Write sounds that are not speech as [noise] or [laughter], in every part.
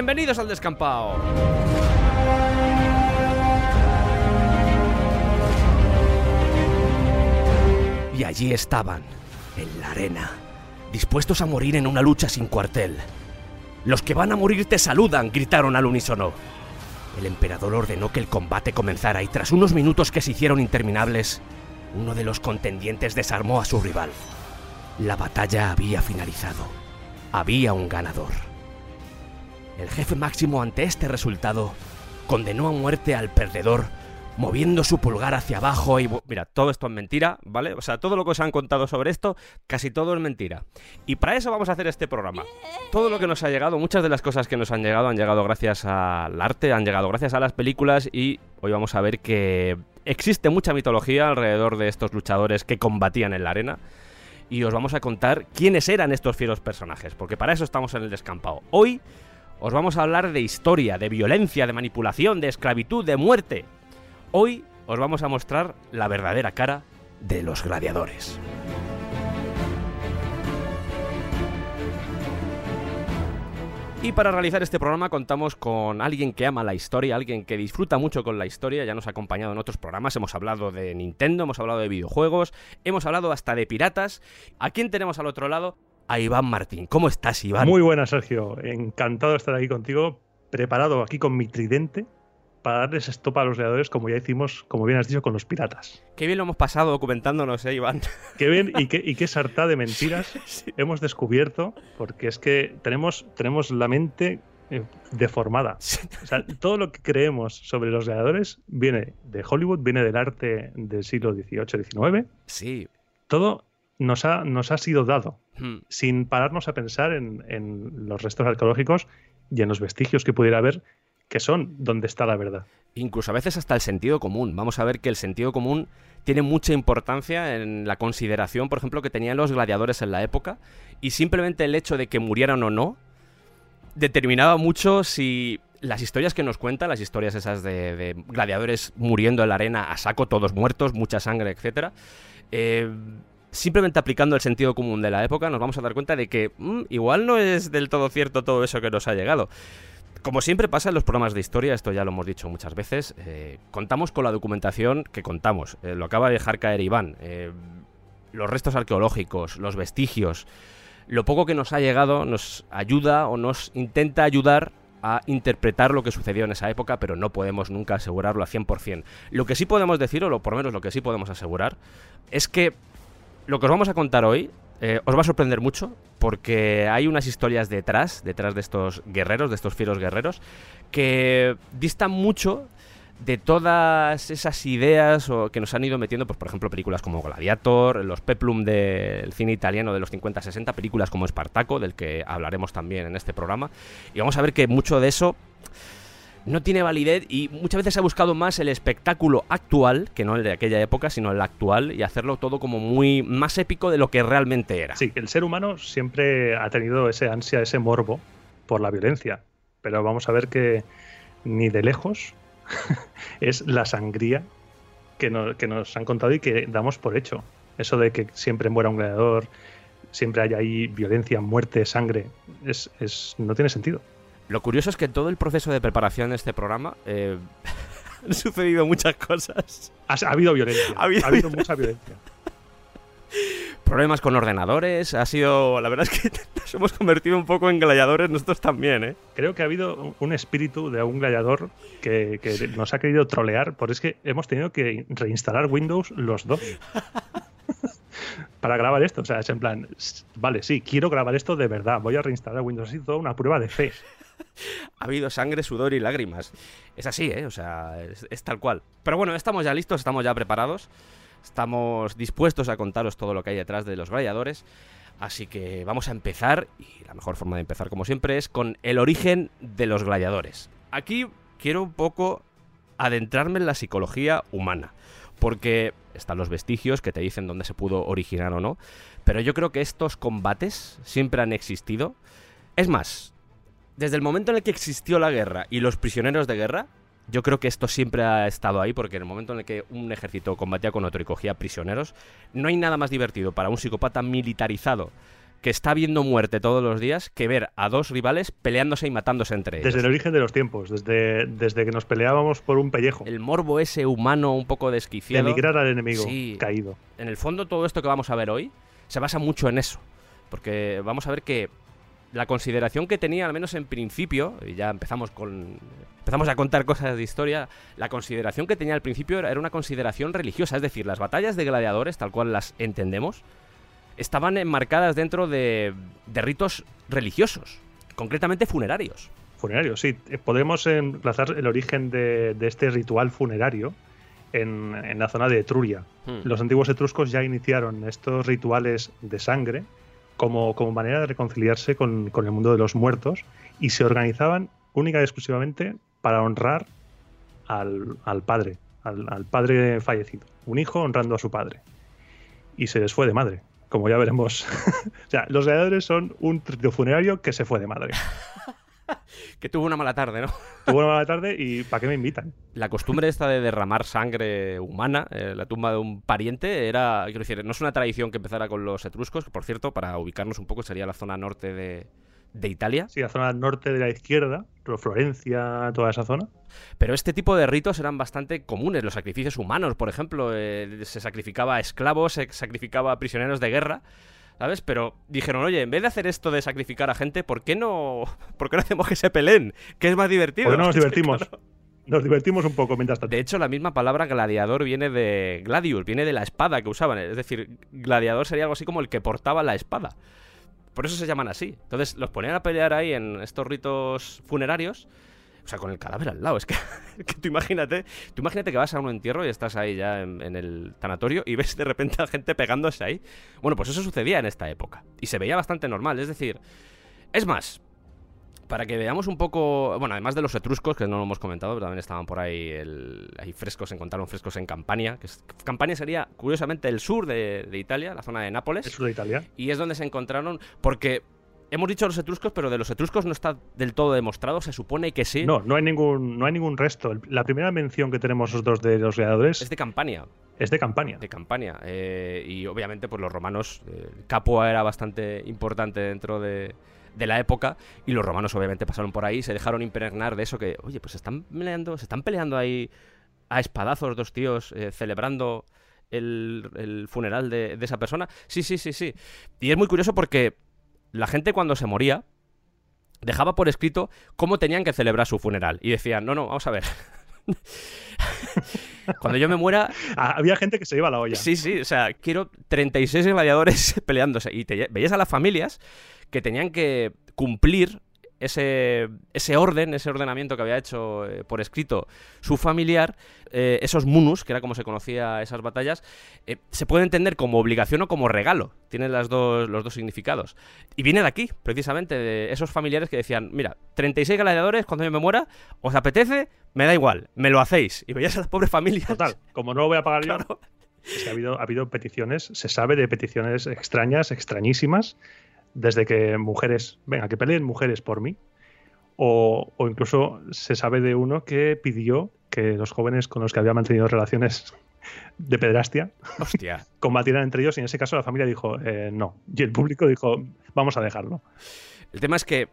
Bienvenidos al descampado. Y allí estaban, en la arena, dispuestos a morir en una lucha sin cuartel. Los que van a morir te saludan, gritaron al unísono. El emperador ordenó que el combate comenzara y tras unos minutos que se hicieron interminables, uno de los contendientes desarmó a su rival. La batalla había finalizado. Había un ganador. El jefe máximo ante este resultado condenó a muerte al perdedor moviendo su pulgar hacia abajo y... Mira, todo esto es mentira, ¿vale? O sea, todo lo que os han contado sobre esto, casi todo es mentira. Y para eso vamos a hacer este programa. Todo lo que nos ha llegado, muchas de las cosas que nos han llegado han llegado gracias al arte, han llegado gracias a las películas y hoy vamos a ver que existe mucha mitología alrededor de estos luchadores que combatían en la arena. Y os vamos a contar quiénes eran estos fieros personajes, porque para eso estamos en el descampado. Hoy os vamos a hablar de historia, de violencia, de manipulación, de esclavitud, de muerte. Hoy os vamos a mostrar la verdadera cara de los gladiadores. Y para realizar este programa contamos con alguien que ama la historia, alguien que disfruta mucho con la historia, ya nos ha acompañado en otros programas, hemos hablado de Nintendo, hemos hablado de videojuegos, hemos hablado hasta de piratas. ¿A quién tenemos al otro lado? A Iván Martín. ¿Cómo estás, Iván? Muy buenas, Sergio. Encantado de estar aquí contigo, preparado aquí con mi tridente para darles estopa a los gladiadores, como ya hicimos, como bien has dicho, con los piratas. Qué bien lo hemos pasado documentándonos, ¿eh, Iván? [laughs] Qué bien y qué, y qué sartá de mentiras [laughs] hemos descubierto, porque es que tenemos, tenemos la mente eh, deformada. O sea, todo lo que creemos sobre los gladiadores viene de Hollywood, viene del arte del siglo XVIII, XIX. Sí. Todo nos ha, nos ha sido dado, Hmm. sin pararnos a pensar en, en los restos arqueológicos y en los vestigios que pudiera haber, que son donde está la verdad. Incluso a veces hasta el sentido común. Vamos a ver que el sentido común tiene mucha importancia en la consideración, por ejemplo, que tenían los gladiadores en la época. Y simplemente el hecho de que murieran o no determinaba mucho si las historias que nos cuentan, las historias esas de, de gladiadores muriendo en la arena a saco, todos muertos, mucha sangre, etc. Eh, simplemente aplicando el sentido común de la época nos vamos a dar cuenta de que mm, igual no es del todo cierto todo eso que nos ha llegado. Como siempre pasa en los programas de historia, esto ya lo hemos dicho muchas veces, eh, contamos con la documentación que contamos. Eh, lo acaba de dejar caer Iván. Eh, los restos arqueológicos, los vestigios, lo poco que nos ha llegado nos ayuda o nos intenta ayudar a interpretar lo que sucedió en esa época, pero no podemos nunca asegurarlo a 100%. Lo que sí podemos decir, o lo, por lo menos lo que sí podemos asegurar, es que lo que os vamos a contar hoy eh, os va a sorprender mucho porque hay unas historias detrás, detrás de estos guerreros, de estos fieros guerreros, que distan mucho de todas esas ideas o que nos han ido metiendo, pues por ejemplo, películas como Gladiator, los peplum del cine italiano de los 50-60, películas como Espartaco, del que hablaremos también en este programa, y vamos a ver que mucho de eso no tiene validez y muchas veces se ha buscado más el espectáculo actual, que no el de aquella época, sino el actual, y hacerlo todo como muy más épico de lo que realmente era. Sí, el ser humano siempre ha tenido ese ansia, ese morbo por la violencia, pero vamos a ver que ni de lejos [laughs] es la sangría que, no, que nos han contado y que damos por hecho. Eso de que siempre muera un gladiador, siempre haya ahí violencia, muerte, sangre, es, es, no tiene sentido. Lo curioso es que en todo el proceso de preparación de este programa eh, [laughs] han sucedido muchas cosas. Ha, ha habido violencia. Ha habido, ha habido mucha violencia. Problemas con ordenadores. Ha sido. La verdad es que [laughs] nos hemos convertido un poco en gladiadores nosotros también, ¿eh? Creo que ha habido un espíritu de un gladiador que, que nos ha querido trolear. Por es que hemos tenido que reinstalar Windows los dos. [laughs] para grabar esto. O sea, es en plan, vale, sí, quiero grabar esto de verdad. Voy a reinstalar Windows. Sido toda una prueba de fe. [laughs] ha habido sangre, sudor y lágrimas. Es así, ¿eh? O sea, es, es, tal cual. Pero bueno, estamos ya listos, estamos ya preparados. Estamos dispuestos a contaros todo lo que hay detrás de los gladiadores. Así que vamos a empezar, y la mejor forma de empezar como siempre es con el origen de los gladiadores. Aquí quiero un poco adentrarme en la psicología humana, porque están los vestigios que te dicen dónde se pudo originar o no, pero yo creo que estos combates siempre han existido. Es más, desde el momento en el que existió la guerra y los prisioneros de guerra, yo creo que esto siempre ha estado ahí porque en el momento en el que un ejército combatía con otro y cogía prisioneros, no hay nada más divertido para un psicópata militarizado que está viendo muerte todos los días que ver a dos rivales peleándose y matándose entre ellos. Desde el origen de los tiempos, desde, desde que nos peleábamos por un pellejo. El morbo ese humano un poco desquiciado. Denigrar al enemigo caído. En el fondo todo esto que vamos a ver hoy se basa mucho en eso. Porque vamos a ver que la consideración que tenía, al menos en principio, y ya empezamos con. empezamos a contar cosas de historia. La consideración que tenía al principio era una consideración religiosa, es decir, las batallas de gladiadores, tal cual las entendemos, estaban enmarcadas dentro de, de ritos religiosos, concretamente funerarios. Funerarios, sí. Eh, podemos emplazar el origen de, este ritual funerario en, en, la zona de Etruria. Hmm. Los antiguos etruscos ya iniciaron estos rituales de sangre como, como manera de reconciliarse con, con, el mundo de los muertos y se organizaban única y exclusivamente para honrar al, al padre, al, al, padre fallecido. Un hijo honrando a su padre. Y se les fue de madre, como ya veremos. [laughs] o sea, los gladiadores son un trito funerario que se fue de madre. [laughs] que tuvo una mala tarde, ¿no? tuvo una mala tarde y ¿para qué me invitan? La costumbre esta de derramar sangre humana, eh, la tumba de un pariente, era, quiero decir, no es una tradición que empezara con los etruscos, que por cierto, para ubicarnos un poco, sería la zona norte de, de Italia. Sí, la zona norte de la izquierda, Florencia, toda esa zona. Pero este tipo de ritos eran bastante comunes. Los sacrificios humanos, por ejemplo, eh, se sacrificaba a esclavos, se sacrificaba a prisioneros de guerra. ¿sabes? Pero dijeron, oye, en vez de hacer esto de sacrificar a gente, ¿por qué no, [laughs] ¿por qué no hacemos que se peleen? Que es más divertido. Porque no nos [laughs] divertimos. Nos divertimos un poco mientras tanto. De hecho, la misma palabra gladiador viene de gladius, viene de la espada que usaban. Es decir, gladiador sería algo así como el que portaba la espada. Por eso se llaman así. Entonces los ponían a pelear ahí en estos ritos funerarios o sea, con el cadáver al lado. Es que, [laughs] tú imagínate, tú imagínate que vas a un entierro y estás ahí ya en, el tanatorio y ves de repente a gente pegándose ahí. Bueno, pues eso sucedía en esta época. Y se veía bastante normal. Es decir, es más, para que veamos un poco, bueno, además de los etruscos, que no lo hemos comentado, pero también estaban por ahí, el, hay frescos, encontraron frescos en Campania, que Campania sería, curiosamente, el sur de, de, Italia, la zona de Nápoles. El sur de Italia. Y es donde se encontraron, porque hemos dicho los etruscos, pero de los etruscos no está del todo demostrado. Se supone que sí. No, no hay ningún, no hay ningún resto. La primera mención que tenemos nosotros de los creadores es de Campania. Es de Campania. De Campania. Eh, y obviamente, pues los romanos, eh, Capua era bastante importante dentro de, de, la época. Y los romanos, obviamente, pasaron por ahí, se dejaron impregnar de eso que, oye, pues están peleando, se están peleando ahí a espadazos dos tíos, eh, celebrando el, el funeral de, de esa persona. Sí, sí, sí, sí. Y es muy curioso porque la gente cuando se moría dejaba por escrito cómo tenían que celebrar su funeral. Y decían, no, no, vamos a ver. [laughs] Cuando yo me muera. Ah, había gente que se iba a la olla. Sí, sí, o sea, quiero 36 gladiadores [laughs] peleándose. Y te, veías a las familias que tenían que cumplir ese, ese orden, ese ordenamiento que había hecho eh, por escrito su familiar, eh, esos munus, que era como se conocía esas batallas, eh, se puede entender como obligación o como regalo. Tienen las dos, los dos significados. Y viene de aquí, precisamente, de esos familiares que decían, mira, 36 gladiadores, cuando yo me muera, ¿os apetece? Me da igual, me lo hacéis. Y veías a las pobres familias. Total, como no lo voy a pagar yo. ha habido, ha habido peticiones, se sabe de peticiones extrañas, extrañísimas, desde que mujeres, venga, que peleen mujeres por mí, o, incluso se sabe de uno que pidió que los jóvenes con los que había mantenido relaciones de pedrastia Hostia. [laughs] combatieran entre ellos y en ese caso la familia dijo eh, no y el público dijo vamos a dejarlo. El tema es que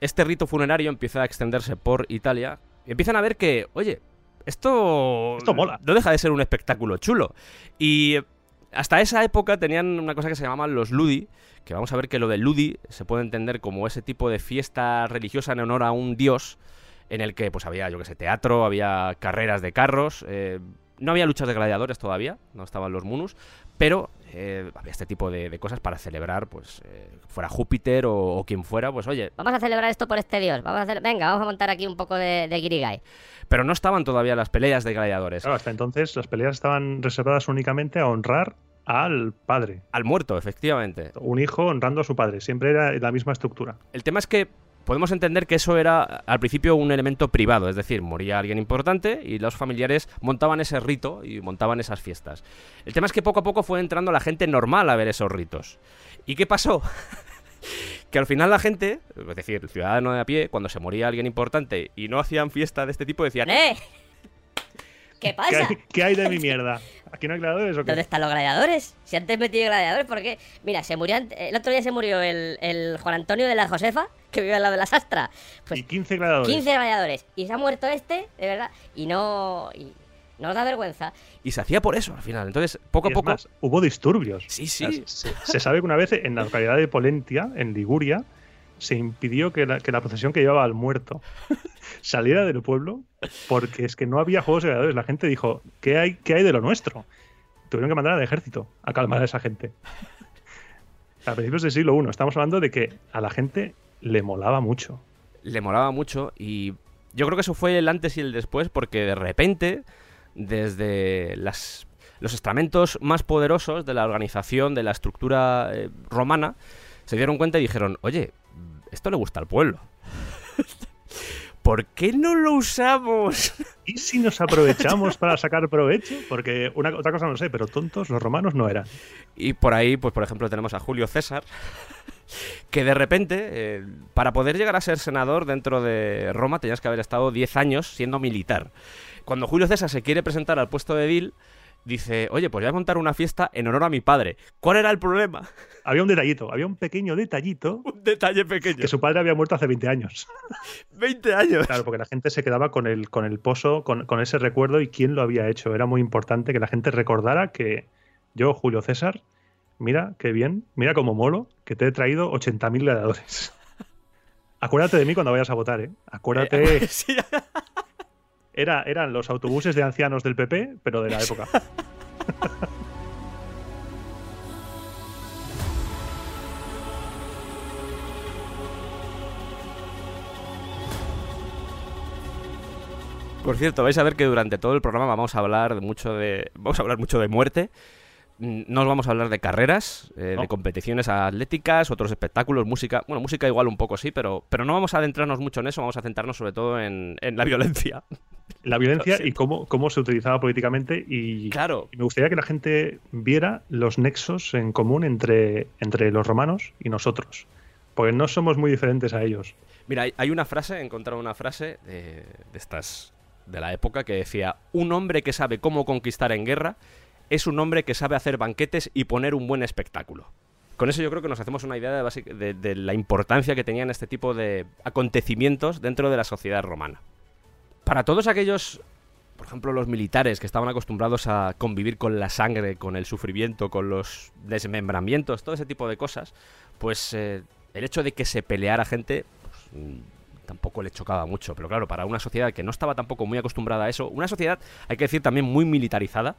este rito funerario empieza a extenderse por Italia y empiezan a ver que, oye, esto, esto mola. no deja de ser un espectáculo chulo. Y hasta esa época tenían una cosa que se llamaban los ludi, que vamos a ver que lo de ludi se puede entender como ese tipo de fiesta religiosa en honor a un dios, en el que pues había, yo que sé, teatro, había carreras de carros, eh, no había luchas de gladiadores todavía, no estaban los munus, pero eh, había este tipo de, de cosas para celebrar, pues eh, fuera Júpiter o, o quien fuera, pues oye, Vamos a celebrar esto por este dios. Vamos a hacer... Venga, vamos a montar aquí un poco de, de pero no estaban todavía las peleas de gladiadores. Claro, hasta entonces las peleas estaban reservadas únicamente a honrar al padre. Al muerto, efectivamente. Un hijo honrando a su padre. Siempre era la misma estructura. El tema es que podemos entender que eso era al principio un elemento privado, es decir, moría alguien importante y los familiares montaban ese rito y montaban esas fiestas. El tema es que poco a poco fue entrando la gente normal a ver esos ritos. ¿Y qué pasó? [laughs] que al final la gente, es decir, el ciudadano de a pie, cuando se moría alguien importante y no hacían fiesta de este tipo, decían, ¡Eh! ¿Qué ¿Qué pasa? hay, qué hay de mi [laughs] mierda? ¿Aquí no hay gladiadores o ¿Dónde qué? están los gladiadores? Si antes metí gladiadores, ¿por qué? Mira, se murió el otro día se murió el, el Juan Antonio de la Josefa, [laughs] que vive al lado de la Sastra. Pues y 15 gladiadores. 15 gladiadores. Y se ha muerto este, de verdad. Y no. Y no da vergüenza. y se hacía por eso al final. Entonces, poco Y a poco... más, hubo disturbios. Sí, sí. O sea, Se, se sabe que una vez en la localidad de Polentia, en Liguria, se impidió que la, que la procesión que llevaba al muerto [laughs] saliera del pueblo porque es que no había juegos de gladiadores. La gente dijo, ¿qué hay, qué hay de lo nuestro? Tuvieron que mandar al ejército a calmar a esa gente. A principios del siglo I, estamos hablando de que a la gente le molaba mucho. le molaba mucho y yo creo que eso fue el antes y el después porque de repente desde las, los estamentos más poderosos de la organización, de la estructura eh, romana, se dieron cuenta y dijeron, oye, esto le gusta al pueblo. [laughs] ¿Por qué no lo usamos? ¿Y si nos aprovechamos para sacar provecho? Porque una, otra cosa no sé, pero tontos los romanos no eran. Y por ahí, pues por ejemplo, tenemos a Julio César, [laughs] que de repente, eh, para poder llegar a ser senador dentro de Roma, tenías que haber estado 10 años siendo militar. Cuando Julio César se quiere presentar al puesto de edil, dice, oye, pues voy a montar una fiesta en honor a mi padre. ¿Cuál era el problema? [laughs] Había un detallito, había un pequeño detallito [laughs] Un detalle pequeño. que su padre había muerto hace 20 años. [laughs] 20 años. Claro, porque la gente se quedaba con el, con el pozo, con, con ese recuerdo y quién lo había hecho. Era muy importante que la gente recordara que yo, Julio César, mira qué bien, mira cómo molo, que te he traído 80.000 gladiadores. Acuérdate de mí cuando vayas a votar, ¿eh? Acuérdate. Sí. Era, eran los autobuses de ancianos del PP, pero de la época. [laughs] Por cierto, vais a ver que durante todo el programa vamos a hablar de mucho de vamos a hablar mucho de muerte. No os vamos a hablar de carreras, eh, No. de competiciones atléticas, otros espectáculos, música. Bueno, música igual un poco sí, pero, pero no vamos a adentrarnos mucho en eso, vamos a centrarnos sobre todo en, en la violencia. La violencia y cómo, cómo se utilizaba políticamente y, Claro, y me gustaría que la gente viera los nexos en común entre, entre los romanos y nosotros. Porque no somos muy diferentes a ellos. Mira, hay- hay una frase, he encontrado una frase de, de estas de la época que decía: un hombre que sabe cómo conquistar en guerra es un hombre que sabe hacer banquetes y poner un buen espectáculo. Con eso yo creo que nos hacemos una idea de, la importancia que tenían este tipo de acontecimientos dentro de la sociedad romana. Para todos aquellos, por ejemplo, los militares que estaban acostumbrados a convivir con la sangre, con el sufrimiento, con los desmembramientos, todo ese tipo de cosas, pues eh, el hecho de que se peleara gente pues, mm, tampoco le chocaba mucho. Pero claro, para una sociedad que no estaba tampoco muy acostumbrada a eso, una sociedad, hay que decir, también muy militarizada,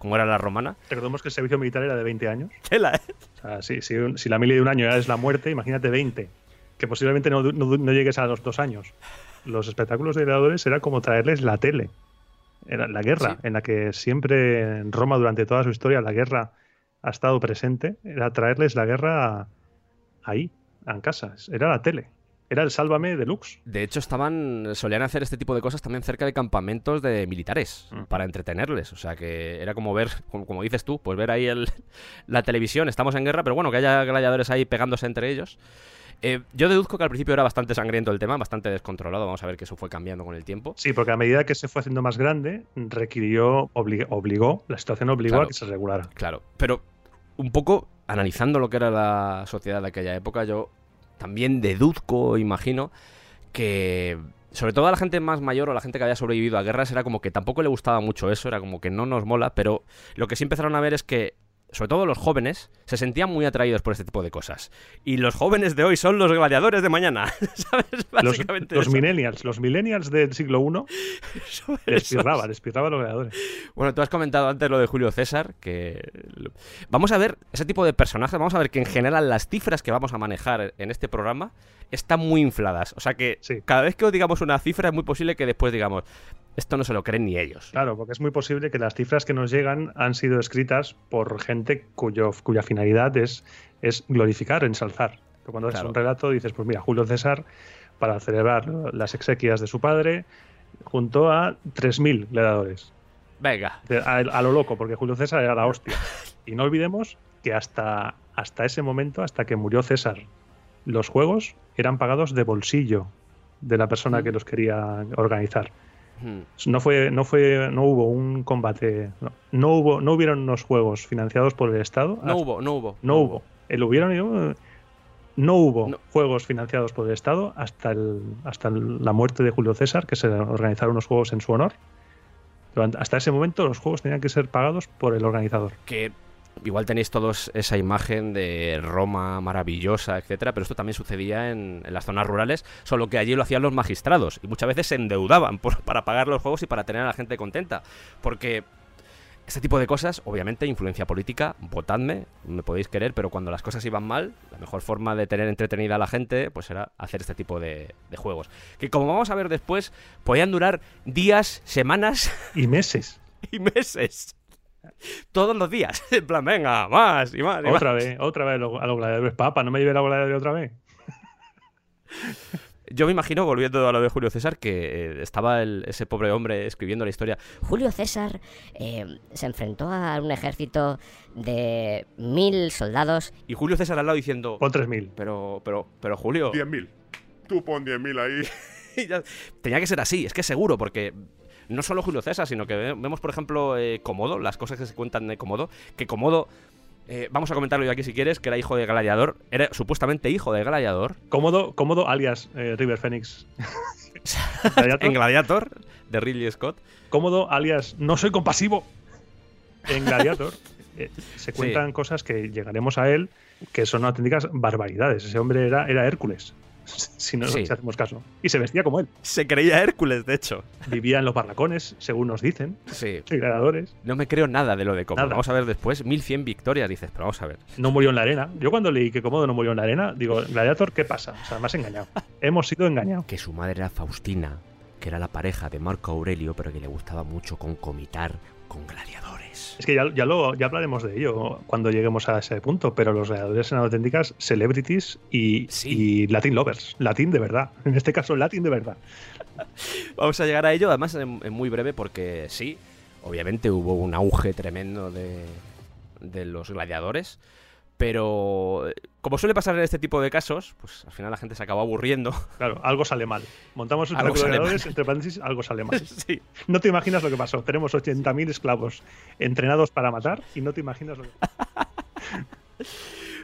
como era la romana. Recordemos que el servicio militar era de 20 años. [laughs] Tela, ¿eh? O sea, si, si, un- si la mili de un año ya es la muerte, imagínate 20, que posiblemente no, no- no llegues a los dos años. Los espectáculos de gladiadores era como traerles la tele. Era la guerra, Sí. en la que siempre en Roma durante toda su historia la guerra ha estado presente, era traerles la guerra ahí, en casa. Era la tele. Era el sálvame deluxe. De hecho, estaban. solían hacer este tipo de cosas también cerca de campamentos de militares. Mm. Para entretenerles. O sea que era como ver, como, como dices tú, pues ver ahí el, [laughs] la televisión, estamos en guerra, pero bueno, que haya gladiadores ahí pegándose entre ellos. Eh, yo deduzco que al principio era bastante sangriento el tema, bastante descontrolado. Vamos a ver que eso fue cambiando con el tiempo. Sí, porque a medida que se fue haciendo más grande, requirió, obli- obligó, la situación obligó Claro. a que se regulara. Claro, pero un poco analizando lo que era la sociedad de aquella época, yo también deduzco, imagino, que sobre todo a la gente más mayor o la gente que había sobrevivido a guerras era como que tampoco le gustaba mucho eso, era como que no nos mola, pero lo que sí empezaron a ver es que sobre todo los jóvenes, se sentían muy atraídos por este tipo de cosas. Y los jóvenes de hoy son los gladiadores de mañana, [laughs] ¿sabes? Los, Básicamente los millennials, los millennials del siglo I [laughs] despirraba, despirraba a los gladiadores. Bueno, tú has comentado antes lo de Julio César, que... Vamos a ver ese tipo de personajes, vamos a ver que en general las cifras que vamos a manejar en este programa están muy infladas. O sea que Sí. cada vez que os digamos una cifra es muy posible que después digamos, esto no se lo creen ni ellos. Claro, porque es muy posible que las cifras que nos llegan han sido escritas por gente cuyo, cuya finalidad es, es glorificar, ensalzar. Pero cuando Claro. es un relato dices, pues mira, Julio César, para celebrar las exequias de su padre, juntó a 3.000 gladiadores. Venga, A, a lo loco, porque Julio César era la hostia. Y no olvidemos que hasta, hasta ese momento, hasta que murió César, los juegos eran pagados de bolsillo de la persona que los quería organizar. No fue, no fue, no hubo un combate, no, no hubo, no hubieron unos juegos financiados por el Estado. no hubo, no hubo. no hubo. El hubieron, no hubo No. juegos financiados por el Estado hasta el, hasta la muerte de Julio César, que se organizaron unos juegos en su honor. Hasta ese momento los juegos tenían que ser pagados por el organizador. que igual tenéis todos esa imagen de Roma maravillosa, etcétera, pero esto también sucedía en, en las zonas rurales, solo que allí lo hacían los magistrados y muchas veces se endeudaban por- [laughs] para pagar los juegos y para tener a la gente contenta, porque este tipo de cosas, obviamente, influencia política, votadme, me podéis querer, pero cuando las cosas iban mal, la mejor forma de tener entretenida a la gente, pues era hacer este tipo de, de juegos. Que como vamos a ver después, podían durar días, semanas Y meses. [laughs] y meses. Todos los días. [laughs] En plan, venga, más y más. y otra más. vez, otra vez a los gladiadores. Papa, no me lleve la gladiador otra vez. [laughs] Yo me imagino, volviendo a lo de Julio César, que eh, estaba el- ese pobre hombre escribiendo la historia. Julio César eh, se enfrentó a un ejército de mil soldados. Y Julio César al lado diciendo. Pon 3.000. Pero, pero, pero Julio. 10.000. Tú pon 10.000 ahí. [laughs] y ya- Tenía que ser así, es que seguro, porque no solo Julio César, sino que ve- vemos, por ejemplo, eh, Comodo, las cosas que se cuentan de Comodo, que Comodo, eh, vamos a comentarlo yo aquí si quieres, que era hijo de Gladiador, era supuestamente hijo de Gladiador, Cómodo, cómodo alias eh, River Phoenix. [laughs] Gladiator. en Gladiator, de Ridley Scott. cómodo, alias no soy compasivo. En Gladiator eh, se cuentan cosas que llegaremos a él que son auténticas barbaridades. Ese hombre era, era Hércules, [laughs] si no Sí. si hacemos caso. Y se vestía como él. Se creía Hércules, de hecho. [laughs] Vivía en los barracones, según nos dicen, Sí. No me creo nada de lo de Comodo. Nada. Vamos a ver después, 1100 victorias, dices, pero vamos a ver. No murió en la arena. Yo cuando leí que Cómodo no murió en la arena, digo, Gladiator, ¿qué pasa? O sea, me has engañado. Hemos sido engañados. Que su madre era Faustina, que era la pareja de Marco Aurelio, pero que le gustaba mucho concomitar con gladiadores. Es que ya, ya, lo, ya hablaremos de ello cuando lleguemos a ese punto, pero los gladiadores eran auténticas celebrities y, Sí. y Latin lovers. Latin de verdad. [laughs] En este caso, Latin de verdad. [laughs] Vamos a llegar a ello, además en, en muy breve, porque sí, obviamente hubo un auge tremendo de, de los gladiadores, pero como suele pasar en este tipo de casos, pues al final la gente se acabó aburriendo. [laughs] Claro, algo sale mal. Montamos sale gladiadores, entre paréntesis, algo sale mal. [laughs] sí. No te imaginas lo que pasó. Tenemos 80.000 esclavos entrenados para matar y no te imaginas lo que [laughs]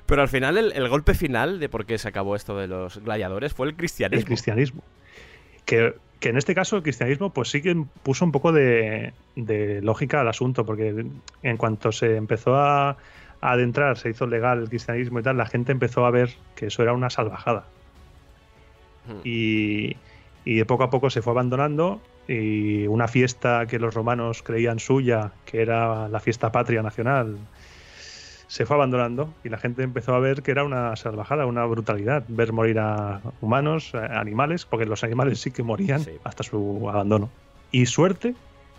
Pero al final el, el golpe final de por qué se acabó esto de los gladiadores fue el cristianismo. el cristianismo. Que, que en este caso el cristianismo pues sí que puso un poco de, de lógica al asunto, porque en cuanto se empezó a, a adentrar, se hizo legal el cristianismo y tal, la gente empezó a ver que eso era una salvajada. Hmm. Y, y de poco a poco se fue abandonando y una fiesta que los romanos creían suya, que era la fiesta patria nacional, se fue abandonando y la gente empezó a ver que era una salvajada, una brutalidad, ver morir a humanos, a animales, porque los animales sí que morían Sí. hasta su abandono. Y suerte,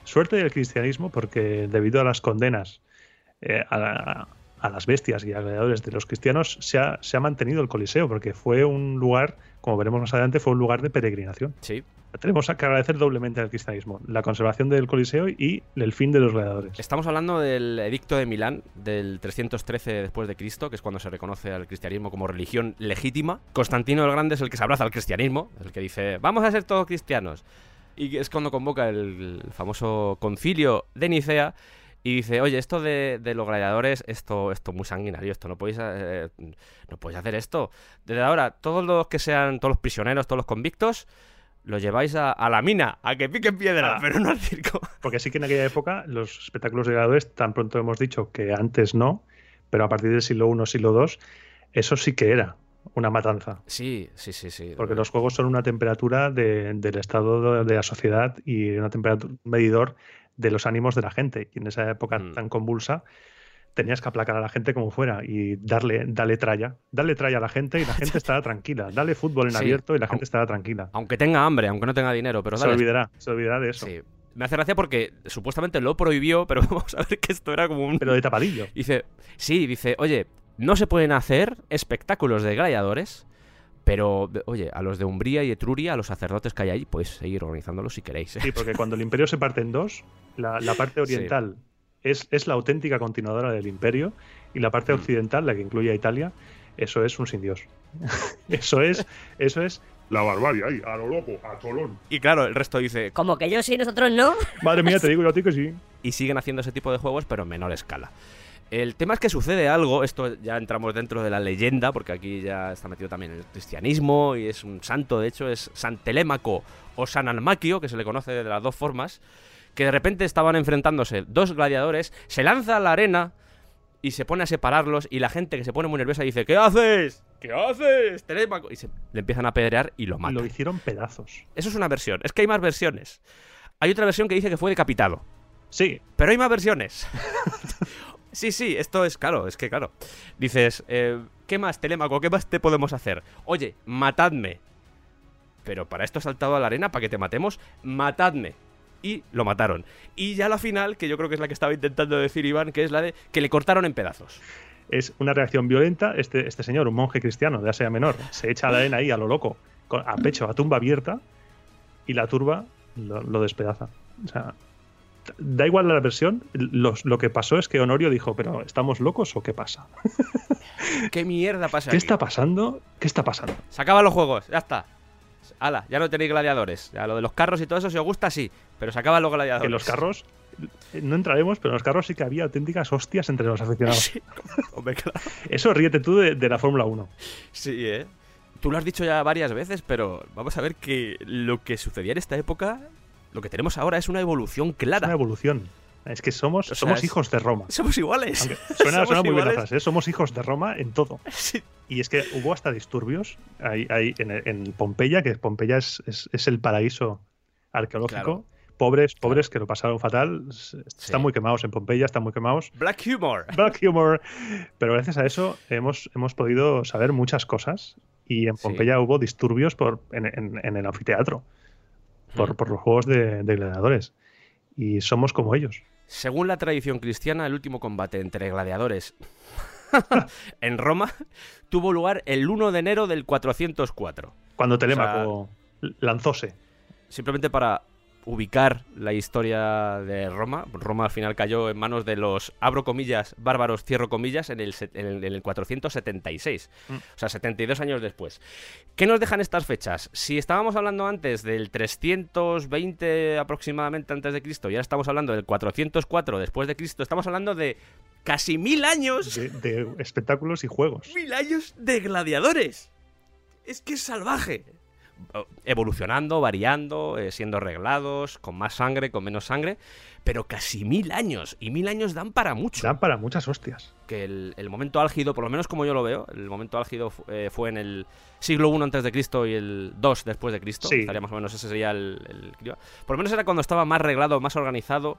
suerte del cristianismo, porque debido a las condenas eh, a, a las bestias y a gladiadores de los cristianos, se ha, se ha mantenido el Coliseo, porque fue un lugar, como veremos más adelante, fue un lugar de peregrinación. Sí. Tenemos que agradecer doblemente al cristianismo, la conservación del Coliseo y el fin de los gladiadores. Estamos hablando del edicto de Milán del 313 después de Cristo, que es cuando se reconoce al cristianismo como religión legítima. Constantino el Grande es el que se abraza al cristianismo, el que dice, vamos a ser todos cristianos. Y es cuando convoca el, el famoso concilio de Nicea y dice, oye, esto de, de los gladiadores, esto, esto muy sanguinario, esto no podéis, eh, no podéis hacer esto. Desde ahora, todos los que sean, todos los prisioneros, todos los convictos, los lleváis a, a la mina, a que piquen piedra, Ah. pero no al circo. [laughs] Porque sí que en aquella época los espectáculos de gladiadores, tan pronto hemos dicho que antes no, pero a partir del siglo I, siglo II, eso sí que era una matanza. Sí, sí, sí, sí. Porque los juegos son una temperatura de- del estado de la sociedad y una temperatura un medidor de los ánimos de la gente. Y en esa época Mm. tan convulsa tenías que aplacar a la gente como fuera y darle, darle tralla. Darle tralla a la gente y la gente estará tranquila. Dale fútbol en Sí. abierto y la gente estará tranquila. Aunque tenga hambre, aunque no tenga dinero, pero se dale. olvidará, se olvidará de eso. Sí. Me hace gracia porque supuestamente lo prohibió, pero [laughs] vamos a ver que esto era como un... Pero de tapadillo. Dice, sí, dice, oye, no se pueden hacer espectáculos de gladiadores, pero, oye, a los de Umbría y Etruria, a los sacerdotes que hay ahí, podéis seguir organizándolos si queréis. ¿eh? Sí, porque cuando el imperio se parte en dos, la, la parte Sí. oriental es, es la auténtica continuadora del imperio y la parte Mm. occidental, la que incluye a Italia, eso es un sin Dios. [laughs] eso es, eso es, La barbarie ahí, a lo loco, a Colón. Y claro, el resto dice, Como que yo sí, nosotros no. madre mía, te digo yo a ti que sí. y siguen haciendo ese tipo de juegos, pero en menor escala. El tema es que sucede algo, esto ya entramos dentro de la leyenda, porque aquí ya está metido también el cristianismo y es un santo, de hecho, es San Telémaco o San Almaquio, que se le conoce de las dos formas, que de repente estaban enfrentándose dos gladiadores, se lanza a la arena y se pone a separarlos y la gente que se pone muy nerviosa dice, ¿qué haces? ¿Qué haces? Telémaco. Y se le empiezan a apedrear y lo Y matan. lo hicieron pedazos. Eso es una versión, es que hay más versiones. Hay otra versión que dice que fue decapitado. Sí, Pero hay más versiones. [laughs] sí, sí, esto es claro, es que claro. Dices, eh, ¿qué más, Telémaco? ¿Qué más te podemos hacer? Oye, matadme. Pero para esto has saltado a la arena, para que te matemos, matadme. Y lo mataron. Y ya la final, que yo creo que es la que estaba intentando decir Iván, que es la de que le cortaron en pedazos. es una reacción violenta. Este, este señor, un monje cristiano de Asia Menor, se echa a la arena ahí a lo loco, a pecho, a tumba abierta, y la turba lo, lo despedaza. O sea, da igual la versión, los- lo que pasó es que Honorio dijo, pero ¿estamos locos o qué pasa? [laughs] ¿Qué mierda pasa ¿Qué aquí? está pasando? ¿Qué está pasando? Se acaban los juegos, ya está. Ala, ya no tenéis gladiadores. Ya lo de los carros y todo eso, si os gusta, sí. Pero se acaban los gladiadores. Que los carros, no entraremos, pero en los carros sí que había auténticas hostias entre los aficionados. [laughs] Sí, hombre, claro. [laughs] Eso ríete tú de, de la Fórmula 1. Sí, ¿eh? Tú lo has dicho ya varias veces, pero vamos a ver que lo que sucedía en esta época, lo que tenemos ahora es una evolución Es clara. una evolución. Es que somos, O sea, somos es- hijos de Roma. Somos iguales. Aunque suena, [laughs] Somos suena muy bien ¿eh? somos hijos de Roma en todo. Sí. Y es que hubo hasta disturbios ahí, ahí en, en Pompeya, que Pompeya es, es- es el paraíso arqueológico. Claro. Pobres, pobres que lo pasaron fatal. Están Sí. muy quemados en Pompeya, están muy quemados. Black humor. Black humor. Pero gracias a eso hemos, hemos podido saber muchas cosas. Y en Sí. Pompeya hubo disturbios por, en, en- en el anfiteatro por, por los juegos de, de gladiadores. Y somos como ellos. Según la tradición cristiana, el último combate entre gladiadores [laughs] en Roma tuvo lugar el 1 de enero del 404. Cuando Telémaco lanzóse. Simplemente para ubicar la historia de Roma. Roma al final cayó en manos de los, abro comillas, bárbaros, cierro comillas, en el, se- en el, en el 476. Mm. O sea, 72 años después. ¿Qué nos dejan estas fechas? Si estábamos hablando antes del 320 aproximadamente antes de Cristo y ahora estamos hablando del 404 después de Cristo, estamos hablando de casi mil años. de, de espectáculos y juegos. Mil años de gladiadores. Es que es salvaje. Evolucionando, variando, eh, siendo arreglados, con más sangre, con menos sangre, pero casi mil años. Y mil años dan para mucho. Dan para muchas hostias. Que el, el momento álgido, por lo menos como yo lo veo, el momento álgido eh, fue en el siglo I antes de Cristo y el 2 después de Cristo. Sí. Estaría más o menos, ese sería el. Por lo menos era cuando estaba más arreglado, más organizado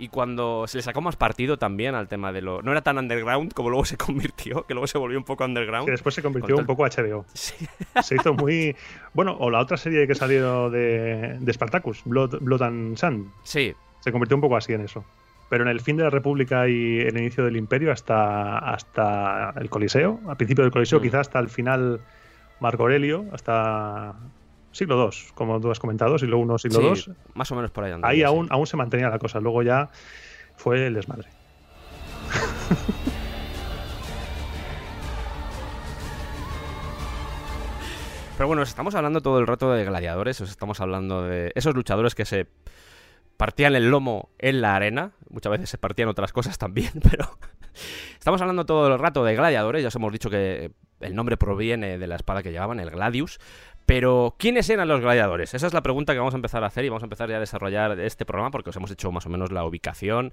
y cuando se le sacó más partido también al tema de lo... No era tan underground como luego se [laughs] convirtió, que luego se volvió un poco underground. Que después se convirtió Con un poco HBO. [laughs] Sí. Se hizo muy. Bueno, o la otra serie que salió de, de Spartacus, Blood, Blood and Sun. Sí, Se convirtió un poco así en eso. Pero en el fin de la República y el inicio del Imperio, hasta, hasta el Coliseo, al principio del Coliseo, Mm. quizás hasta el final Marco Aurelio, hasta siglo II, como tú has comentado, siglo I, siglo sí, II. más o menos por ahí andaba, Ahí sí. aún, aún se mantenía la cosa. Luego ya fue el desmadre. [laughs] Pero bueno, os estamos hablando todo el rato de gladiadores, os estamos hablando de esos luchadores que se partían el lomo en la arena, muchas veces se partían otras cosas también, [laughs] pero estamos hablando todo el rato de gladiadores, ya os hemos dicho que el nombre proviene de la espada que llevaban, el gladius, Pero, ¿quiénes eran los gladiadores? Esa es la pregunta que vamos a empezar a hacer y vamos a empezar ya a desarrollar este programa porque os hemos hecho más o menos la ubicación,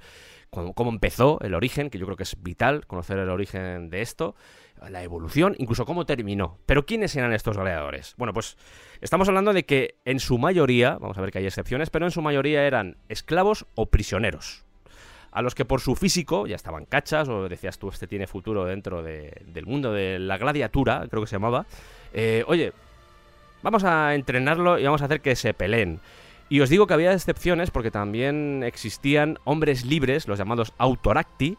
cómo, empezó, el origen, que yo creo que es vital conocer el origen de esto, la evolución, incluso cómo terminó. Pero, ¿quiénes eran estos gladiadores? Bueno, pues estamos hablando de que en su mayoría, vamos a ver que hay excepciones, pero en su mayoría eran esclavos o prisioneros a los que por su físico ya estaban cachas, o decías tú, este tiene futuro dentro de- del mundo de la gladiatura, creo que se llamaba. Eh, oye, vamos a entrenarlo y vamos a hacer que se peleen. Y os digo que había excepciones porque también existían hombres libres, los llamados autoracti,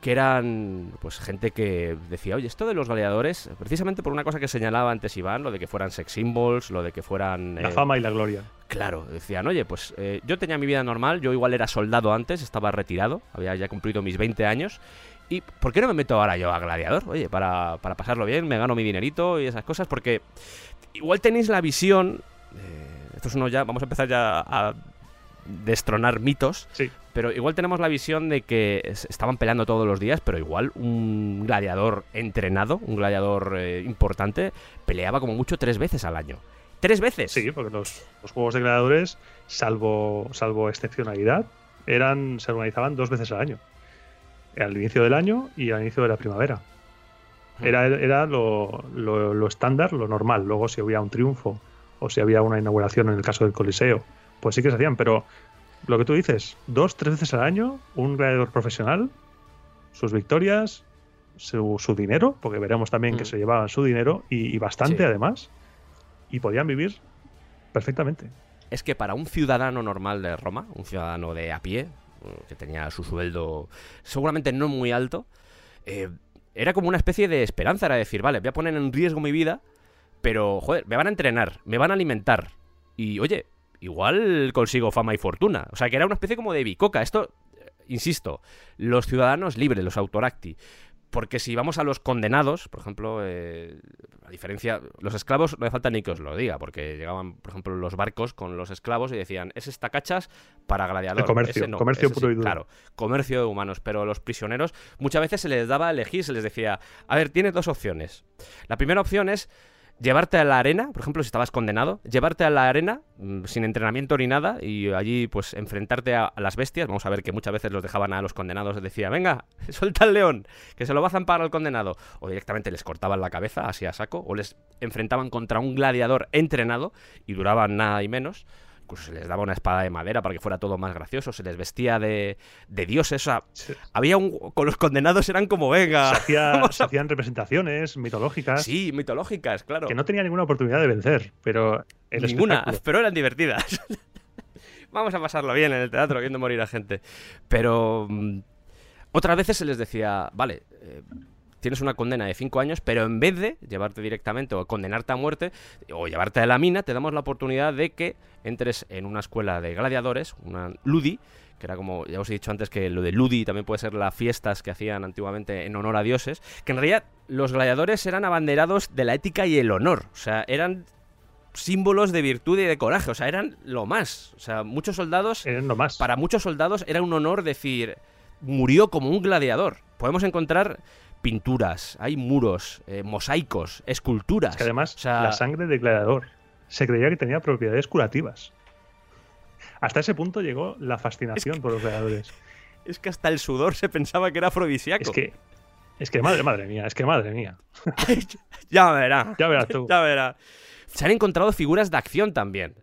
que eran pues gente que decía, oye, esto de los gladiadores, precisamente por una cosa que señalaba antes Iván, lo de que fueran sex symbols, lo de que fueran... La eh, fama y la gloria. Claro, decían, oye, pues eh, yo tenía mi vida normal, yo igual era soldado antes, estaba retirado, había ya cumplido mis 20 años, y ¿por qué no me meto ahora yo a gladiador? Oye, para, para pasarlo bien, me gano mi dinerito y esas cosas, porque igual tenéis la visión, eh, esto es uno ya, vamos a empezar ya a destronar mitos, Sí. pero igual tenemos la visión de que es- estaban peleando todos los días, pero igual un gladiador entrenado, un gladiador eh, importante, peleaba como mucho tres veces al año. ¡Tres veces! Sí, porque los, los juegos de gladiadores, salvo, salvo excepcionalidad, eran, se organizaban dos veces al año. Al inicio del año y al inicio de la primavera. Era, era lo, lo- lo estándar, lo normal. Luego, si había un triunfo o si había una inauguración en el caso del Coliseo, pues sí que se hacían. Pero lo que tú dices, dos, tres veces al año, un gladiador profesional, sus victorias, su, su dinero, porque veremos también que Mm. se llevaban su dinero y, y bastante Sí. además, y podían vivir perfectamente. es que para un ciudadano normal de Roma, un ciudadano de a pie, que tenía su sueldo seguramente no muy alto, eh, era como una especie de esperanza, era decir, vale, voy a poner en riesgo mi vida, pero, joder, me van a entrenar, me van a alimentar, y, oye, igual consigo fama y fortuna. O sea, que era una especie como de bicoca. Esto, eh, insisto, los ciudadanos libres, los autoracti. Porque si vamos a los condenados, por ejemplo, eh, a diferencia, los esclavos no hace falta ni que os lo diga, porque llegaban, por ejemplo, los barcos con los esclavos y decían, es esta cachas para gladiador. El comercio, no, comercio puro sí". y duro. Claro, comercio de humanos, pero los prisioneros muchas veces se les daba a elegir, se les decía, a ver, tienes dos opciones. La primera opción es llevarte a la arena, por ejemplo, si estabas condenado, llevarte a la arena mm, sin entrenamiento ni nada y allí pues enfrentarte a, las bestias. Vamos a ver que muchas veces los dejaban a los condenados, decía, venga, [laughs] suelta al león, que se lo va a zampar al condenado. O directamente les cortaban la cabeza así a saco, o les enfrentaban contra un gladiador entrenado y duraban nada y menos. Incluso se les daba una espada de madera para que fuera todo más gracioso, se les vestía de, de dioses, o sea, Se, había un... con los condenados eran como, venga, se hacía- [laughs] se a- hacían representaciones mitológicas Sí, mitológicas, claro. que no tenían ninguna oportunidad de vencer, pero el Ninguna, espectáculo- pero eran divertidas. [laughs] Vamos a pasarlo bien en el teatro, viendo morir a gente. Pero mm, otras veces se les decía, vale, eh, tienes una condena de 5 años, pero en vez de llevarte directamente o condenarte a muerte o llevarte a la mina, te damos la oportunidad de que entres en una escuela de gladiadores, una Ludi, que era como, ya os he dicho antes que lo de Ludi también puede ser las fiestas que hacían antiguamente en honor a dioses, que en realidad los gladiadores eran abanderados de la ética y el honor, o sea, eran símbolos de virtud y de coraje, o sea, eran lo más, o sea, muchos soldados, eran lo más. para muchos soldados era un honor decir, murió como un gladiador. Podemos encontrar pinturas, hay muros, eh, mosaicos, esculturas. Es que además, o sea, la sangre del gladiador se creía que tenía propiedades curativas. Hasta ese punto llegó la fascinación por los gladiadores. es que hasta el sudor se pensaba que era afrodisíaco. Es que, es que madre, madre mía, es que madre mía. [laughs] ya verá. Ya verás tú. Ya verá. Se han encontrado figuras de acción también.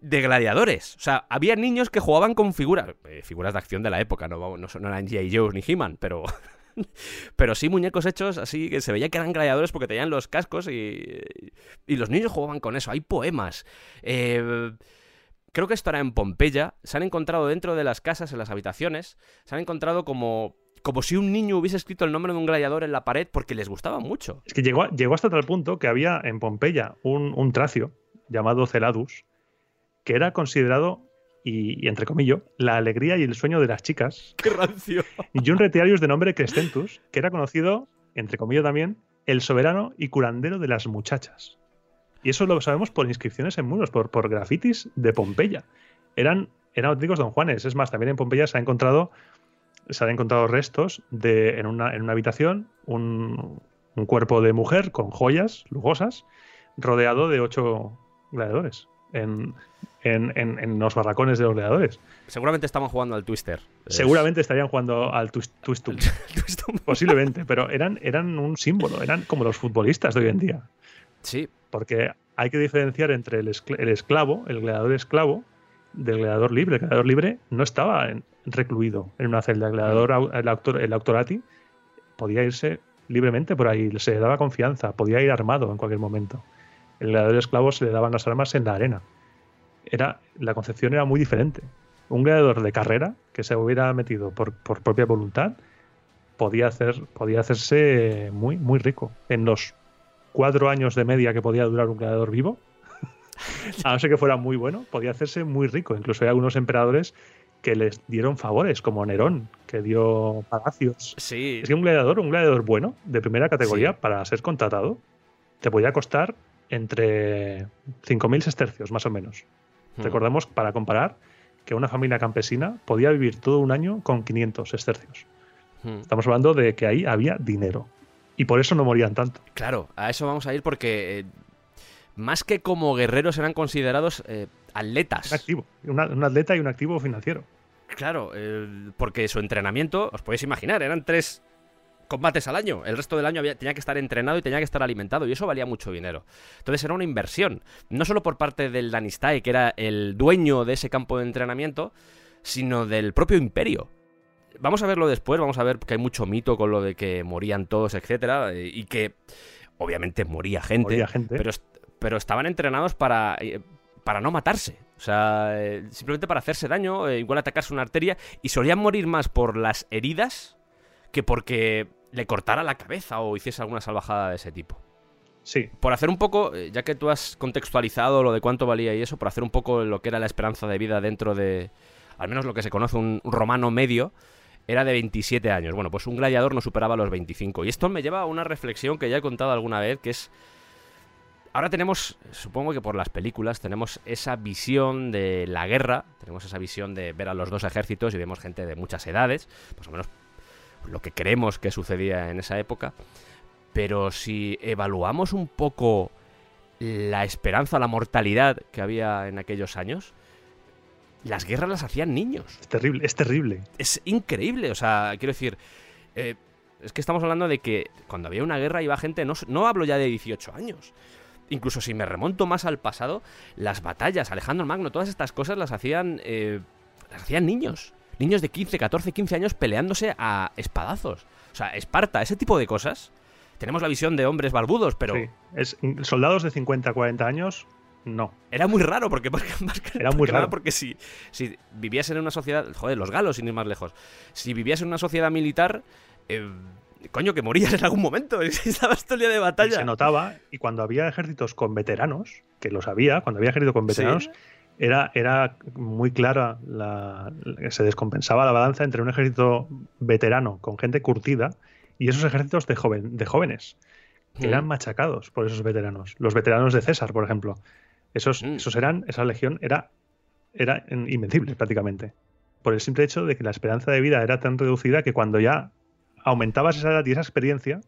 De gladiadores. O sea, había niños que jugaban con figuras. eh, figuras de acción de la época, no, no, no eran G.I. Joe ni He-Man, pero. [laughs] pero sí muñecos hechos así que se veía que eran gladiadores porque tenían los cascos y. Y los niños jugaban con eso. Hay poemas. Eh, creo que esto era en Pompeya. Se han encontrado dentro de las casas, en las habitaciones. Se han encontrado como. Como si un niño hubiese escrito el nombre de un gladiador en la pared porque les gustaba mucho. Es que llegó, llegó hasta tal punto que había en Pompeya un, un tracio llamado Celadus, que era considerado, y, y entre comillas, la alegría y el sueño de las chicas, ¡Qué rancio! [laughs] y un retiarius de nombre Crescentus, que era conocido, entre comillas también, el soberano y curandero de las muchachas. Y eso lo sabemos por inscripciones en muros, por, por grafitis de Pompeya. Eran, eran auténticos don Juanes. Es más, también en Pompeya se ha encontrado, se han encontrado restos de, en, una, en una habitación, un, un cuerpo de mujer con joyas lujosas, rodeado de ocho gladiadores en, en, en- en los barracones de los gladiadores. Seguramente estaban jugando al Twister. Seguramente estarían jugando al twist, twistum, [laughs] posiblemente, pero eran, eran un símbolo, eran como los futbolistas de hoy en día. Sí, Porque hay que diferenciar entre el, escl- el esclavo, el gladiador esclavo, del gladiador libre. El gladiador libre no estaba recluido en una celda. El gladiador, el, autor, el autorati, podía irse libremente por ahí, se le daba confianza, podía ir armado en cualquier momento. El gladiador esclavo se le daban las armas en la arena. Era, la concepción era muy diferente. Un gladiador de carrera que se hubiera metido por, por propia voluntad podía, hacer, podía hacerse muy, muy rico. En los cuatro años de media que podía durar un gladiador vivo, [laughs] a no ser que fuera muy bueno, podía hacerse muy rico. Incluso hay algunos emperadores que les dieron favores, como Nerón, que dio palacios. sí. Es que un gladiador, un gladiador bueno, de primera categoría, Sí. para ser contratado, te podía costar entre 5.000 sestercios, más o menos. Mm. Recordemos, para comparar, que una familia campesina podía vivir todo un año con 500 sestercios. Mm. Estamos hablando de que ahí había dinero. Y por eso no morían tanto. Claro, a eso vamos a ir porque eh, más que como guerreros eran considerados eh, atletas. Un activo. una- un atleta y un activo financiero. Claro, eh, porque su entrenamiento, os podéis imaginar, eran tres combates al año. El resto del año había- tenía que estar entrenado y tenía que estar alimentado, y eso valía mucho dinero. Entonces era una inversión, no solo por parte del Danistai, que era el dueño de ese campo de entrenamiento, sino del propio imperio. Vamos a verlo después, vamos a ver que hay mucho mito con lo de que morían todos, etcétera, eh, y que obviamente moría gente, Moría gente. pero, pero estaban entrenados para, eh, para no matarse. O sea, eh, simplemente para hacerse daño, igual atacarse una arteria, y solían morir más por las heridas que porque le cortara la cabeza o hiciese alguna salvajada de ese tipo. Sí, Por hacer un poco, eh, ya que tú has contextualizado lo de cuánto valía y eso, por hacer un poco lo que era la esperanza de vida dentro de, al menos lo que se conoce, un un romano medio, era de 27 años. Bueno, pues un gladiador no superaba los 25. Y esto me lleva a una reflexión que ya he contado alguna vez, que es... Ahora tenemos, supongo que por las películas, tenemos esa visión de la guerra, tenemos esa visión de ver a los dos ejércitos y vemos gente de muchas edades, más o menos lo que creemos que sucedía en esa época. Pero si evaluamos un poco la esperanza, la mortalidad que había en aquellos años, las guerras las hacían niños. es terrible, es terrible. Es increíble, o sea, quiero decir, eh, es que estamos hablando de que cuando había una guerra iba gente, no, no hablo ya de 18 años. Incluso si me remonto más al pasado, las batallas, Alejandro Magno, todas estas cosas las hacían, eh, las hacían niños. Niños de 15, 14, 15 años peleándose a espadazos. O sea, Esparta, ese tipo de cosas. Tenemos la visión de hombres barbudos, pero Sí. Es, soldados de 50, 40 años, no. era muy raro porque [laughs] más que- Era muy porque raro. porque si, si vivías en una sociedad, joder, los galos sin ir más lejos, si vivías en una sociedad militar, eh, coño que morías en algún momento, [laughs] estabas todo el día de Y batalla. se notaba, y cuando había ejércitos con veteranos, que los había, cuando había ejército con Sí. Era, era muy clara, la, la- se descompensaba la balanza entre un ejército veterano con gente curtida y esos ejércitos de, joven, de jóvenes, que Mm. eran machacados por esos veteranos. Los veteranos de César, por ejemplo. Esos, Mm. esos eran, esa legión era, era invencible prácticamente. Por el simple hecho de que la esperanza de vida era tan reducida que cuando ya aumentabas esa edad y esa experiencia,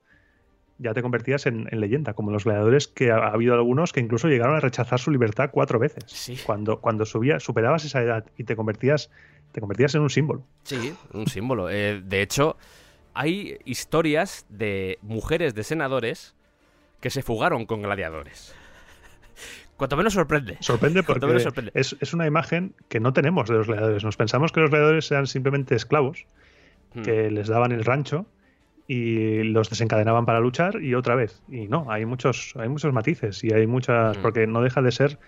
ya te convertías en, en leyenda, como los gladiadores que ha, ha habido algunos que incluso llegaron a rechazar su libertad cuatro veces. Sí. Cuando, cuando subía, superabas esa edad y te convertías, te convertías en un símbolo. Sí, un símbolo. Eh, de hecho, hay historias de mujeres de senadores que se fugaron con gladiadores. Cuanto menos sorprende. Sorprende porque menos sorprende. Es, es una imagen que no tenemos de los gladiadores. Nos pensamos que los gladiadores eran simplemente esclavos Hmm. que les daban el rancho y los desencadenaban para luchar y otra vez. Y no, hay muchos, hay muchos matices y hay muchas. Mm. porque no deja de ser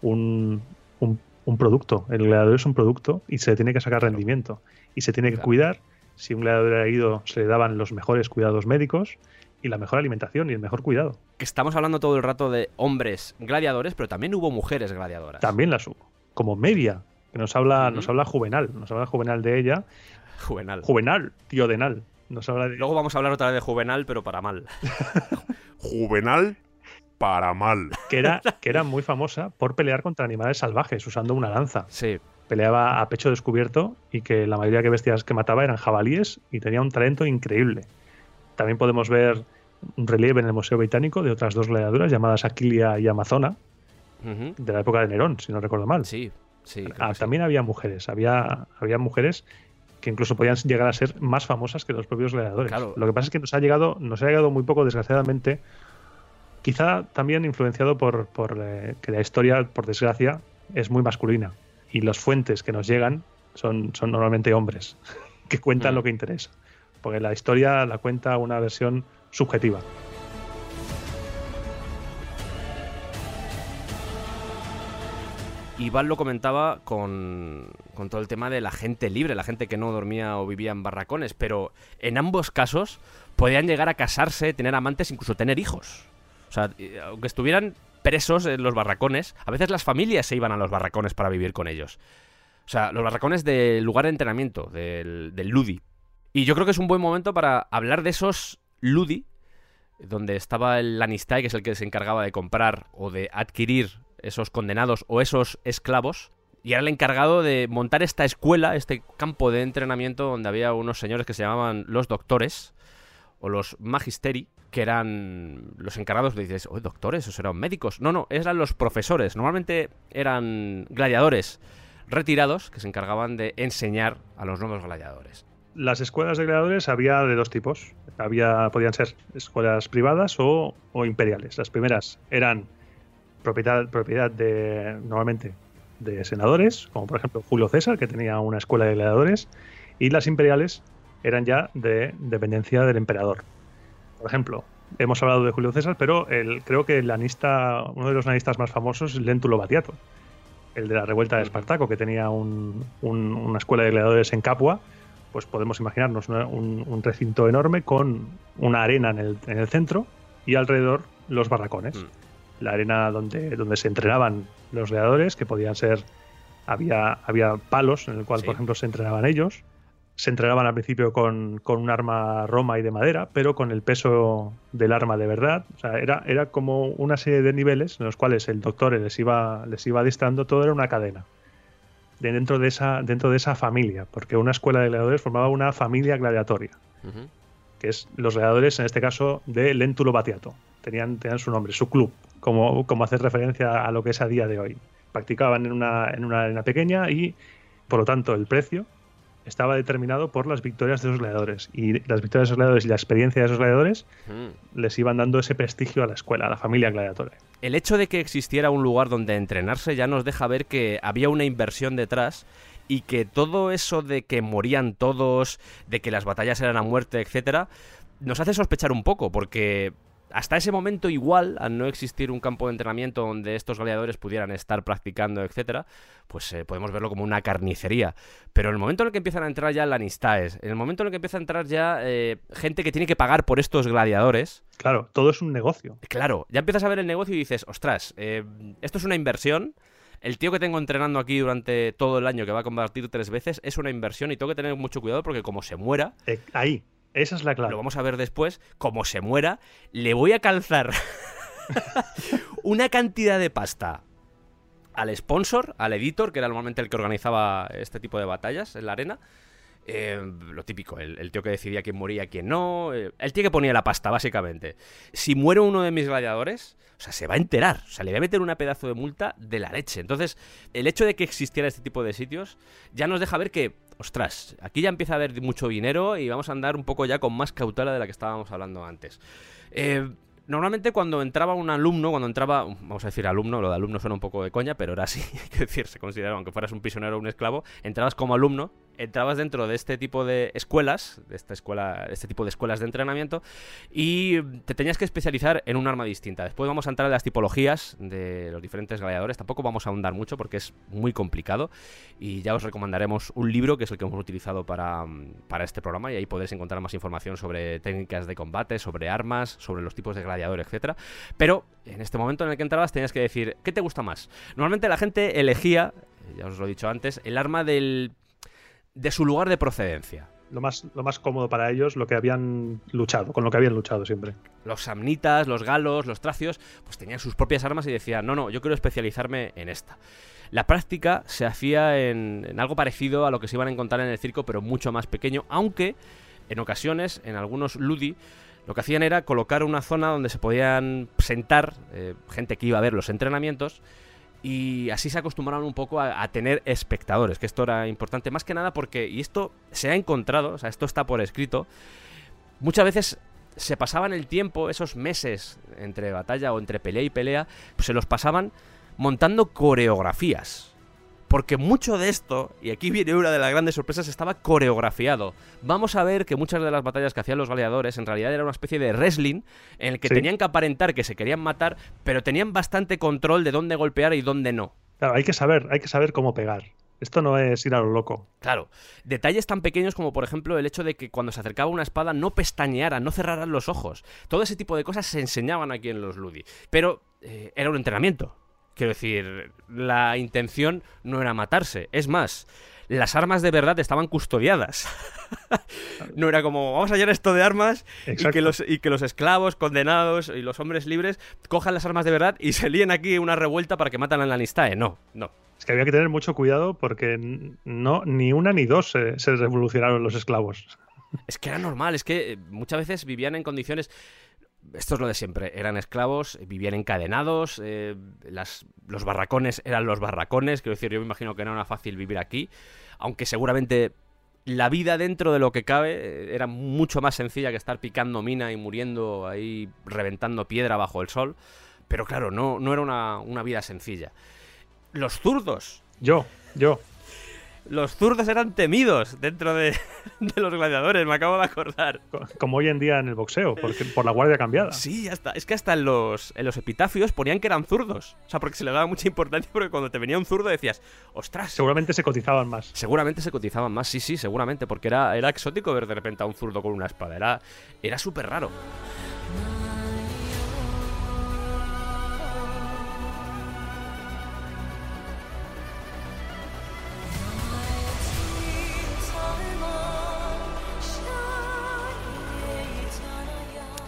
un, un, un producto. El gladiador es un producto y se le tiene que sacar rendimiento. Y se tiene que Claro. cuidar. Si un gladiador era ido, se le daban los mejores cuidados médicos y la mejor alimentación y el mejor cuidado. Que estamos hablando todo el rato de hombres gladiadores, pero también hubo mujeres gladiadoras. También las hubo. Como media, que nos habla, nos habla Juvenal, nos habla Juvenal de ella. Juvenal. Juvenal, tío Denal. Nos habla de. Luego vamos a hablar otra vez de Juvenal, pero para mal. [laughs] Juvenal para mal. que era, que era muy famosa por pelear contra animales salvajes usando una lanza. Sí. Peleaba a pecho descubierto y que la mayoría de bestias que mataba eran jabalíes y tenía un talento increíble. También podemos ver un relieve en el Museo Británico de otras dos gladiadoras llamadas Aquilia y Amazona, de la época de Nerón, si no recuerdo mal. Sí, sí. Ah, sí. también había mujeres, había, había mujeres que incluso podían llegar a ser más famosas que los propios gladiadores. Claro. Lo que pasa es que nos ha llegado, nos ha llegado muy poco, desgraciadamente, quizá también influenciado por, por, eh, que la historia, por desgracia, es muy masculina. Y las fuentes que nos llegan son, son normalmente hombres, [laughs] que cuentan Mm. lo que interesa. Porque la historia la cuenta una versión subjetiva. Iván lo comentaba con, con todo el tema de la gente libre, la gente que no dormía o vivía en barracones, pero en ambos casos podían llegar a casarse, tener amantes, incluso tener hijos. O sea, aunque estuvieran presos en los barracones, a veces las familias se iban a los barracones para vivir con ellos. O sea, los barracones del lugar de entrenamiento, del, Ludi. Y yo creo que es un buen momento para hablar de esos Ludi, donde estaba el Lannister, que es el que se encargaba de comprar o de adquirir esos condenados o esos esclavos, y era el encargado de montar esta escuela, este campo de entrenamiento donde había unos señores que se llamaban los doctores o los magisteri, que eran los encargados, le dices, doctores, esos eran médicos. No, no, eran los profesores. Normalmente eran gladiadores retirados que se encargaban de enseñar a los nuevos gladiadores. Las escuelas de gladiadores había de dos tipos. Había, podían ser escuelas privadas o, o imperiales. Las primeras eran propiedad, propiedad de, normalmente, de senadores, como por ejemplo Julio César, que tenía una escuela de gladiadores, y las imperiales eran ya de dependencia del emperador. Por ejemplo, hemos hablado de Julio César, pero el, creo que el anista, uno de los anistas más famosos es Lentulo Batiato, el de la revuelta de Espartaco, que tenía un- un- una escuela de gladiadores en Capua. Pues podemos imaginarnos una- un, un recinto enorme con una arena en el, en el centro y alrededor los barracones. Mm. La arena donde, donde se entrenaban los gladiadores, que podían ser. Había, había palos en el cual, Sí. por ejemplo, se entrenaban ellos. Se entrenaban al principio con, con un arma roma y de madera, pero con el peso del arma de verdad. O sea, era, era como una serie de niveles en los cuales el doctor les iba, les iba adistrando, todo era una cadena. De dentro, de esa, dentro de esa familia, porque una escuela de gladiadores formaba una familia gladiatoria que es los gladiadores, en este caso, de Lentulo Batiato. Tenían, tenían su nombre, su club, como, como hacer referencia a lo que es a día de hoy. Practicaban en una, en una arena pequeña y, por lo tanto, el precio estaba determinado por las victorias de esos gladiadores. Y las victorias de esos gladiadores y la experiencia de esos gladiadores Mm. les iban dando ese prestigio a la escuela, a la familia gladiatoria. El hecho de que existiera un lugar donde entrenarse ya nos deja ver que había una inversión detrás y que todo eso de que morían todos, de que las batallas eran a muerte, etcétera, nos hace sospechar un poco, porque hasta ese momento igual, al no existir un campo de entrenamiento donde estos gladiadores pudieran estar practicando, etcétera, pues eh, podemos verlo como una carnicería. Pero en el momento en el que empiezan a entrar ya lanistaes, en el momento en el que empieza a entrar ya eh, gente que tiene que pagar por estos gladiadores, Claro, todo es un negocio. Claro, ya empiezas a ver el negocio y dices, ostras, eh, esto es una inversión. El tío que tengo entrenando aquí durante todo el año, que va a combatir tres veces, es una inversión y tengo que tener mucho cuidado porque como se muera, Eh, ahí, esa es la clave. lo vamos a ver después, como se muera, le voy a calzar [laughs] una cantidad de pasta al sponsor, al editor, que era normalmente el que organizaba este tipo de batallas en la arena. Eh, lo típico, el, tío que decidía quién moría, quién no. eh, el tío que ponía la pasta, básicamente. Si muere uno de mis gladiadores, o sea, se va a enterar. O sea, le voy a meter una pedazo de multa de la leche. Entonces, el hecho de que existiera este tipo de sitios ya nos deja ver que, ostras, aquí ya empieza a haber mucho dinero y vamos a andar un poco ya con más cautela de la que estábamos hablando antes. Eh, Normalmente cuando entraba un alumno, cuando entraba, vamos a decir alumno, lo de alumno suena un poco de coña, pero era así, [laughs] hay que decir, se consideraba, aunque fueras un prisionero o un esclavo, entrabas como alumno, entrabas dentro de este tipo de escuelas, de esta escuela, este tipo de escuelas de entrenamiento, y te tenías que especializar en un arma distinta. Después vamos a entrar en las tipologías de los diferentes gladiadores, tampoco vamos a ahondar mucho porque es muy complicado, y ya os recomendaremos un libro que es el que hemos utilizado para, para este programa, y ahí podéis encontrar más información sobre técnicas de combate, sobre armas, sobre los tipos de gladiadores etcétera. Pero en este momento en el que entrabas tenías que decir, ¿qué te gusta más? Normalmente la gente elegía, ya os lo he dicho antes, el arma del, de su lugar de procedencia. Lo más, lo más cómodo para ellos, lo que habían luchado, con lo que habían luchado siempre. Los samnitas, los galos, los tracios, pues tenían sus propias armas y decían, no, no, yo quiero especializarme en esta. La práctica se hacía en, en algo parecido a lo que se iban a encontrar en el circo, pero mucho más pequeño, aunque en ocasiones, en algunos ludi, lo que hacían era colocar una zona donde se podían sentar eh, gente que iba a ver los entrenamientos y así se acostumbraron un poco a, tener espectadores, que esto era importante más que nada porque, y esto se ha encontrado, o sea, esto está por escrito, muchas veces se pasaban el tiempo, esos meses entre batalla o entre pelea y pelea, pues se los pasaban montando coreografías. Porque mucho de esto, y aquí viene una de las grandes sorpresas, estaba coreografiado. Vamos a ver que muchas de las batallas que hacían los gladiadores en realidad era una especie de wrestling en el que Sí. tenían que aparentar que se querían matar, pero tenían bastante control de dónde golpear y dónde no. Claro, hay que saber, hay que saber cómo pegar. Esto no es ir a lo loco. Claro, detalles tan pequeños como por ejemplo el hecho de que cuando se acercaba una espada no pestañearan, no cerraran los ojos. Todo ese tipo de cosas se enseñaban aquí en los Ludi. Pero eh, era un entrenamiento. Quiero decir, la intención no era matarse. Es más, las armas de verdad estaban custodiadas. [laughs] no era como, vamos a llenar esto de armas y que, los, y que los esclavos condenados y los hombres libres cojan las armas de verdad y se líen aquí una revuelta para que matan a la Nistae. No, no. Es que había que tener mucho cuidado porque no, ni una ni dos se, se revolucionaron los esclavos. Es que era normal, es que eh, muchas veces vivían en condiciones. Esto es lo de siempre. Eran esclavos, vivían encadenados, eh, las, los barracones eran los barracones. Quiero decir, yo me imagino que no era fácil vivir aquí. Aunque seguramente la vida dentro de lo que cabe eh, era mucho más sencilla que estar picando mina y muriendo ahí, reventando piedra bajo el sol. Pero claro, no, no era una, una vida sencilla. Los zurdos. Yo, yo. Los zurdos eran temidos dentro de, [laughs] de los gladiadores, me acabo de acordar. co- Como hoy en día en el boxeo, porque, por la guardia cambiada. Sí, ya está. Es que hasta en los, en los epitafios ponían que eran zurdos. O sea, porque se le daba mucha importancia porque cuando te venía un zurdo decías, ostras, Seguramente se cotizaban más. seguramente se cotizaban más. Sí, sí, seguramente, porque era, era exótico ver de repente a un zurdo con una espada. Era, era súper raro.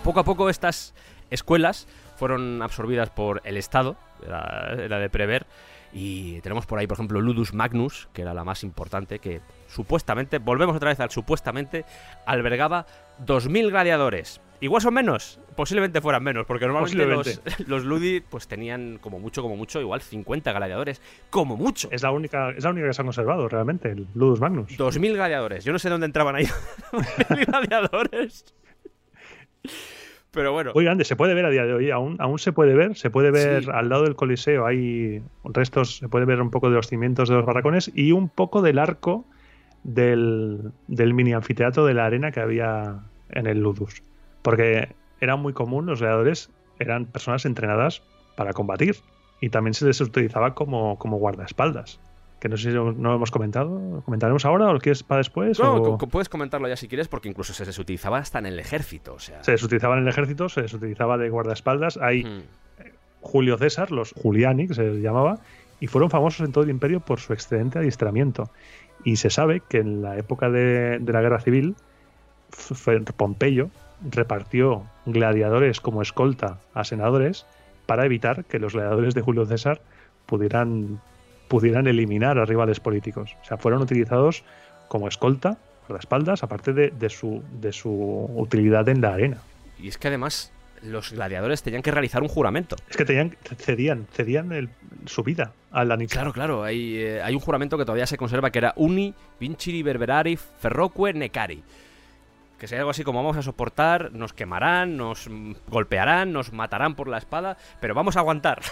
Poco a poco estas escuelas fueron absorbidas por el Estado, era, era de prever, y tenemos por ahí, por ejemplo, Ludus Magnus, que era la más importante, que supuestamente, volvemos otra vez al supuestamente, albergaba 2.000 gladiadores. Igual son menos, posiblemente fueran menos, porque normalmente los, [laughs] los Ludi pues tenían como mucho, como mucho, igual 50 gladiadores, como mucho. Es la única, es la única que se ha conservado realmente, el Ludus Magnus. 2.000 gladiadores. Yo no sé dónde entraban ahí [laughs] 2.000 gladiadores. Pero bueno. Muy grande, se puede ver a día de hoy, aún, aún se puede ver, se puede ver Sí. al lado del Coliseo, hay restos, se puede ver un poco de los cimientos de los barracones y un poco del arco del, del mini anfiteatro de la arena que había en el Ludus. Porque era muy común, los gladiadores eran personas entrenadas para combatir y también se les utilizaba como, como guardaespaldas. Que no sé si no lo hemos comentado, ¿comentaremos ahora o lo quieres para después? No, o- puedes comentarlo ya si quieres, porque incluso se les utilizaba hasta en el ejército. O sea. Se les utilizaba en el ejército, se les utilizaba de guardaespaldas. Hay Mm. Julio César, los Juliani, que se les llamaba, y fueron famosos en todo el imperio por su excelente adiestramiento. Y se sabe que en la época de, de la guerra civil, Pompeyo repartió gladiadores como escolta a senadores para evitar que los gladiadores de Julio César pudieran, pudieran eliminar a rivales políticos. O sea, fueron utilizados como escolta, espaldas, aparte de, de su, de su utilidad en la arena. Y es que además los gladiadores tenían que realizar un juramento. Es que tenían, cedían, cedían el- su vida a la Claro, claro, hay, eh, hay un juramento que todavía se conserva que era Uni, Vinciri, Berberari, Ferroque, Necari. Que sería algo así como vamos a soportar, nos quemarán, nos golpearán, nos matarán por la espada, pero vamos a aguantar.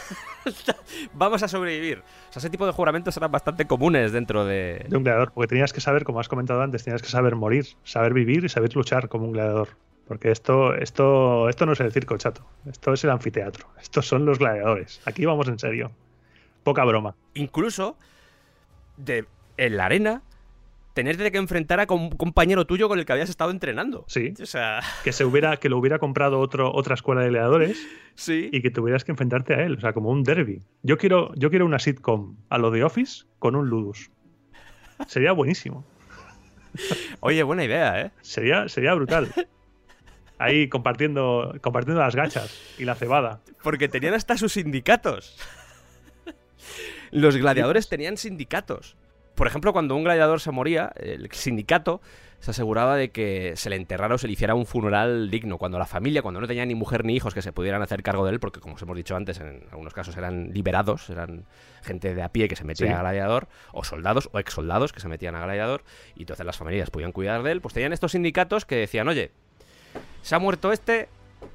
[laughs] vamos a sobrevivir. O sea, ese tipo de juramentos eran bastante comunes dentro de... de un gladiador, porque tenías que saber, como has comentado antes, tenías que saber morir, saber vivir y saber luchar como un gladiador. Porque esto, esto, esto no es el circo, chato. Esto es el anfiteatro. Estos son los gladiadores. Aquí vamos en serio. Poca broma. Incluso de, en la arena, tenerte que enfrentar a un compañero tuyo con el que habías estado entrenando. Sí. O sea, [laughs] Que se hubiera, que lo hubiera comprado otro, otra escuela de gladiadores sí. y que tuvieras que enfrentarte a él. O sea, como un derby. Yo quiero, yo quiero una sitcom a lo de Office con un Ludus. Sería buenísimo. Oye, buena idea, ¿eh? Sería, sería brutal. Ahí compartiendo, compartiendo las gachas y la cebada. Porque tenían hasta sus sindicatos. Los gladiadores tenían sindicatos. Por ejemplo, cuando un gladiador se moría, el sindicato se aseguraba de que se le enterrara o se le hiciera un funeral digno. Cuando la familia, cuando no tenía ni mujer ni hijos que se pudieran hacer cargo de él, porque como os hemos dicho antes, en algunos casos eran liberados, eran gente de a pie que se metía Sí. a gladiador, o soldados o ex soldados que se metían a gladiador, y entonces las familias podían cuidar de él, pues tenían estos sindicatos que decían, oye, se ha muerto este,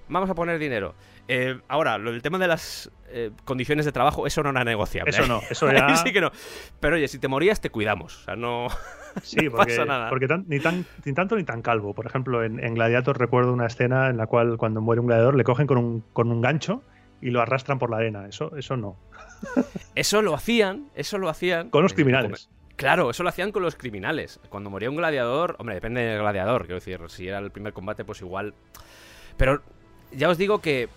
vamos a poner dinero. Eh, ahora, lo del tema de las eh, condiciones de trabajo, eso no era negociable. Eso no, eso [laughs] Ahí ya- sí que no. Pero oye, si te morías, te cuidamos. O sea, no. [laughs] Sí, No porque, pasa nada. porque tan- ni, tan, ni tanto ni tan calvo. Por ejemplo, en, en Gladiator recuerdo una escena en la cual cuando muere un gladiador le cogen con un, con un gancho y lo arrastran por la arena. Eso, eso no. [laughs] Eso lo hacían, eso lo hacían. Con los criminales. Claro, eso lo hacían con los criminales. Cuando moría un gladiador, hombre, depende del gladiador, quiero decir, si era el primer combate, pues igual. Pero ya os digo que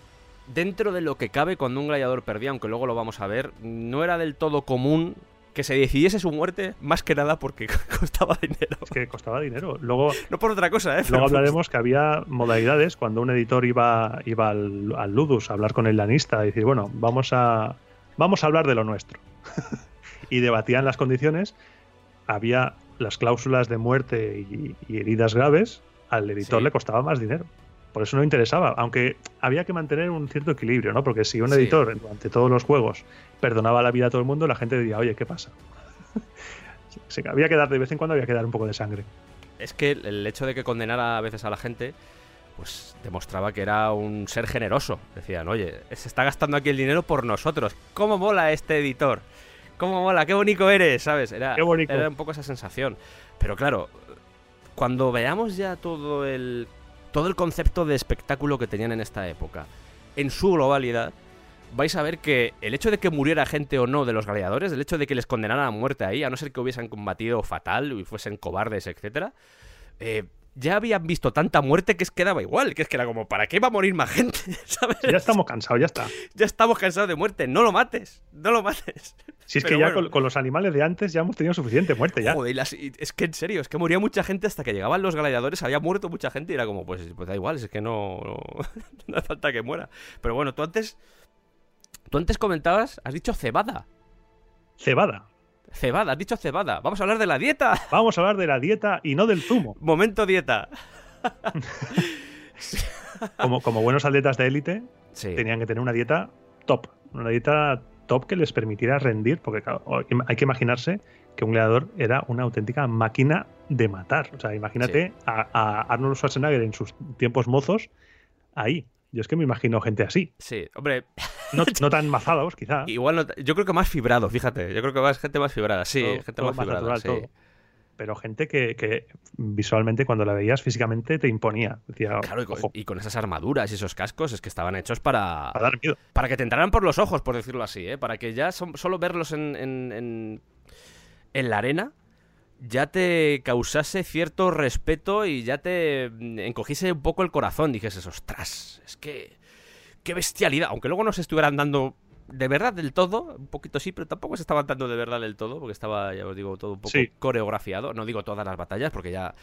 dentro de lo que cabe cuando un gladiador perdía, aunque luego lo vamos a ver, no era del todo común que se decidiese su muerte, más que nada porque [laughs] costaba dinero. Es que costaba dinero. Luego, No por otra cosa, ¿eh? luego Pero- hablaremos que había modalidades cuando un editor iba, iba al, al Ludus a hablar con el lanista y decir, bueno, vamos a, vamos a hablar de lo nuestro. [laughs] y debatían las condiciones. Había las cláusulas de muerte y, y heridas graves. Al editor Sí. le costaba más dinero. Por eso no interesaba, aunque había que mantener un cierto equilibrio, ¿no? Porque si un Sí. editor durante todos los juegos perdonaba la vida a todo el mundo, la gente diría, oye, ¿qué pasa? [laughs] Sí, había que dar, de vez en cuando había que dar un poco de sangre. es que el- hecho de que condenara a veces a la gente, pues demostraba que era un ser generoso. Decían, oye, se está gastando aquí el dinero por nosotros. ¿Cómo mola este editor? ¿Cómo mola? ¡Qué bonito eres! ¿Sabes? Era, Qué bonito. era un poco esa sensación. Pero claro, cuando veamos ya todo el, todo el concepto de espectáculo que tenían en esta época, en su globalidad, vais a ver que el hecho de que muriera gente o no de los gladiadores, el hecho de que les condenaran a muerte ahí, a no ser que hubiesen combatido fatal y fuesen cobardes, etcétera, eh, ya habían visto tanta muerte que es que daba igual, que es que era como, ¿para qué va a morir más gente? [laughs] ¿Sabes? Ya estamos cansados, ya está. Ya estamos cansados de muerte, no lo mates, no lo mates. Si es Pero que ya bueno. con, con los animales de antes ya hemos tenido suficiente muerte ya. Joder, y las- y es que en serio, es que moría mucha gente hasta que llegaban los gladiadores, había muerto mucha gente y era como, pues, pues da igual, es que no, no, [laughs] no hace falta que muera. Pero bueno, tú antes, tú antes comentabas, has dicho cebada. Cebada. Cebada, has dicho cebada. Vamos a hablar de la dieta. [laughs] Vamos a hablar de la dieta y no del zumo. Momento dieta. [laughs] Como, como buenos atletas de élite, Sí. tenían que tener una dieta top. Una dieta top que les permitiera rendir, porque claro, hay que imaginarse que un gladiador era una auténtica máquina de matar. O sea, imagínate a, a Arnold Schwarzenegger en sus tiempos mozos ahí. Yo es que me imagino gente así. Sí, hombre, No, [laughs] no tan mazados, quizá. igual no- yo creo que más fibrado, fíjate. Yo creo que más gente más fibrada, sí, Todo- gente todo más más fibrada, natural, sí. todo. Pero gente que, que visualmente, cuando la veías físicamente, te imponía. Decía, Claro, y con, y con esas armaduras y esos cascos es que estaban hechos para, a dar miedo. para que te entraran por los ojos, por decirlo así, ¿eh? Para que ya son- solo verlos en, en, en, en la arena ya te causase cierto respeto y ya te mm, encogiese un poco el corazón. Dijes, ostras, es que... ¡Qué bestialidad! Aunque luego no se estuvieran dando de verdad del todo, un poquito sí, pero tampoco se estaban dando de verdad del todo, porque estaba, ya os digo, todo un poco Sí. coreografiado. No digo todas las batallas, porque ya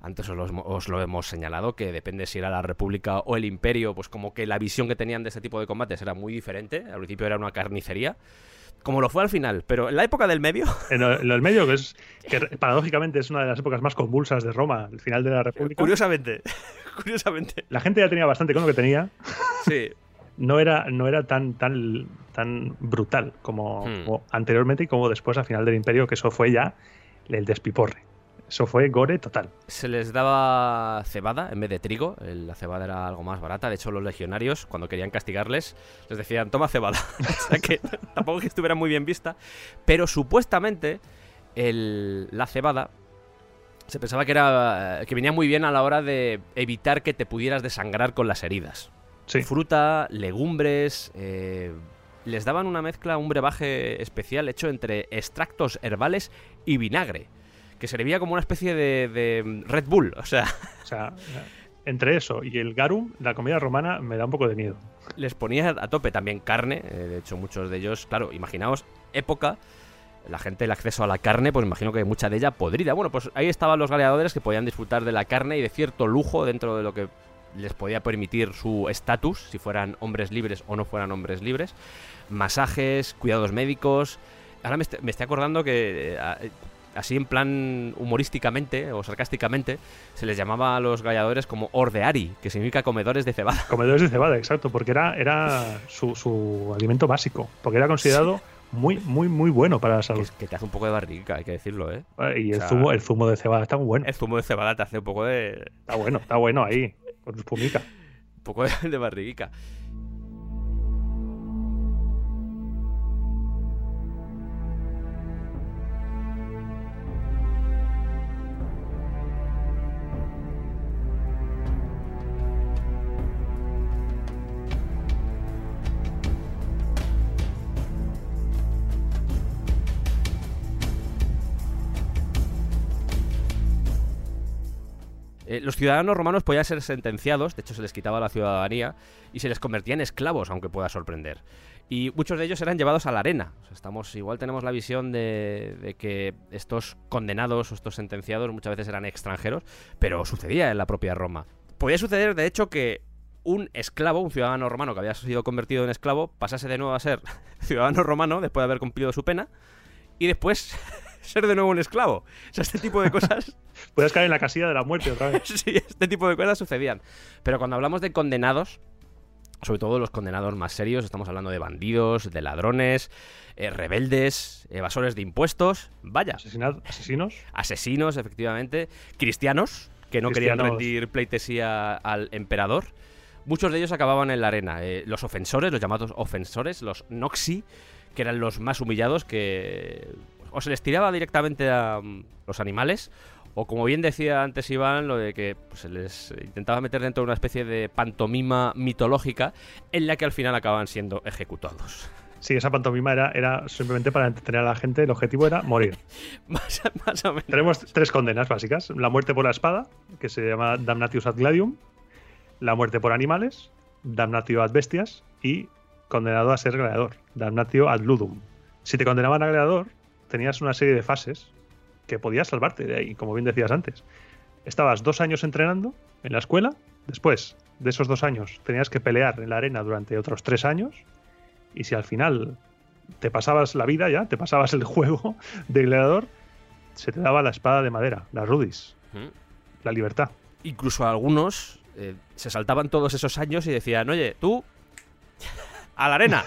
antes os lo, os lo hemos señalado, que depende si era la República o el Imperio, pues como que la visión que tenían de este tipo de combates era muy diferente. Al principio era una carnicería, como lo fue al final, pero en la época del medio, [laughs] En el, en el medio, que es que paradójicamente es una de las épocas más convulsas de Roma, el final de la República. curiosamente, [laughs] curiosamente, La gente ya tenía bastante con lo que tenía. sí, No era, no era tan, tan, tan brutal como, Hmm. como anteriormente y como después al final del Imperio, que eso fue ya el despiporre. Eso fue gore total. se les daba cebada en vez de trigo. La cebada era algo más barata. De hecho, los legionarios, cuando querían castigarles, les decían, toma cebada. [laughs] o sea que [laughs] tampoco que estuviera muy bien vista. Pero supuestamente el- la cebada se pensaba que era que venía muy bien a la hora de evitar que te pudieras desangrar con las heridas. Sí. Fruta, legumbres, eh, les daban una mezcla, un brebaje especial hecho entre extractos herbales y vinagre, que servía como una especie de, de Red Bull, o sea, O sea, entre eso y el garum, la comida romana me da un poco de miedo. les ponía a tope también carne, eh, de hecho muchos de ellos, claro, imaginaos, época, la gente el acceso a la carne, pues imagino que mucha de ella podrida. Bueno, pues ahí estaban los gladiadores que podían disfrutar de la carne y de cierto lujo dentro de lo que les podía permitir su estatus, si fueran hombres libres o no fueran hombres libres. Masajes, cuidados médicos. Ahora me, est- me estoy acordando que eh, así en plan humorísticamente o sarcásticamente, se les llamaba a los gladiadores como ordeari, que significa comedores de cebada. [laughs] Comedores de cebada, exacto, porque era, era su, su alimento básico, porque era considerado muy, muy, muy bueno para la salud. es- que te hace un poco de barriga, hay que decirlo, ¿eh? Y el, o sea- zumo, el zumo de cebada está muy bueno. El zumo de cebada te hace un poco de, Está bueno, está bueno ahí, con su espumica. [laughs] un poco de, de barriguica. Los ciudadanos romanos podían ser sentenciados, de hecho se les quitaba la ciudadanía y se les convertía en esclavos, aunque pueda sorprender. Y muchos de ellos eran llevados a la arena. O sea, estamos, igual tenemos la visión de, de que estos condenados o estos sentenciados muchas veces eran extranjeros, pero sucedía en la propia Roma. Podía suceder, de hecho, que un esclavo, un ciudadano romano que había sido convertido en esclavo, pasase de nuevo a ser [laughs] ciudadano romano después de haber cumplido su pena y después [laughs] [laughs] ser de nuevo un esclavo. O sea, este tipo de cosas [laughs] Puedes caer en la casilla de la muerte otra vez. [laughs] sí, este tipo de cosas sucedían. Pero cuando hablamos de condenados, sobre todo los condenados más serios, estamos hablando de bandidos, de ladrones, eh, rebeldes, evasores de impuestos, vaya, asesinos. asesinos, efectivamente, cristianos, que no querían rendir pleitesía al emperador. Muchos de ellos acababan en la arena. Eh, los ofensores, los llamados ofensores, los noxi, que eran los más humillados, que o se les tiraba directamente a mm, los animales, o como bien decía antes Iván, lo de que pues, se les intentaba meter dentro de una especie de pantomima mitológica en la que al final acaban siendo ejecutados. Sí, esa pantomima era, era simplemente para entretener a la gente. El objetivo era morir. [laughs] más, más o menos. Tenemos tres condenas básicas: la muerte por la espada, que se llama Damnatius ad gladium, la muerte por animales, Damnatio ad bestias, y condenado a ser gladiador, Damnatio ad ludum. Si te condenaban a gladiador, tenías una serie de fases que podías salvarte de ahí, como bien decías antes. Estabas dos años entrenando en la escuela, después de esos dos años tenías que pelear en la arena durante otros tres años, y si al final te pasabas la vida ya, te pasabas el [laughs] juego de gladiador, se te daba la espada de madera, la rudis, la libertad. incluso algunos eh, se saltaban todos esos años y decían, oye, tú, a la arena.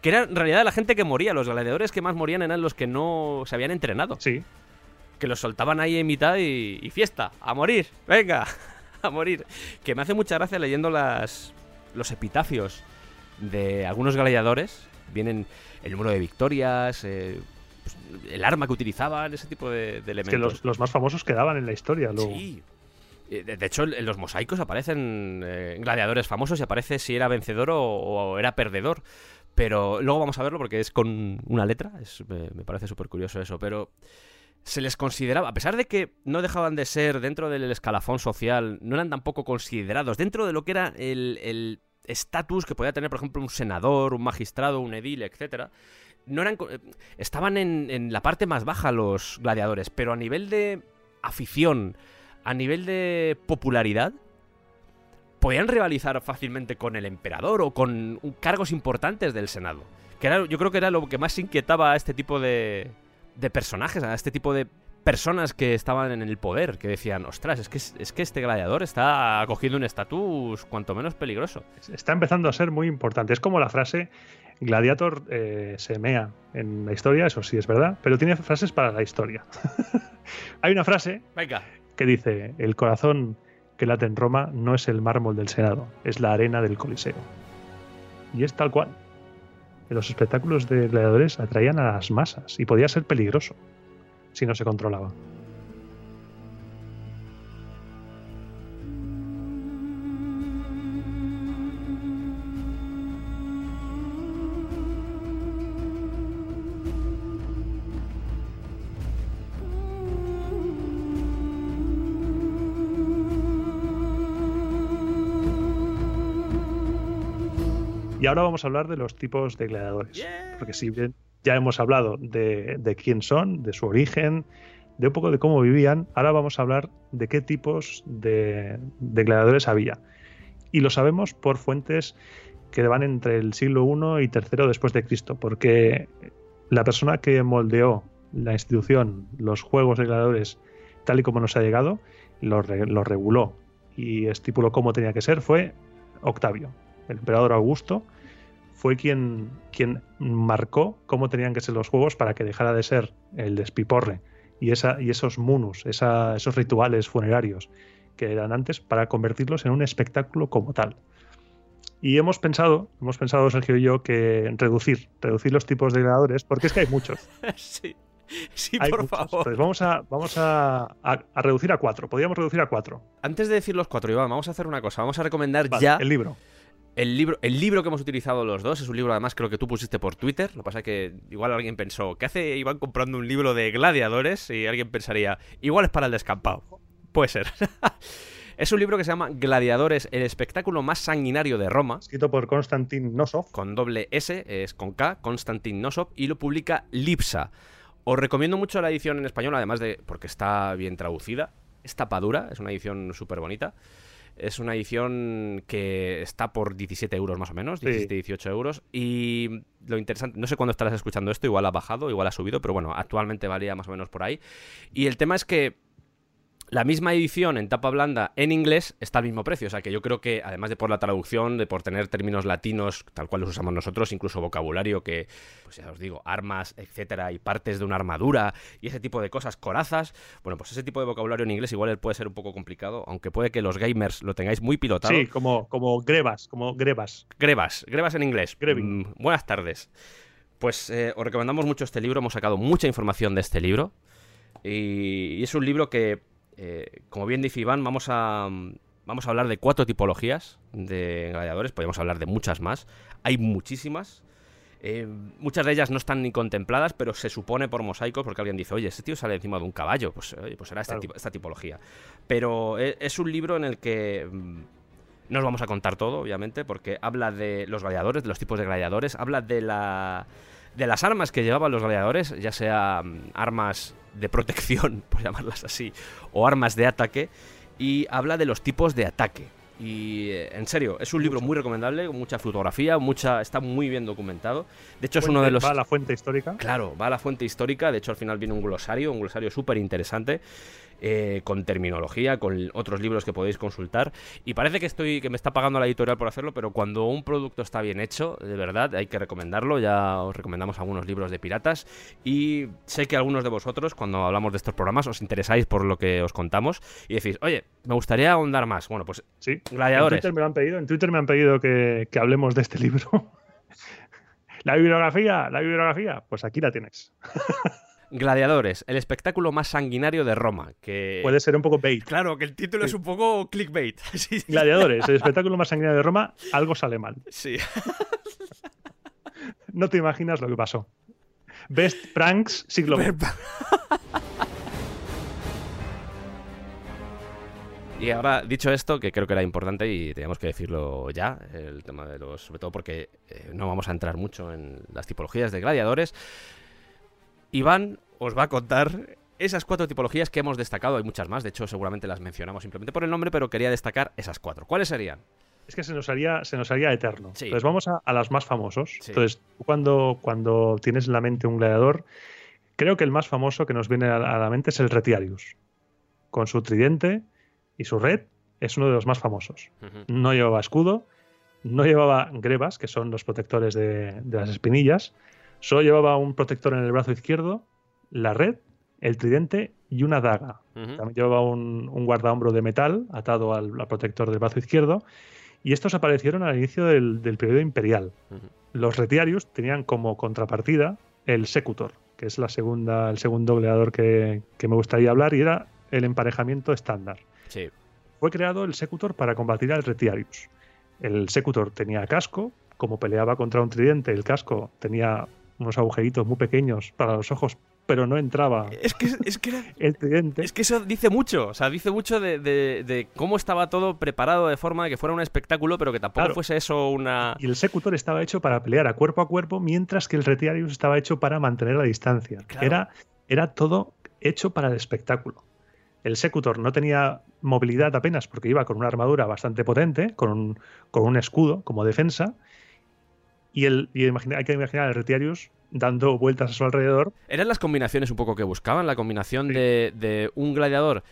que era en realidad la gente que moría, los gladiadores que más morían eran los que no se habían entrenado. Sí, Que los soltaban ahí en mitad y, y fiesta, a morir, venga, [laughs] a morir. Que me hace mucha gracia leyendo las, los epitafios de algunos gladiadores. Vienen el número de victorias, eh, pues, el arma que utilizaban, ese tipo de, de es elementos. que los, los más famosos quedaban en la historia. luego. Sí. Eh, De hecho, en los mosaicos aparecen eh, gladiadores famosos y aparece si era vencedor o, era perdedor. Pero luego vamos a verlo porque es con una letra. Me, parece súper curioso eso. Pero se les consideraba, a pesar de que no dejaban de ser dentro del escalafón social, no eran tampoco considerados dentro de lo que era el estatus que podía tener, por ejemplo, un senador, un magistrado, un edil, etcétera. No eran, eh, estaban en, en la parte más baja los gladiadores, pero a nivel de afición, a nivel de popularidad, podían rivalizar fácilmente con el emperador o con cargos importantes del Senado. Que era, yo creo que era lo que más inquietaba a este tipo de, de personajes, a este tipo de personas que estaban en el poder, que decían, ostras, es que, es que este gladiador está cogiendo un estatus cuanto menos peligroso. Está empezando a ser muy importante. Es como la frase Gladiator eh, se mea en la historia, eso sí es verdad, pero tiene frases para la historia. [laughs] Hay una frase Venga. Que dice, el corazón que late en Roma no es el mármol del Senado, es la arena del Coliseo. Y es tal cual. Los espectáculos de gladiadores atraían a las masas y podía ser peligroso si no se controlaba. Y ahora vamos a hablar de los tipos de gladiadores. Porque si bien ya hemos hablado de, de quién son, de su origen, de un poco de cómo vivían, ahora vamos a hablar de qué tipos de, de gladiadores había. Y lo sabemos por fuentes que van entre el siglo I y III después de Cristo, porque la persona que moldeó la institución, los juegos de gladiadores, tal y como nos ha llegado, los lo reguló y estipuló cómo tenía que ser, fue Octavio, el emperador Augusto, fue quien, quien marcó cómo tenían que ser los juegos para que dejara de ser el despiporre y, esa, y esos munus, esos rituales funerarios que eran antes, para convertirlos en un espectáculo como tal. Y hemos pensado, hemos pensado Sergio y yo, que reducir, reducir los tipos de gladiadores, porque es que hay muchos. [laughs] sí. Sí, por favor. Entonces vamos, a, vamos a, reducir a cuatro. Podríamos reducir a cuatro. Antes de decir los cuatro, Iván, vamos a hacer una cosa. Vamos a recomendar ya. El libro. El libro, el libro que hemos utilizado los dos es un libro, además, creo que tú pusiste por Twitter. Lo que pasa es que igual alguien pensó, ¿qué hace Iván comprando un libro de gladiadores? Y alguien pensaría, igual es para el descampado. Puede ser. [laughs] Es un libro que se llama Gladiadores, el espectáculo más sanguinario de Roma. Escrito por Konstantin Nosov. Con doble S, es con K, Konstantin Nosov, y lo publica Lipsa. Os recomiendo mucho la edición en español, además de porque está bien traducida. Es tapadura, es una edición súper bonita. Es una edición que está por 17 euros más o menos, 17, 18 euros. Y lo interesante, no sé cuándo estarás escuchando esto, igual ha bajado, igual ha subido, pero bueno, actualmente valía más o menos por ahí. Y el tema es que la misma edición en tapa blanda en inglés está al mismo precio. O sea que yo creo que, además de por la traducción, de por tener términos latinos tal cual los usamos nosotros, incluso vocabulario que, pues ya os digo, armas, etcétera, y partes de una armadura y ese tipo de cosas, corazas. Bueno, pues ese tipo de vocabulario en inglés igual puede ser un poco complicado, aunque puede que los gamers lo tengáis muy pilotado. Sí, como, como grebas, como grebas. Grebas, grebas en inglés. Mm, buenas tardes. Pues eh, os recomendamos mucho este libro, hemos sacado mucha información de este libro. y es un libro que eh, como bien dice Iván, vamos a, vamos a hablar de cuatro tipologías de gladiadores, podemos hablar de muchas más. Hay muchísimas. Eh, muchas de ellas no están ni contempladas, pero se supone por mosaicos, porque alguien dice, oye, ese tío sale encima de un caballo, pues, pues será esta, esta, tipología. Pero eh, es un libro en el que mm, no os vamos a contar todo, obviamente, porque habla de los gladiadores, de los tipos de gladiadores, habla de la de las armas que llevaban los gladiadores, ya sea mm, armas de protección, [laughs] por llamarlas así, o armas de ataque, y habla de los tipos de ataque. Y eh, en serio, es un libro muy recomendable, con mucha fotografía, mucha, está muy bien documentado. De hecho, es uno de los. Va a la fuente histórica. Claro, va a la fuente histórica. De hecho, al final viene un glosario, un glosario súper interesante. Eh, con terminología, con otros libros que podéis consultar. Y parece que estoy que me está pagando la editorial por hacerlo, pero cuando un producto está bien hecho, de verdad, hay que recomendarlo. Ya os recomendamos algunos libros de piratas. Y sé que algunos de vosotros, cuando hablamos de estos programas, os interesáis por lo que os contamos y decís, oye, me gustaría ahondar más. Bueno, pues sí. gladiadores. En Twitter me han pedido, en Twitter me han pedido que, que hablemos de este libro. [laughs] la bibliografía, la bibliografía, pues aquí la tienes. [laughs] Gladiadores, el espectáculo más sanguinario de Roma. Que... Puede ser un poco bait. Claro, que el título es un poco clickbait. [laughs] Gladiadores, el espectáculo más sanguinario de Roma, algo sale mal. Sí. [laughs] no te imaginas lo que pasó. Best Pranks siglo [laughs] Y ahora, dicho esto, que creo que era importante y teníamos que decirlo ya, el tema de los, sobre todo porque eh, no vamos a entrar mucho en las tipologías de gladiadores, Iván os va a contar esas cuatro tipologías que hemos destacado. Hay muchas más, de hecho seguramente las mencionamos simplemente por el nombre, pero quería destacar esas cuatro. ¿Cuáles serían? Es que se nos haría, se nos haría eterno. Entonces vamos a, las más famosos. Entonces, cuando, cuando tienes en la mente un gladiador, creo que el más famoso que nos viene a la mente es el Retiarius. Con su tridente y su red, es uno de los más famosos. No llevaba escudo, no llevaba grebas, que son los protectores de las espinillas, Solo llevaba un protector en el brazo izquierdo, la red, el tridente y una daga. También llevaba un, un guardahombro de metal atado al, protector del brazo izquierdo. Y estos aparecieron al inicio del, periodo imperial. Los retiarios tenían como contrapartida el secutor, que es la segunda, el segundo gladiador que, me gustaría hablar, y era el emparejamiento estándar. Fue creado el secutor para combatir al retiarius. El secutor tenía casco, como peleaba contra un tridente, el casco tenía unos agujeritos muy pequeños para los ojos, pero no entraba es que, es que el tridente. Es que eso dice mucho, o sea, dice mucho de, cómo estaba todo preparado de forma que fuera un espectáculo, pero que tampoco fuese eso una... Y el Secutor estaba hecho para pelear a cuerpo a cuerpo, mientras que el Retiarius estaba hecho para mantener la distancia. Era, era todo hecho para el espectáculo. El Secutor no tenía movilidad apenas porque iba con una armadura bastante potente, con con un escudo como defensa, y, el, hay que imaginar el Retiarius dando vueltas a su alrededor. Eran las combinaciones un poco que buscaban, la combinación de, de un gladiador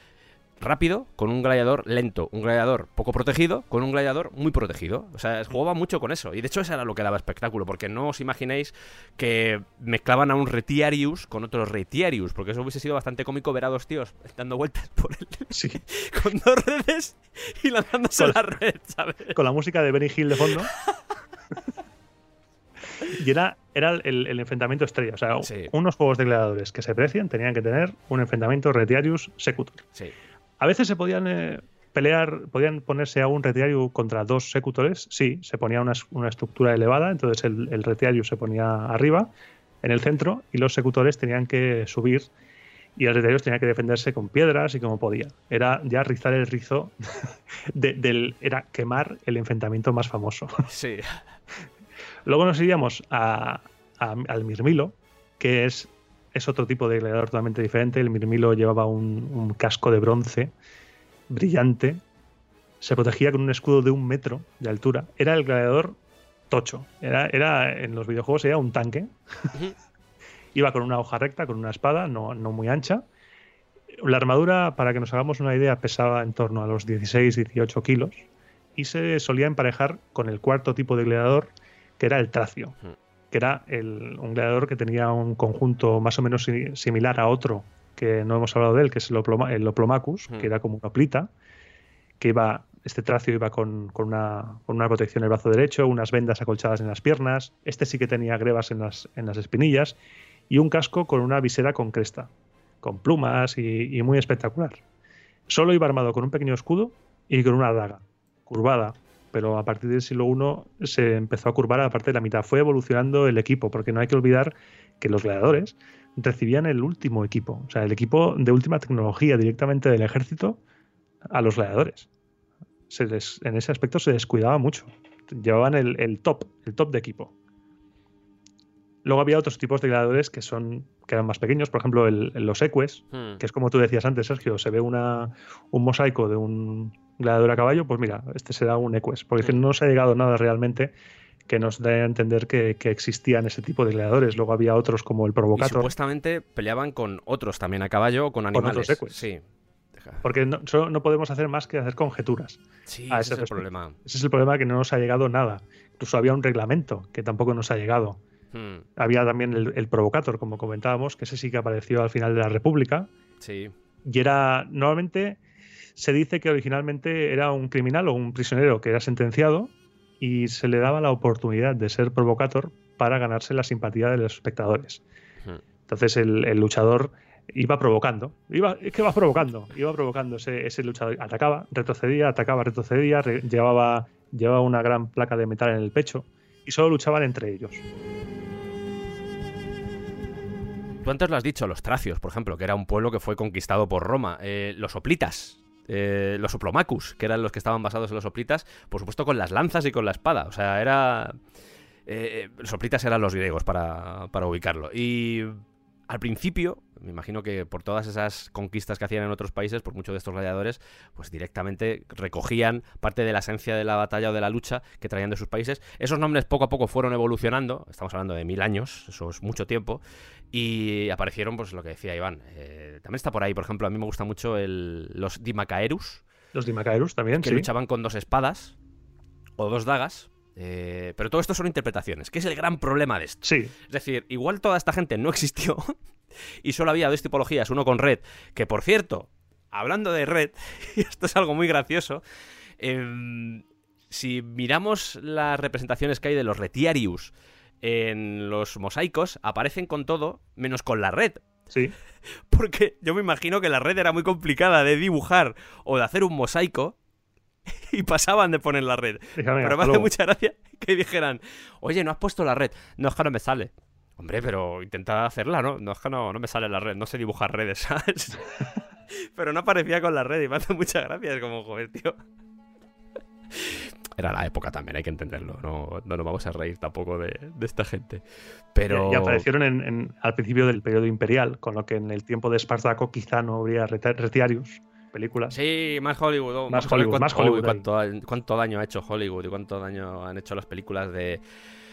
rápido con un gladiador lento, un gladiador poco protegido con un gladiador muy protegido. O sea, jugaba mucho con eso. Y de hecho eso era lo que daba espectáculo, porque no os imaginéis que mezclaban a un Retiarius con otro Retiarius, porque eso hubiese sido bastante cómico ver a dos tíos dando vueltas por el... [laughs] Sí. con dos redes y lanzándose Con- la red, ¿sabes? con la música de Benny Hill de fondo. [laughs] y era, era el, el enfrentamiento estrella. O sea, Sí. unos juegos de gladiadores que se precian tenían que tener un enfrentamiento Retiarius Secutor. Sí. A veces se podían eh, pelear, podían ponerse a un Retiarius contra dos Secutores. Sí, se ponía una, una estructura elevada, entonces el, el Retiarius se ponía arriba, en el centro, y los Secutores tenían que subir. Y el Retiarius tenía que defenderse con piedras y como podía. Era ya rizar el rizo [laughs] de- del. Era quemar el enfrentamiento más famoso. Sí. Luego nos iríamos a, a- al Mirmilo, que es, es otro tipo de gladiador totalmente diferente. El Mirmilo llevaba un, un casco de bronce brillante. Se protegía con un escudo de un metro de altura. Era el gladiador tocho. Era, era en los videojuegos era un tanque. [laughs] Iba con una hoja recta, con una espada, no, no muy ancha. La armadura, para que nos hagamos una idea, pesaba en torno a los 16-18 kilos y se solía emparejar con el cuarto tipo de gladiador, que era el tracio, que era el- un gladiador que tenía un conjunto más o menos si- similar a otro que no hemos hablado de él, que es el, Oploma- el Oplomacus, que era como una plita, que iba, este tracio iba con, con una, con una protección en el brazo derecho, unas vendas acolchadas en las piernas, este sí que tenía grebas en las, en las espinillas y un casco con una visera con cresta, con plumas y, y muy espectacular. Solo iba armado con un pequeño escudo y con una daga, curvada, pero a partir del siglo I se empezó a curvar a la parte de la mitad. Fue evolucionando el equipo, porque no hay que olvidar que los gladiadores recibían el último equipo, o sea, el equipo de última tecnología directamente del ejército a los gladiadores. En ese aspecto se descuidaba mucho. Llevaban el top, el top de equipo. Luego había otros tipos de gladiadores que son que eran más pequeños, por ejemplo, el- los eques, Hmm. que es como tú decías antes, Sergio, se ve una, un mosaico de un gladiador a caballo, pues mira, este será un eques, porque es que Mm. no se ha llegado nada realmente que nos dé a entender que, que existían ese tipo de gladiadores. Luego había otros como el Y Provocator, supuestamente peleaban con otros también a caballo o con otros animales. eques. Sí. Porque no, solo no podemos hacer más que hacer conjeturas. Sí, a ese ese es el problema. Ese es el problema que no nos ha llegado nada. Incluso había un reglamento que tampoco nos ha llegado. Hmm. Había también el, el Provocator, como comentábamos, que ese sí que apareció al final de la República. Sí. Y era, normalmente se dice que originalmente era un criminal o un prisionero que era sentenciado y se le daba la oportunidad de ser provocator para ganarse la simpatía de los espectadores. Hmm. Entonces el, el luchador iba provocando, iba, es que va provocando, iba provocando ese, ese luchador, atacaba, retrocedía, atacaba, retrocedía, re- llevaba, llevaba una gran placa de metal en el pecho y solo luchaban entre ellos. Tú antes lo has dicho, los tracios, por ejemplo, que era un pueblo que fue conquistado por Roma. Eh, los oplitas, eh, los oplomacus, que eran los que estaban basados en los oplitas, por supuesto con las lanzas y con la espada. O sea, era... eh, los oplitas eran los griegos, para, para ubicarlo. Y al principio, me imagino que por todas esas conquistas que hacían en otros países, por muchos de estos gladiadores, pues directamente recogían parte de la esencia de la batalla o de la lucha que traían de sus países. Esos nombres poco a poco fueron evolucionando, estamos hablando de mil años, eso es mucho tiempo, y aparecieron, pues lo que decía Iván. eh, también está por ahí, por ejemplo, a mí me gusta mucho el- los Dimacaerus, Los Dimacaerus también, que sí. luchaban con dos espadas o dos dagas. Eh, pero todo esto son interpretaciones, que es el gran problema de esto. Sí, Es decir, igual toda esta gente no existió [laughs] y solo había dos tipologías, uno con red, que por cierto, hablando de red, [laughs] y esto es algo muy gracioso, em, si miramos las representaciones que hay de los retiarius en los mosaicos, aparecen con todo menos con la red. sí. [laughs] Porque yo me imagino que la red era muy complicada de dibujar o de hacer un mosaico [laughs] y pasaban de poner la red. Pero me hace mucha gracia que dijeran, oye, no has puesto la red. No, es que no me sale. Hombre, pero intenta hacerla, ¿no? No, es que no, no me sale la red, no sé dibujar redes, [laughs] ¿sabes? pero no aparecía con la red y me hace mucha gracia. Es como, joder, tío. Era la época también, hay que entenderlo. No, no nos vamos a reír tampoco de, de esta gente. Pero. Y aparecieron en- en- al principio del periodo imperial, con lo que en el tiempo de Espartaco quizá no habría retiarius, películas. Sí, más Hollywood. oh, Más Hollywood, cuánto- más Hollywood cuánto, cuánto daño ha hecho Hollywood y cuánto daño han hecho las películas de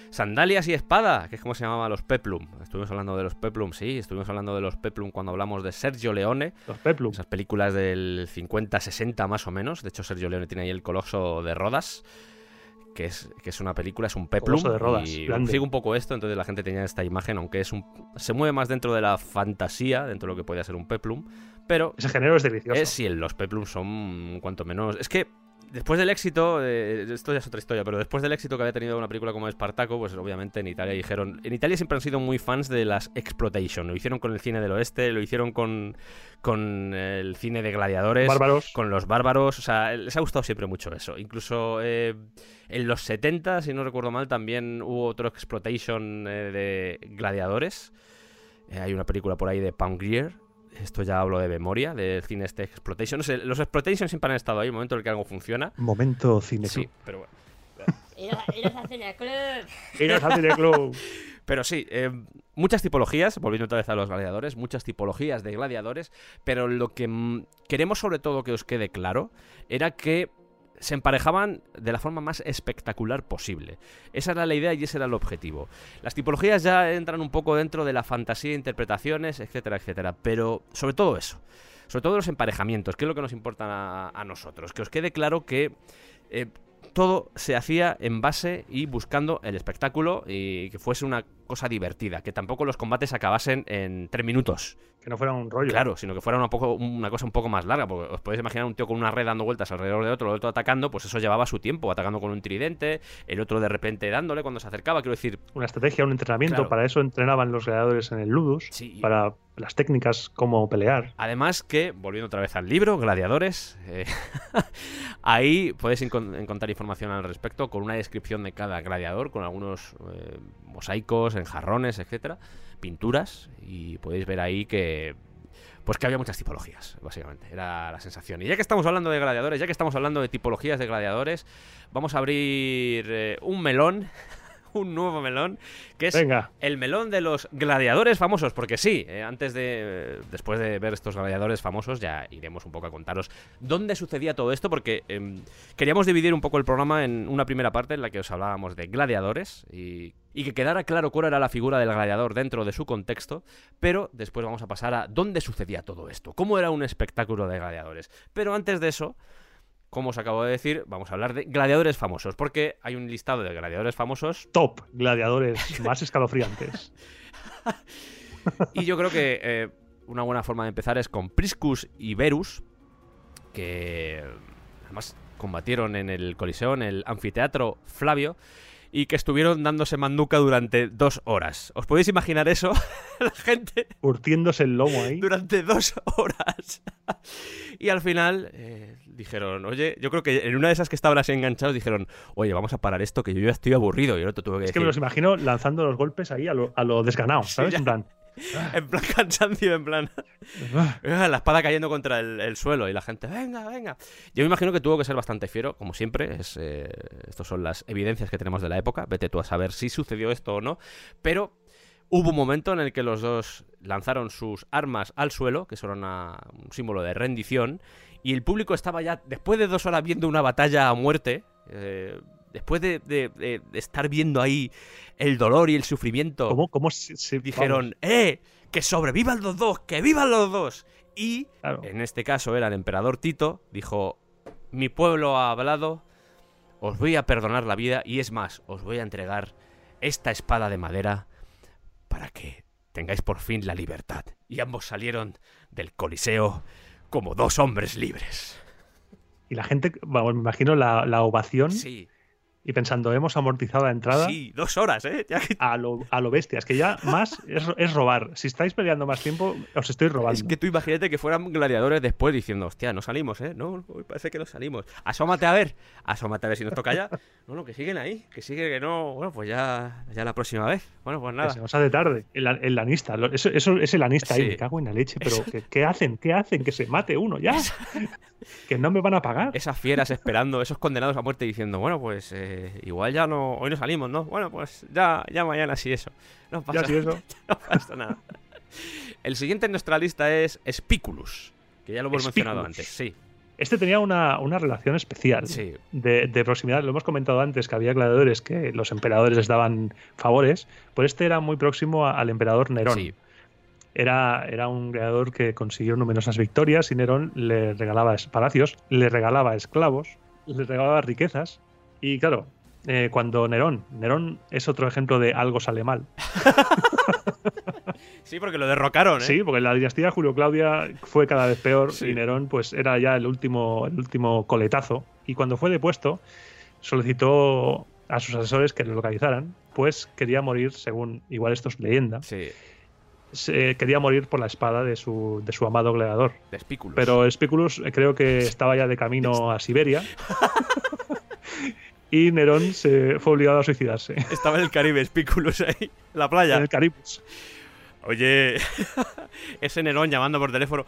Sandalias y espada, que es como se llamaba los Peplum. Estuvimos hablando de los Peplum, sí, estuvimos hablando de los Peplum cuando hablamos de Sergio Leone, Los Peplum. esas películas del 50-60 más o menos. De hecho, Sergio Leone tiene ahí el Coloso de Rodas, que es, que es una película, es un Peplum. De Rodas, y grande. sigue un poco esto, entonces la gente tenía esta imagen, aunque es un, se mueve más dentro de la fantasía, dentro de lo que podía ser un Peplum, pero Ese género es delicioso. es si los Peplum son cuanto menos. Es que después del éxito, eh, esto ya es otra historia, pero después del éxito que había tenido una película como Espartaco, pues obviamente en Italia dijeron. En Italia siempre han sido muy fans de las exploitation. Lo hicieron con el cine del oeste, lo hicieron con, con el cine de gladiadores. Bárbaros. Con los bárbaros, o sea, les ha gustado siempre mucho eso. Incluso eh, en los 70, si no recuerdo mal, también hubo otro exploitation eh, de gladiadores. Eh, hay una película por ahí de Pam Grier. Esto ya hablo de memoria, del cine este exploitation. No sé, los exploitation siempre han estado ahí, un momento en el que algo funciona. Momento cine. Sí, pero bueno. Iros, iros al cine club. Iros al Cine Club. [laughs] Pero sí, eh, muchas tipologías, volviendo otra vez a los gladiadores, muchas tipologías de gladiadores, pero lo que mm, queremos sobre todo que os quede claro era que se emparejaban de la forma más espectacular posible. Esa era la idea y ese era el objetivo. Las tipologías ya entran un poco dentro de la fantasía, interpretaciones, etcétera, etcétera, pero sobre todo eso. Sobre todo los emparejamientos, que es lo que nos importa a, nosotros. Que os quede claro que eh, todo se hacía en base y buscando el espectáculo y que fuese una cosa divertida, que tampoco los combates acabasen en tres minutos, Que no fuera un rollo. claro, sino que fuera una, poco, una cosa un poco más larga, porque os podéis imaginar un tío con una red dando vueltas alrededor de otro, el otro atacando, pues eso llevaba su tiempo, atacando con un tridente, el otro de repente dándole cuando se acercaba, quiero decir, Una estrategia, un entrenamiento. Claro. Para eso entrenaban los gladiadores en el Ludus. Sí. Para las técnicas, cómo pelear. Además que, volviendo otra vez al libro, Gladiadores, eh, [laughs] ahí podéis encon- encontrar información al respecto con una descripción de cada gladiador, con algunos eh, mosaicos, enjarrones, etcétera, pinturas, y podéis ver ahí que pues que había muchas tipologías, básicamente, era la sensación. Y ya que estamos hablando de gladiadores, ya que estamos hablando de tipologías de gladiadores, vamos a abrir eh, un melón, [laughs] un nuevo melón, que es Venga. el melón de los gladiadores famosos, porque sí, eh, antes de. eh, después de ver estos gladiadores famosos, ya iremos un poco a contaros dónde sucedía todo esto, porque em, queríamos dividir un poco el programa en una primera parte en la que os hablábamos de gladiadores y, y que quedara claro cuál era la figura del gladiador dentro de su contexto, pero después vamos a pasar a dónde sucedía todo esto, cómo era un espectáculo de gladiadores. Pero antes de eso. Como os acabo de decir, vamos a hablar de gladiadores famosos, porque hay un listado de gladiadores famosos Top gladiadores más escalofriantes. [laughs] Y yo creo que eh, una buena forma de empezar es con Priscus y Verus, que además combatieron en el Coliseo, en el anfiteatro Flavio, y que estuvieron dándose manduca durante dos horas. ¿Os podéis imaginar eso? [laughs] La gente Curtiéndose el lomo ahí. durante dos horas. [laughs] y al final eh, dijeron, oye, yo creo que en una de esas que estaban así enganchados dijeron, oye, vamos a parar esto, que yo ya estoy aburrido. Y el otro tuvo que Es que decir, me los imagino lanzando los golpes ahí a lo, a lo desganado, ¿sabes? En plan. [laughs] en plan cansancio, en plan... [laughs] La espada cayendo contra el, el suelo y la gente, venga, venga. Yo me imagino que tuvo que ser bastante fiero, como siempre. Es, eh, estas son las evidencias que tenemos de la época. Vete tú a saber si sucedió esto o no. Pero hubo un momento en el que los dos lanzaron sus armas al suelo, que son un símbolo de rendición, y el público estaba ya, después de dos horas viendo una batalla a muerte, eh, después de, de- de- de estar viendo ahí el dolor y el sufrimiento, ¿Cómo, cómo se, se- dijeron, ¡eh! ¡Que sobrevivan los dos! ¡Que vivan los dos! Y, claro. en este caso era el emperador Tito, dijo, mi pueblo ha hablado, os voy a perdonar la vida y es más, os voy a entregar esta espada de madera para que tengáis por fin la libertad. Y ambos salieron del Coliseo como dos hombres libres. Y la gente, vamos, me imagino la, la ovación Sí, y pensando, hemos amortizado la entrada sí, dos horas, ¿eh? Ya que- a, lo, a lo bestia. Es que ya más es, es robar. Si estáis peleando más tiempo, os estoy robando. Es que tú imagínate que fueran gladiadores después diciendo, hostia, no salimos, ¿eh? No, parece que no salimos. Asómate a ver, asómate a ver si nos toca ya. [laughs] No, no, que siguen ahí, que sigue que no. Bueno, pues ya, ya la próxima vez. Bueno, pues Que nada. se nos hace tarde. El, el lanista. Eso, eso es el lanista Sí. ahí. Me cago en la leche. Pero ¿qué, qué hacen? ¿Qué hacen? Que se mate uno ya. [laughs] que no me van a pagar. Esas fieras esperando, esos condenados a muerte diciendo, bueno, pues eh, igual ya no, hoy no salimos, ¿no? Bueno, pues ya, ya mañana sí eso. No pasa, Ya sí eso. [laughs] no pasa nada. El siguiente en nuestra lista es Spiculus, que ya lo hemos mencionado antes, sí. Este tenía una, una relación especial Sí. de, de proximidad. Lo hemos comentado antes que había gladiadores que los emperadores les daban favores. Pues este era muy próximo a- al emperador Nerón. Sí. Era, era un gladiador que consiguió numerosas victorias y Nerón le regalaba palacios, le regalaba esclavos, le regalaba riquezas. Y claro, eh, cuando Nerón, Nerón es otro ejemplo de algo sale mal. [laughs] Sí, porque lo derrocaron, ¿eh? Sí, porque la dinastía Julio-Claudia fue cada vez peor Sí. y Nerón pues era ya el último, el último coletazo. Y cuando fue depuesto, solicitó a sus asesores que lo localizaran, pues quería morir, según igual esto es leyenda, Sí, se- quería morir por la espada de su, de su amado gladiador. de espículos. Pero Spiculus eh, creo que estaba ya de camino a Siberia. [laughs] y Nerón se fue obligado a suicidarse [laughs] Estaba en el Caribe, espículos ahí, en la en playa. el Caribus. Oye, [laughs] ese Nerón llamando por teléfono.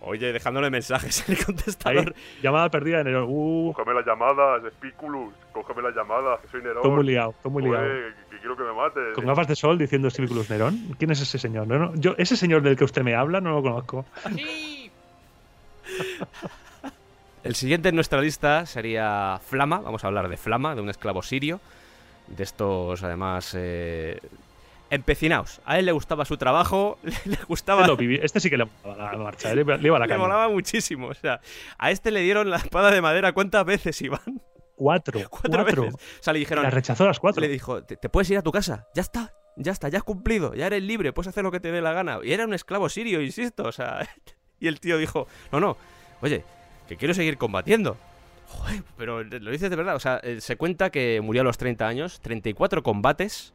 Oye, dejándole mensajes en el Ahí, contestador. llamada perdida de Nerón. Uh, Cógeme las llamadas, Spiculus. Cógeme las llamadas, que soy Nerón. todo muy liado, todo muy liado. Joder, que, que quiero que me mates. Con gafas de sol diciendo Spiculus Nerón. ¿Quién es ese señor? No, no, yo, ese señor del que usted me habla no lo conozco. [laughs] El siguiente en nuestra lista sería Flama. Vamos a hablar de Flama, de un esclavo sirio. De estos, además, eh, empecinaos. A él le gustaba su trabajo, [laughs] le gustaba. Este, este sí que le molaba la marcha, le, le iba a la le caña. molaba muchísimo. O sea, a este le dieron la espada de madera. ¿Cuántas veces iban? Cuatro, [laughs] Cuatro, cuatro. veces. O sea, le dijeron. La rechazó las cuatro. Le dijo, ¿Te, te puedes ir a tu casa. Ya está. Ya está, ya has cumplido. Ya eres libre. Puedes hacer lo que te dé la gana. Y era un esclavo sirio, insisto. O sea. [laughs] Y el tío dijo, no, no. Oye, que quiero seguir combatiendo. Joder, pero lo dices de verdad. O sea, eh, se cuenta que murió a los 30 años, 34 combates,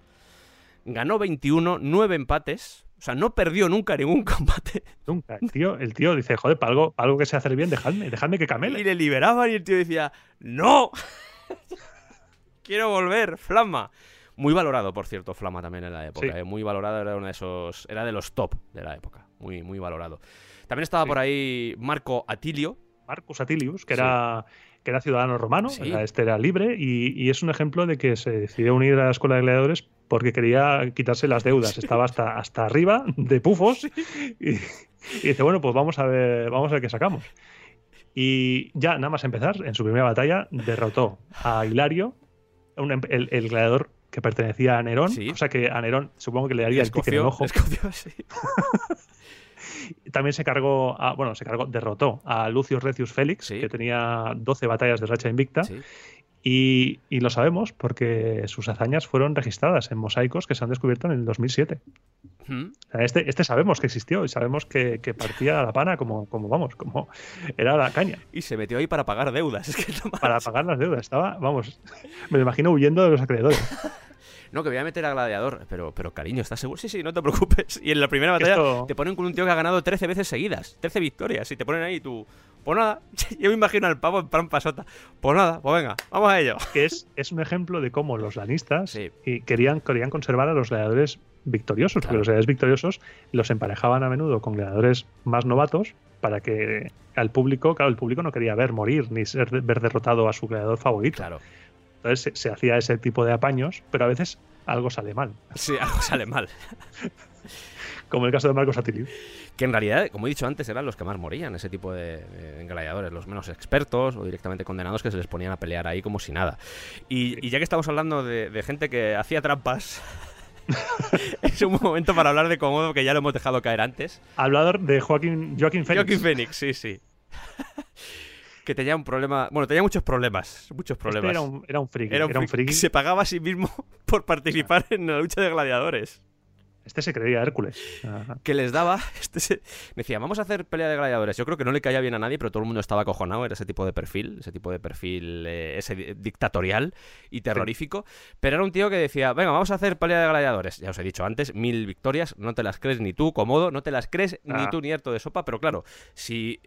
ganó 21, 9 empates. O sea, no perdió nunca ningún [laughs] combate. Nunca. El tío, el tío dice, joder, para algo, para algo que sé hacer bien, dejadme, dejadme que Y camele. le liberaban y el tío decía, ¡No! [laughs] Quiero volver, Flama. Muy valorado, por cierto, Flama también en la época. Sí. eh, Muy valorado, era uno de esos. Era de los top de la época. Muy, muy valorado. También estaba Sí. por ahí Marco Atilio. Marcus Atilius, que Sí. era, que era ciudadano romano, Sí. era- este era libre, y, y es un ejemplo de que se decidió unir a la escuela de gladiadores porque quería quitarse las deudas. Estaba hasta, hasta arriba de pufos y, y dice, bueno, pues vamos a ver, vamos a ver qué sacamos. Y ya, nada más empezar, en su primera batalla derrotó a Hilario, un em- el, el gladiador que pertenecía a Nerón, o sea que a Nerón supongo que le daría el tic en el ojo. sí. [laughs] También se cargó, a, bueno, se cargó, derrotó a Lucius Recius Félix, Sí. que tenía 12 batallas de racha invicta, Sí. y, y lo sabemos porque sus hazañas fueron registradas en mosaicos que se han descubierto en el 2007. Mm. O sea, este, este sabemos que existió y sabemos que, que partía a la pana como, como, vamos, como era la caña, Y se metió ahí para pagar deudas. Es que para pagar las deudas. Estaba, vamos, me lo imagino huyendo de los acreedores. [laughs] No, que voy a meter a Gladiador. Pero, pero cariño, ¿estás seguro? Sí, sí, no te preocupes. Y en la primera batalla Esto- te ponen con un tío que ha ganado 13 veces seguidas. 13 victorias. Y te ponen ahí tú. Pues nada, [laughs] yo me imagino al pavo en plan pasota. Pues nada, pues venga, vamos a ello. que es, es un ejemplo de cómo los lanistas Sí. y querían, querían conservar a los gladiadores victoriosos, Claro. porque los gladiadores victoriosos los emparejaban a menudo con gladiadores más novatos para que al público, claro, el público no quería ver morir ni ser, ver derrotado a su gladiador favorito. Claro. Entonces se, se hacía ese tipo de apaños, pero a veces algo sale mal, Sí, algo sale mal. como el caso de Marcos Atilius. Que en realidad, como he dicho antes, eran los que más morían, ese tipo de, de gladiadores, los menos expertos o directamente condenados que se les ponían a pelear ahí como si nada. Y, y ya que estamos hablando de, de gente que hacía trampas, [laughs] es un momento para hablar de Comodo que ya lo hemos dejado caer antes. Hablador de Joaquín, Joaquín Félix. Joaquín Phoenix, sí, sí. Que tenía un problema, bueno, tenía muchos problemas, muchos Este problemas. era un, era un friki. Era un friki. friki. Se pagaba a sí mismo [laughs] por participar en la lucha de gladiadores. Este se creía Hércules. Ajá. [laughs] que les daba. Este se- me decía, vamos a hacer pelea de gladiadores. Yo creo que no le caía bien a nadie, pero todo el mundo estaba acojonado. Era ese tipo de perfil, ese tipo de perfil, eh, ese di- dictatorial y terrorífico. Pero era un tío que decía, venga, vamos a hacer pelea de gladiadores. Ya os he dicho antes, mil victorias, no te las crees ni tú, cómodo, no te las crees ni Ah. tú ni harto de sopa. Pero claro, si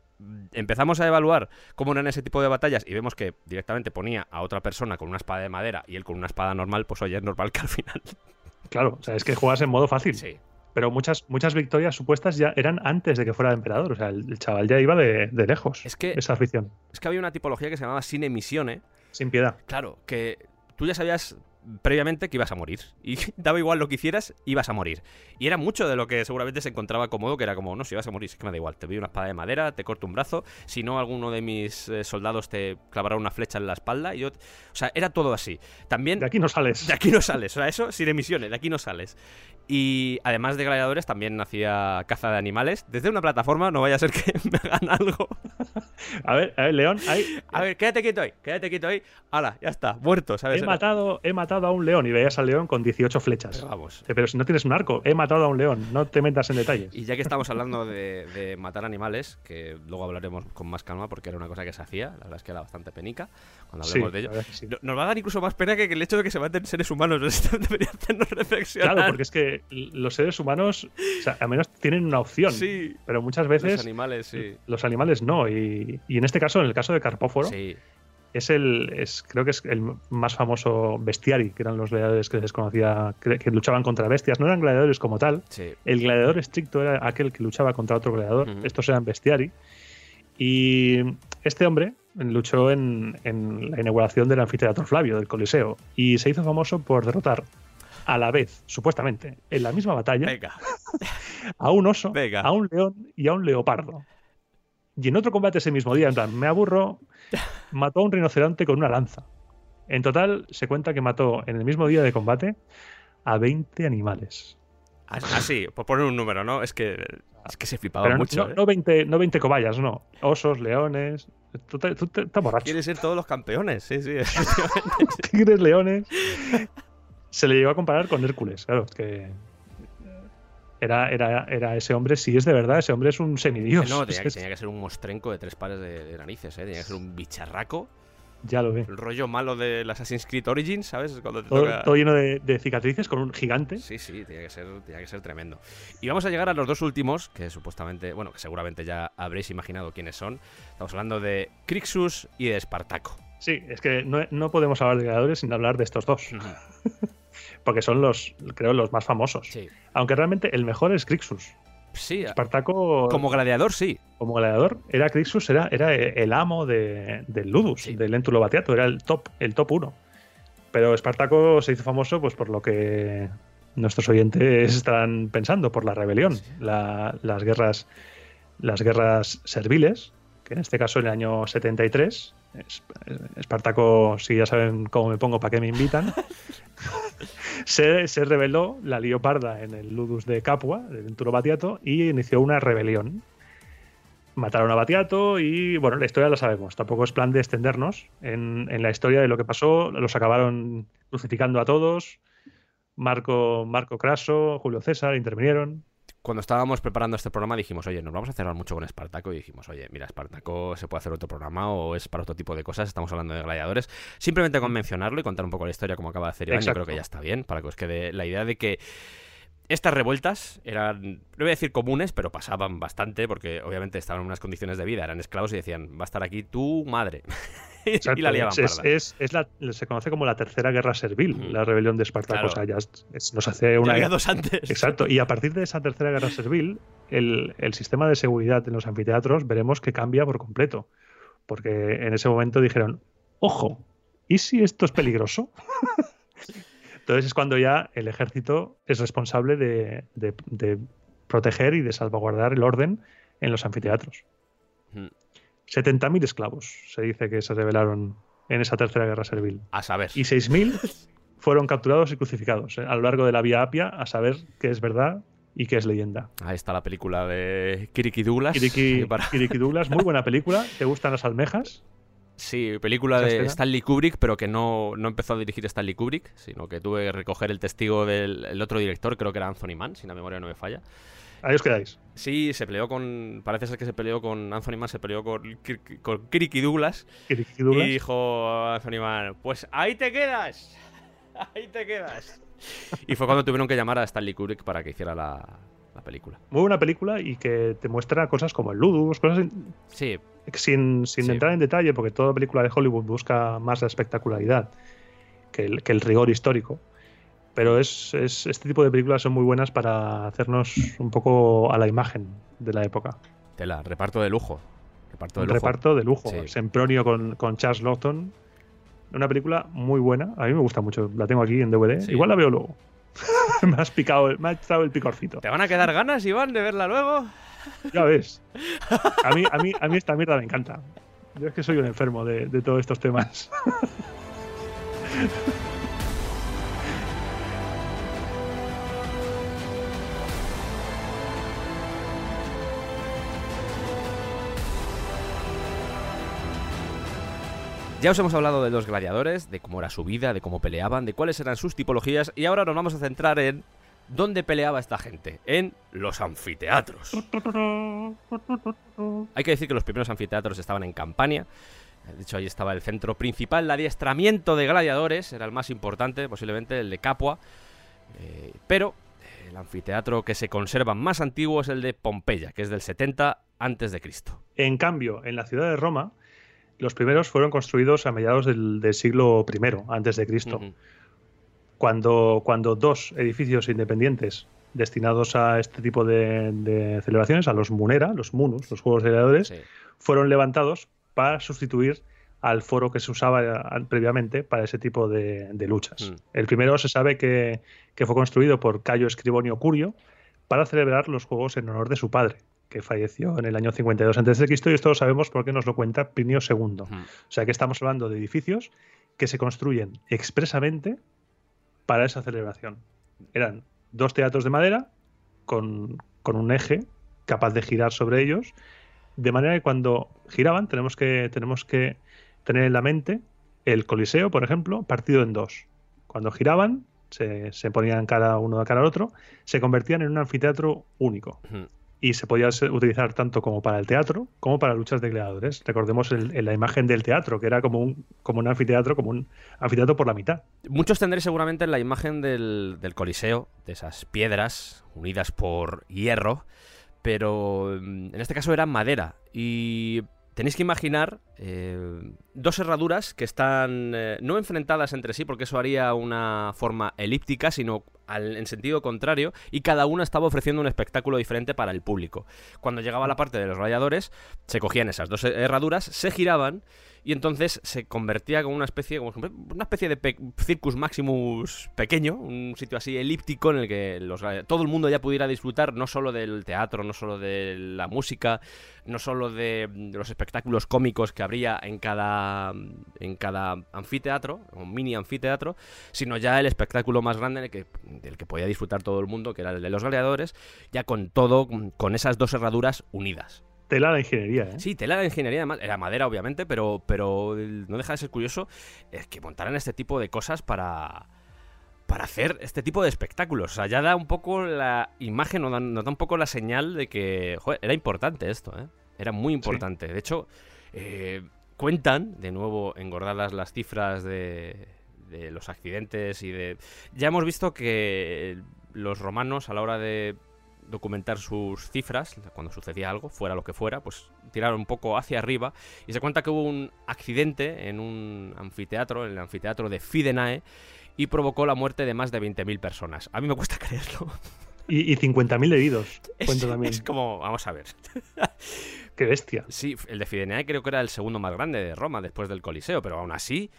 empezamos a evaluar cómo eran ese tipo de batallas y vemos que directamente ponía a otra persona con una espada de madera y él con una espada normal, pues oye, es normal que al final. [laughs] Claro, o sea, es que juegas en modo fácil. Sí. Pero muchas, muchas victorias supuestas ya eran antes de que fuera emperador. O sea, el, el chaval ya iba de, de lejos. Es que- Esa afición. Es que había una tipología que se llamaba Sine Missione, Sin piedad. Claro, que tú ya sabías previamente que ibas a morir. Y [laughs] daba igual lo que hicieras, ibas a morir. Y era mucho de lo que seguramente se encontraba cómodo, que era como, no, si vas a morir, es que me da igual. Te doy una espada de madera, te corto un brazo. Si no, alguno de mis eh, soldados te clavará una flecha en la espalda. Y yo, o sea, era todo así. También... De aquí no sales. De aquí no sales. O sea, eso sin emisiones, de aquí no sales. Y además de gladiadores, también hacía caza de animales. Desde una plataforma, no vaya a ser que [laughs] me hagan algo. A ver, a ver, León, hay... A ver, quédate quieto ahí, quédate quieto ahí. Hala, ya está, muerto, ¿sabes? He matado, he matado a un león y veías al león con 18 flechas. Pero vamos. Eh, Pero si no tienes un arco, he matado a un león, no te metas en detalles. Y ya que estamos hablando de, de matar animales, que luego hablaremos con más calma porque era una cosa que se hacía, la verdad es que era bastante penica cuando Sí, hablemos de ello. sí. Nos va a dar incluso más pena que el hecho de que se maten seres humanos. [laughs] Debería hacernos reflexionar. Claro, porque es que los seres humanos, o sea, al menos tienen una opción. Sí. Pero muchas Los veces animales, sí. los animales no. Y, y en este caso, en el caso de Carpóforo, Sí, es el, es, creo que es el más famoso bestiari, que eran los gladiadores que se desconocía, que, que luchaban contra bestias. No eran gladiadores como tal. sí. El gladiador estricto era aquel que luchaba contra otro gladiador. Estos eran bestiari. Y este hombre luchó en, en la inauguración del anfiteatro Flavio, del Coliseo. Y se hizo famoso por derrotar a la vez, supuestamente, en la misma batalla, Venga. [laughs] a un oso, Venga. a un león y a un leopardo. Y en otro combate ese mismo día, en plan, me aburro, [laughs] mató a un rinoceronte con una lanza. En total, se cuenta que mató en el mismo día de combate a 20 animales. Así, por poner un número, ¿no? Es que, es que se flipaba Pero mucho. no, ¿eh? no 20, no 20 cobayas, no. Osos, leones. Tú, te- tú te- estás borracho. Quiere ser todos los campeones, sí, sí. [laughs] Tigres, leones. Se le llegó a comparar con Hércules, claro, que era, era, era ese hombre, si es de verdad, ese hombre es un semidios. no, [laughs] tenía, que que- tenía que ser un mostrenco de tres pares de, de narices, ¿eh? Tenía que ser un bicharraco. Ya lo ve. El rollo malo del Assassin's Creed Origins, ¿sabes? Cuando te Todo, toca... todo lleno de, de cicatrices con un gigante. Sí, sí, tenía que, ser, tenía que ser tremendo. Y vamos a llegar a los dos últimos, que supuestamente, bueno, que seguramente ya habréis imaginado quiénes son. Estamos hablando de Crixus y de Espartaco. Sí, es que no, no podemos hablar de gladiadores sin hablar de estos dos, [laughs] porque son los, creo, los más famosos. Sí. Aunque realmente el mejor es Crixus. Sí, Espartaco, como gladiador, sí. como gladiador, era Crixus, era, era el amo de, del Ludus, Sí. del Lentulo Batiato, era el top, el top uno. Pero Espartaco se hizo famoso pues por lo que nuestros oyentes están pensando, por la rebelión, la- las guerras las guerras serviles, que en este caso en el año 73, es- Espartaco, si ya saben cómo me pongo, para qué me invitan, [laughs] se, se rebeló la Leoparda en el Ludus de Capua, del Venturo Batiato, y inició una rebelión. Mataron a Batiato y, bueno, la historia la sabemos. Tampoco es plan de extendernos en, en la historia de lo que pasó. Los acabaron crucificando a todos. Marco, Marco Craso, Julio César intervinieron. Cuando estábamos preparando este programa dijimos, oye, nos vamos a cerrar mucho con Espartaco y dijimos, oye, mira, Espartaco se puede hacer otro programa o es para otro tipo de cosas, estamos hablando de gladiadores. Simplemente con mencionarlo y contar un poco la historia como acaba de hacer Iván, yo creo que ya está bien, para que os quede la idea de que estas revueltas eran, no voy a decir comunes, pero pasaban bastante porque obviamente estaban en unas condiciones de vida, eran esclavos y decían, va a estar aquí tu madre. Y la liaban es, la- se conoce como la tercera guerra servil, Ujú. la rebelión de Espartaco. Claro. O sea, ya nos hace Ya una. había dos antes. Exacto, y a partir de esa tercera guerra servil, el, el sistema de seguridad en los anfiteatros veremos que cambia por completo. Porque en ese momento dijeron: Ojo, ¿y si esto es peligroso? [laughs] Entonces es cuando ya el ejército es responsable de, de- de proteger y de salvaguardar el orden en los anfiteatros. Ujú. 70.000 esclavos se dice que se rebelaron en esa tercera guerra servil. A saber. Y 6.000 fueron capturados y crucificados eh, a lo largo de la Vía Apia a saber qué es verdad y qué es leyenda. Ahí está la película de Kiriki Douglas. Kiriki, [laughs] Para- Kiriki Douglas, muy buena película. ¿Te gustan las almejas? Sí, película ¿Esa de escena? Stanley Kubrick, pero que no, no empezó a dirigir Stanley Kubrick, sino que tuve que recoger el testigo del el otro director, creo que era Anthony Mann, si la memoria no me falla. Ahí os quedáis. Sí, se peleó con. Parece ser que se peleó con Anthony Mann, se peleó con, con Kiriki Douglas. Kiriki Douglas. Y dijo Anthony Mann: Pues ahí te quedas. [laughs] Ahí te quedas. Y fue cuando tuvieron que llamar a Stanley Kubrick para que hiciera la, la película. Muy buena película y que te muestra cosas como el Ludus, cosas Sí, sin, sin Sí. entrar en detalle, porque toda película de Hollywood busca más la espectacularidad que el, que el rigor histórico. Pero es, es- este tipo de películas son muy buenas para hacernos un poco a la imagen de la época. tela, reparto de lujo. Reparto de lujo. reparto de lujo. Sí. Sempronio con, con Charles Lawton. Una película muy buena. A mí me gusta mucho. La tengo aquí en DVD. Sí. Igual la veo luego. [laughs] me has picado, me ha echado el picorcito. ¿Te van a quedar ganas, Iván, de verla luego? Ya ves. [laughs] A mí, a mí, a mí esta mierda me encanta. Yo es que soy un enfermo de, de todos estos temas. [laughs] Ya os hemos hablado de los gladiadores, de cómo era su vida, de cómo peleaban, de cuáles eran sus tipologías y ahora nos vamos a centrar en dónde peleaba esta gente, en los anfiteatros. Hay que decir que los primeros anfiteatros estaban en Campania. De hecho, ahí estaba el centro principal, el adiestramiento de gladiadores, era el más importante, posiblemente el de Capua. Eh, pero eh, el anfiteatro que se conserva más antiguo es el de Pompeya, que es del 70 antes de Cristo. En cambio, en la ciudad de Roma, los primeros fueron construidos a mediados del, del siglo I antes de Cristo. Cuando, cuando dos edificios independientes destinados a este tipo de, de celebraciones, a los Munera, los Munus, los Juegos de Gladiadores, Sí. fueron levantados para sustituir al foro que se usaba eh, previamente para ese tipo de, de luchas. Mm. El primero se sabe que, que fue construido por Cayo Escribonio Curio para celebrar los Juegos en honor de su padre, que falleció en el año 52 a.C. y esto lo sabemos porque nos lo cuenta Plinio II. O sea que estamos hablando de edificios que se construyen expresamente para esa celebración. Eran dos teatros de madera con, con un eje capaz de girar sobre ellos, de manera que cuando giraban tenemos que, tenemos que tener en la mente el Coliseo, por ejemplo, partido en dos. Cuando giraban, se, se ponían cara uno de cara al otro, se convertían en un anfiteatro único. Y se podía utilizar tanto como para el teatro como para luchas de gladiadores. Recordemos la imagen del teatro, que era como un, como un anfiteatro, como un anfiteatro por la mitad. Muchos tendréis seguramente la imagen del, del Coliseo, de esas piedras unidas por hierro, pero mm, en este caso eran madera. Y tenéis que imaginar eh, dos herraduras que están eh, no enfrentadas entre sí, porque eso haría una forma elíptica, sino en sentido contrario, y cada una estaba ofreciendo un espectáculo diferente para el público. Cuando llegaba la parte de los radiadores, se cogían esas dos herraduras, se giraban y entonces se convertía como una especie una especie de circus maximus pequeño, un sitio así elíptico en el que todo el mundo ya pudiera disfrutar no solo del teatro, no solo de la música, no solo de, de los espectáculos cómicos que habría en cada en cada anfiteatro, un mini anfiteatro, sino ya el espectáculo más grande en el que, del que podía disfrutar todo el mundo, que era el de los gladiadores, ya con todo, con esas dos herraduras unidas. Tela la ingeniería, ¿eh? Sí, tela de ingeniería, además, era madera, obviamente, pero, pero no deja de ser curioso es que montaran este tipo de cosas para, para hacer este tipo de espectáculos. O sea, ya da un poco la imagen, da- nos da un poco la señal de que joder, era importante esto, ¿eh? Era muy importante. De hecho, eh, cuentan, de nuevo, engordadas las cifras de, de los accidentes y de... Ya hemos visto que los romanos a la hora de documentar sus cifras, cuando sucedía algo, fuera lo que fuera, pues tiraron un poco hacia arriba y se cuenta que hubo un accidente en un anfiteatro, en el anfiteatro de Fidenae, y provocó la muerte de más de 20.000 personas. A mí me cuesta [laughs] creerlo. Y, y 50.000 heridos. Es, Cuento también. es como, vamos a ver. Qué bestia. Sí, el de Fidenae creo que era el segundo más grande de Roma después del Coliseo, pero aún así,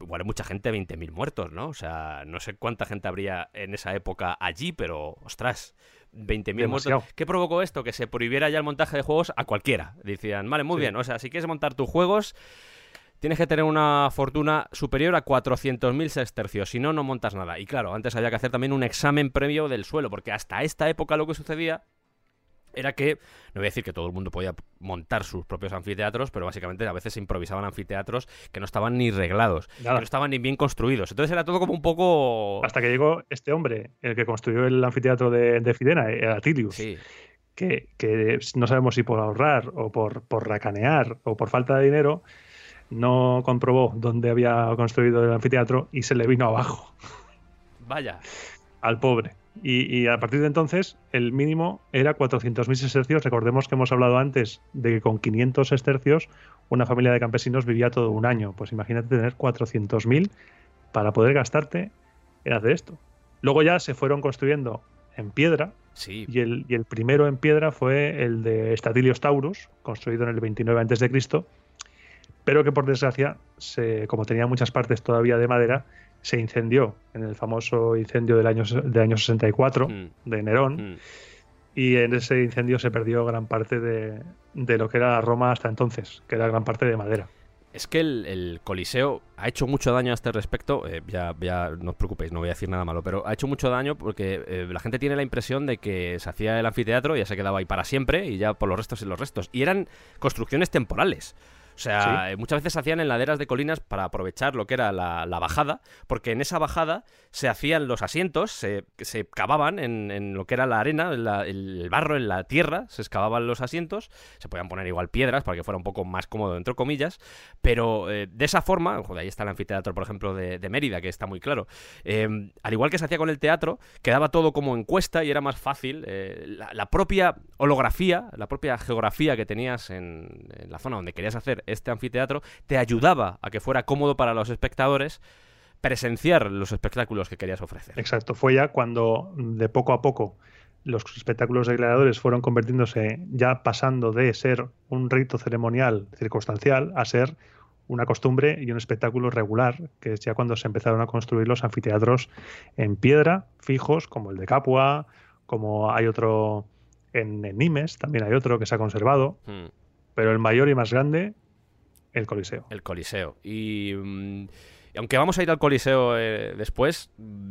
igual mucha gente, 20.000 muertos, ¿no? O sea, no sé cuánta gente habría en esa época allí, pero ostras, 20.000 Demasiado. muertos. ¿Qué provocó esto? Que se prohibiera ya el montaje de juegos a cualquiera. Decían, vale, muy Sí. bien, o sea, si quieres montar tus juegos, tienes que tener una fortuna superior a 400.000 sestercios, si no, no montas nada. Y claro, antes había que hacer también un examen previo del suelo, porque hasta esta época lo que sucedía era que, no voy a decir que todo el mundo podía montar sus propios anfiteatros, pero básicamente a veces se improvisaban anfiteatros que no estaban ni reglados, que no estaban ni bien construidos. Entonces era todo como un poco... Hasta que llegó este hombre, el que construyó el anfiteatro de, de Fidena, eh, Atilius, Sí, que, que no sabemos si por ahorrar o por, por racanear o por falta de dinero, no comprobó dónde había construido el anfiteatro y se le vino abajo vaya. al pobre. Y, y a partir de entonces, el mínimo era 400.000 sestercios. Recordemos que hemos hablado antes de que con 500 sestercios una familia de campesinos vivía todo un año. Pues imagínate tener 400.000 para poder gastarte en hacer esto. Luego ya se fueron construyendo en piedra Sí, y el, y el primero en piedra fue el de Statilios Taurus, construido en el 29 a.C., pero que por desgracia, se, como tenía muchas partes todavía de madera, se incendió en el famoso incendio del año, del año 64 Mm. de Nerón. Mm. Y en ese incendio se perdió gran parte de, de lo que era Roma hasta entonces, que era gran parte de madera. Es que el, el Coliseo ha hecho mucho daño a este respecto. eh, ya, ya no os preocupéis, no voy a decir nada malo, pero ha hecho mucho daño porque eh, la gente tiene la impresión de que se hacía el anfiteatro y ya se quedaba ahí para siempre y ya por los restos y los restos. Y eran construcciones temporales. O sea, eh, muchas veces se hacían en laderas de colinas para aprovechar lo que era la, la bajada, porque en esa bajada se hacían los asientos, se, se cavaban en, en lo que era la arena, en la- el barro, en la tierra, se excavaban los asientos, se podían poner igual piedras para que fuera un poco más cómodo, entre comillas, pero eh, de esa forma, joder, ahí está el anfiteatro, por ejemplo, de, de Mérida, que está muy claro. Eh, al igual que se hacía con el teatro, quedaba todo como encuesta y era más fácil. eh, la, la propia holografía, la propia geografía que tenías en, en la zona donde querías hacer este anfiteatro, te ayudaba a que fuera cómodo para los espectadores presenciar los espectáculos que querías ofrecer. Exacto, fue ya cuando de poco a poco los espectáculos de gladiadores fueron convirtiéndose, ya pasando de ser un rito ceremonial circunstancial a ser una costumbre y un espectáculo regular, que es ya cuando se empezaron a construir los anfiteatros en piedra, fijos, como el de Capua, como hay otro en, en Nimes, también hay otro que se ha conservado, Hmm. pero el mayor y más grande, el Coliseo. El Coliseo. Y, mm, y aunque vamos a ir al Coliseo eh, después,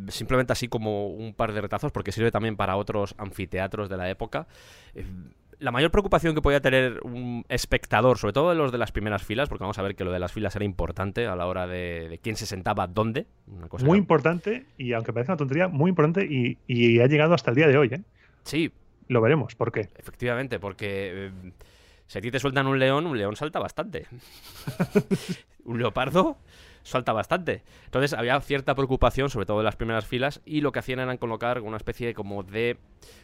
simplemente así como un par de retazos, porque sirve también para otros anfiteatros de la época. eh, la mayor preocupación que podía tener un espectador, sobre todo de los de las primeras filas, porque vamos a ver que lo de las filas era importante a la hora de, de quién se sentaba dónde. Una cosa Muy que- importante, y aunque parezca una tontería, muy importante y, y ha llegado hasta el día de hoy. ¿eh? Sí, Lo veremos, ¿por qué? Efectivamente, porque eh, si a ti te sueltan un león, un león salta bastante. [laughs] un leopardo salta bastante. Entonces había cierta preocupación, sobre todo en las primeras filas, y lo que hacían era colocar una especie como de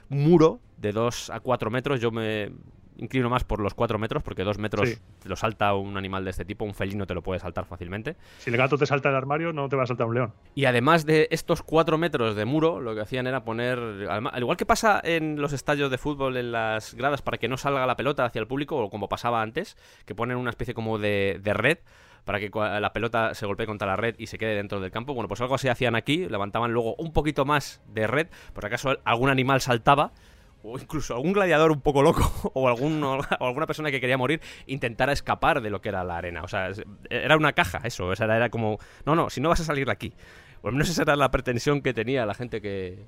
muro de 2 a 4 metros. Yo me inclino más por los 4 metros, porque 2 metros Sí. lo salta un animal de este tipo, un felino te lo puede saltar fácilmente. Si el gato te salta del armario, no te va a saltar un león. Y además de estos cuatro metros de muro, lo que hacían era poner. Al igual que pasa en los estadios de fútbol en las gradas para que no salga la pelota hacia el público, o como pasaba antes, que ponen una especie como de, de red para que la pelota se golpee contra la red y se quede dentro del campo. Bueno, pues algo así hacían aquí, levantaban luego un poquito más de red, por acaso algún animal saltaba. O incluso algún gladiador un poco loco, [laughs] o, algún, o alguna persona que quería morir, intentara escapar de lo que era la arena. O sea, era una caja, eso. O sea, era como, no, no, si no vas a salir de aquí. O al menos [laughs] esa era la pretensión que tenía la gente que,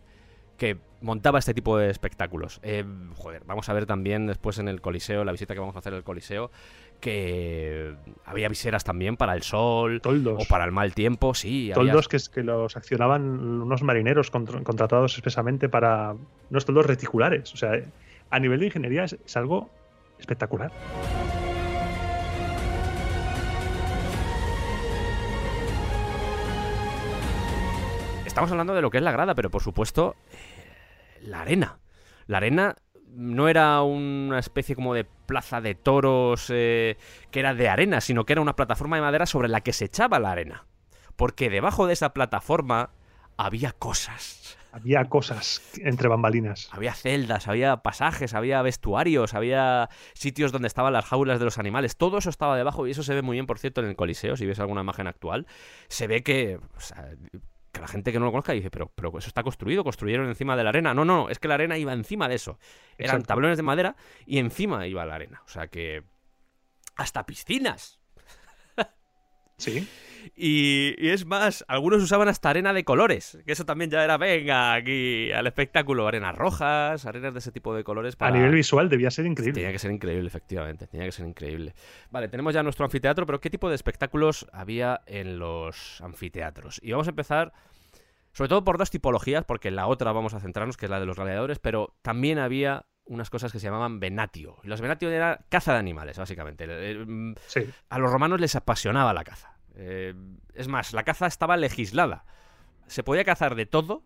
que montaba este tipo de espectáculos. Eh, joder, vamos a ver también después en el Coliseo, la visita que vamos a hacer al Coliseo, que había viseras también para el sol Toldos. o para el mal tiempo, sí. había- Toldos que, es- que los accionaban unos marineros contr- contratados expresamente para unos toldos reticulares. O sea, a nivel de ingeniería es, es algo espectacular. Estamos hablando de lo que es la grada, pero por supuesto, eh, la arena. La arena no era una especie como de plaza de toros eh, que era de arena, sino que era una plataforma de madera sobre la que se echaba la arena. Porque debajo de esa plataforma había cosas. Había cosas entre bambalinas. Había celdas, había pasajes, había vestuarios, había sitios donde estaban las jaulas de los animales. Todo eso estaba debajo y eso se ve muy bien, por cierto, en el Coliseo. Si ves alguna imagen actual, se ve que, o sea, que la gente que no lo conozca dice, pero, pero eso está construido, construyeron encima de la arena. No, no, no, es que la arena iba encima de eso. Eran Exacto. tablones de madera y encima iba la arena. O sea que... Hasta piscinas. Sí. Y, y es más, algunos usaban hasta arena de colores, que eso también ya era, venga, aquí al espectáculo, arenas rojas, arenas de ese tipo de colores. A Para... nivel visual debía ser increíble. Tenía que ser increíble, efectivamente, tenía que ser increíble. Vale, tenemos ya nuestro anfiteatro, pero ¿qué tipo de espectáculos había en los anfiteatros? Y vamos a empezar, sobre todo por dos tipologías, porque en la otra vamos a centrarnos, que es la de los gladiadores, pero también había unas cosas que se llamaban venatio. Los venatio era caza de animales, básicamente. Eh, mm, Sí. a los romanos les apasionaba la caza. Eh, es más, la caza estaba legislada. Se podía cazar de todo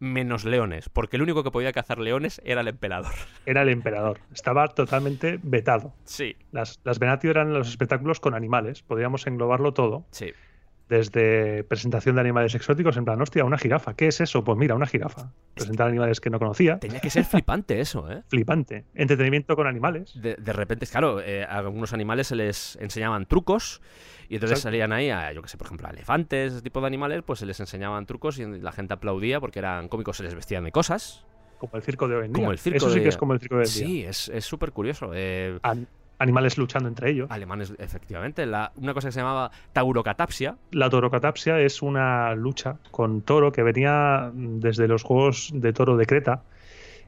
menos leones, porque el único que podía cazar leones era el emperador. [laughs] Era el emperador. Estaba totalmente vetado. Sí, Las, las Venatio eran los espectáculos con animales. Podríamos englobarlo todo. sí. Desde presentación de animales exóticos, en plan, hostia, una jirafa. ¿Qué es eso? Pues mira, una jirafa. Presentar animales que no conocía. Tenía que ser flipante [laughs] eso, ¿eh? Flipante. Entretenimiento con animales. De, de repente, claro, eh, a algunos animales se les enseñaban trucos y entonces Exacto. salían ahí a, yo que sé, por ejemplo, a elefantes, ese tipo de animales, pues se les enseñaban trucos y la gente aplaudía porque eran cómicos, se les vestían de cosas. Como el circo de hoy en día. Como el circo Eso sí de- que es como el circo de hoy en día. Sí, es es súper curioso. Eh, animales luchando entre ellos. alemanes, efectivamente. La, una cosa que se llamaba taurocatapsia. La torocatapsia es una lucha con toro que venía desde los juegos de toro de Creta,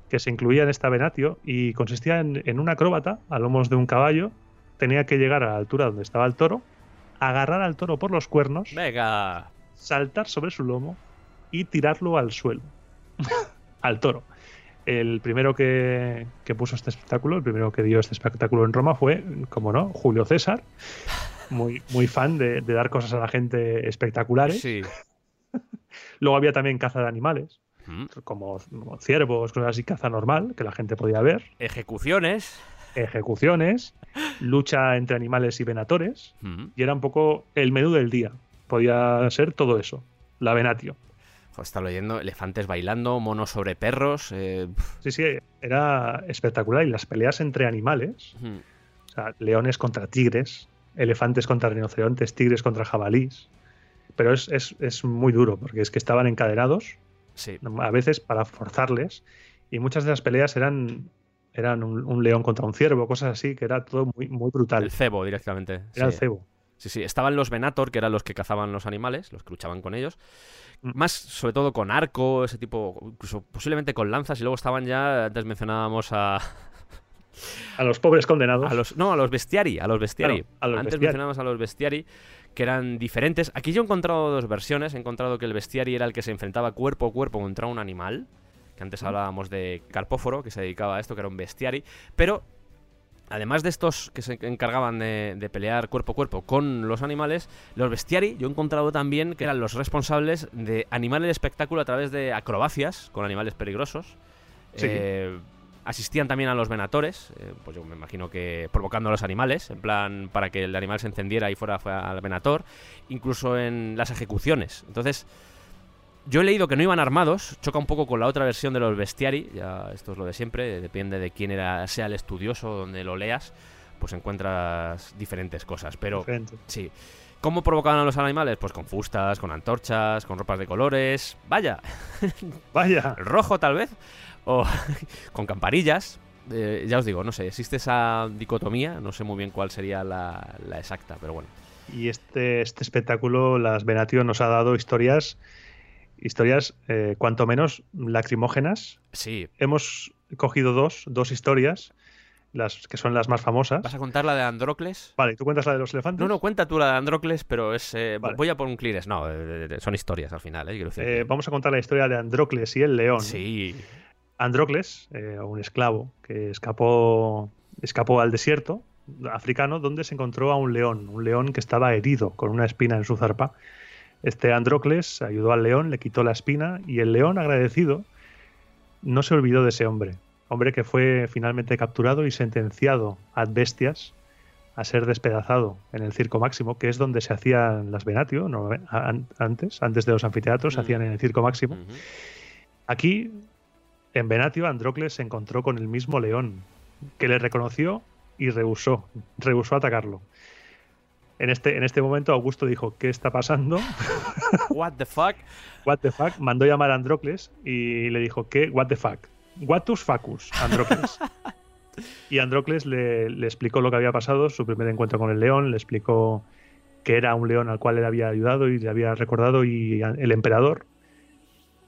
que se incluía en esta venatio y consistía en, en un acróbata a lomos de un caballo. Tenía que llegar a la altura donde estaba el toro, agarrar al toro por los cuernos, Venga. saltar sobre su lomo y tirarlo al suelo. [laughs] al toro. El primero que, que puso este espectáculo, el primero que dio este espectáculo en Roma fue, como no, Julio César, muy, muy fan de, de dar cosas a la gente espectaculares. Sí. [laughs] Luego había también caza de animales, Mm. como, como ciervos, cosas así, caza normal, que la gente podía ver. Ejecuciones. Ejecuciones, lucha entre animales y venatores. Mm. Y era un poco el menú del día. Podía ser todo eso. La venatio. Joder, está leyendo elefantes bailando, monos sobre perros. eh, Sí, sí, era espectacular. Y las peleas entre animales, o sea, leones contra tigres, elefantes contra rinocerontes, tigres contra jabalís. Pero es, es- es muy duro, porque es que estaban encadenados, Sí. a veces para forzarles, y muchas de las peleas eran, eran un, un león contra un ciervo, cosas así, que era todo muy, muy brutal. El cebo directamente. Era el cebo. Sí, sí. Estaban los Venator, que eran los que cazaban los animales, los que luchaban con ellos. Mm. Más, sobre todo con arco, ese tipo, incluso posiblemente con lanzas. Y luego estaban ya, antes mencionábamos a, [laughs] A los pobres condenados. a los. No, a los bestiari. A los bestiari. Claro, a los antes bestiari. mencionábamos a los bestiari, que eran diferentes. Aquí yo he encontrado dos versiones. He encontrado que el bestiari era el que se enfrentaba cuerpo a cuerpo contra un animal. Que antes hablábamos de Carpóforo, que se dedicaba a esto, que era un bestiari. Pero además de estos que se encargaban de, de pelear cuerpo a cuerpo con los animales, los bestiari, yo he encontrado también que eran los responsables de animar el espectáculo a través de acrobacias con animales peligrosos. Sí. Eh, asistían también a los venatores, eh, pues yo me imagino que provocando a los animales, en plan para que el animal se encendiera y fuera, fuera al venator, incluso en las ejecuciones. Entonces, yo he leído que no iban armados, choca un poco con la otra versión de los bestiari, ya esto es lo de siempre, depende de quién era, sea el estudioso, donde lo leas, pues encuentras diferentes cosas, pero Diferente. sí. ¿Cómo provocaban a los animales? Pues con fustas, con antorchas, con ropas de colores, vaya, [laughs] Vaya. rojo tal vez, o [laughs] con camparillas. Eh, ya os digo, no sé, existe esa dicotomía, no sé muy bien cuál sería la, la exacta, pero bueno. Y este, este espectáculo, las Venatio, nos ha dado historias, historias eh, cuanto menos lacrimógenas. Sí, Hemos cogido dos, dos historias, las que son las más famosas. ¿vas a contar la de Androcles? Vale, ¿tú cuentas la de los elefantes? No, no, cuenta tú la de Androcles, pero es. eh, Vale. Voy a por un Clínes. No, eh, eh, son historias al final, ¿eh? Quiero decir. Vamos a contar la historia de Androcles y el león. Sí. Androcles, un esclavo que escapó, escapó al desierto africano donde se encontró a un león, un león que estaba herido con una espina en su zarpa. Este Androcles ayudó al león, le quitó la espina y el león agradecido no se olvidó de ese hombre, hombre que fue finalmente capturado y sentenciado ad bestias a ser despedazado en el circo máximo, que es donde se hacían las venatio, no, an- antes, antes de los anfiteatros, se hacían en el circo máximo. Aquí, en Venatio, Androcles se encontró con el mismo león, que le reconoció y rehusó, rehusó atacarlo. En este, en este momento, Augusto dijo, ¿qué está pasando? [laughs] What the fuck? What the fuck? Mandó llamar a Androcles y le dijo, ¿qué? What the fuck? Watus facus, Androcles. y Androcles le, le explicó lo que había pasado, su primer encuentro con el león, le explicó que era un león al cual él había ayudado y le había recordado y el emperador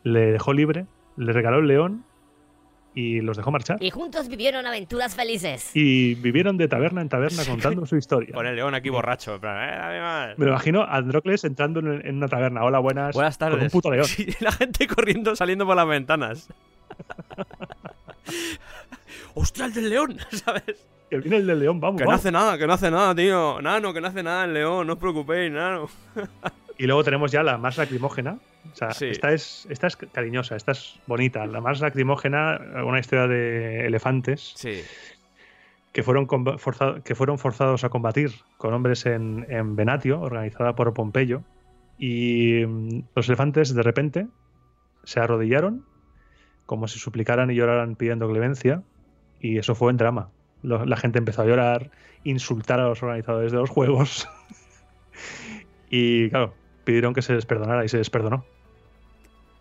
le dejó libre, le regaló el león y los dejó marchar. Y juntos vivieron aventuras felices. Y vivieron de taberna en taberna contando su historia. [laughs] Con el león aquí borracho. en plan, "Eh, dame más". Me lo imagino a Androcles entrando en, una taberna. Hola, buenas. Buenas tardes. Con un puto león. [laughs] Sí, la gente corriendo, saliendo por las ventanas. [laughs] ¡Hostia, el del león! ¿Sabes? Que viene el del león, vamos. Que no hace nada, que no hace nada, tío. Nano, que no hace nada el león, no os preocupéis, nano. Y luego tenemos ya la más lacrimógena. O sea, Sí. esta, es, esta es cariñosa, esta es bonita. La más lacrimógena, una historia de elefantes Sí. que fueron, comba- forza- que fueron forzados a combatir con hombres en, en Venatio, organizada por Pompeyo. Y mm, los elefantes de repente se arrodillaron como si suplicaran y lloraran pidiendo clemencia y eso fue en drama. La gente empezó a llorar, insultar a los organizadores de los juegos [laughs] y claro, pidieron que se les perdonara y se les perdonó.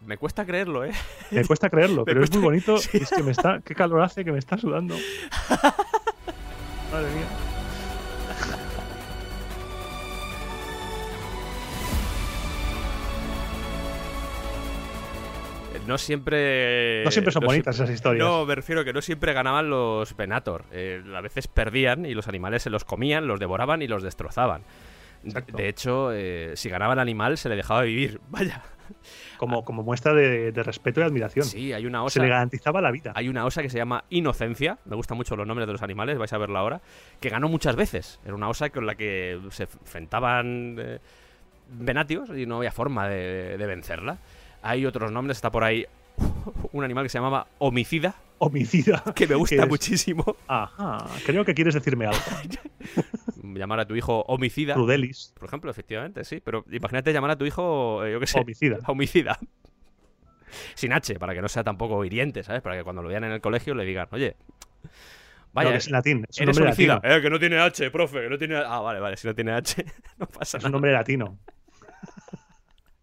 Me cuesta creerlo, ¿eh? Me cuesta creerlo, [laughs] pero es muy bonito sí. [laughs] es que me está, qué calor hace que me está sudando. Madre mía. [laughs] No siempre. No siempre son bonitas esas historias. No, me refiero que no siempre ganaban los Venator. Eh, a veces perdían y los animales se los comían, los devoraban y los destrozaban. Exacto. De hecho, eh, si ganaba el animal, se le dejaba vivir. [laughs] Vaya. Como, como muestra de, de respeto y admiración. Sí, hay una se osa. le garantizaba la vida. Hay una osa que se llama Inocencia, me gustan mucho los nombres de los animales, vais a verla ahora, que ganó muchas veces. Era una osa con la que se enfrentaban eh, venatios y no había forma de, de vencerla. Hay otros nombres, está por ahí [laughs] un animal que se llamaba Homicida, Homicida. que me [laughs] gusta muchísimo. Ajá. Creo que quieres decirme algo. Llamar a tu hijo Homicida, Rudelis. por ejemplo, efectivamente, sí. Pero imagínate llamar a tu hijo, eh, yo qué sé, Homicida. [laughs] Homicida. Sin H, para que no sea tampoco hiriente, ¿sabes? Para que cuando lo vean en el colegio le digan, oye, vaya, No, que es latín. Es un nombre homicida. latino. Eh, que no tiene H, profe, que no tiene Ah, vale, vale, si no tiene H, [laughs] no pasa Es un nada. nombre latino.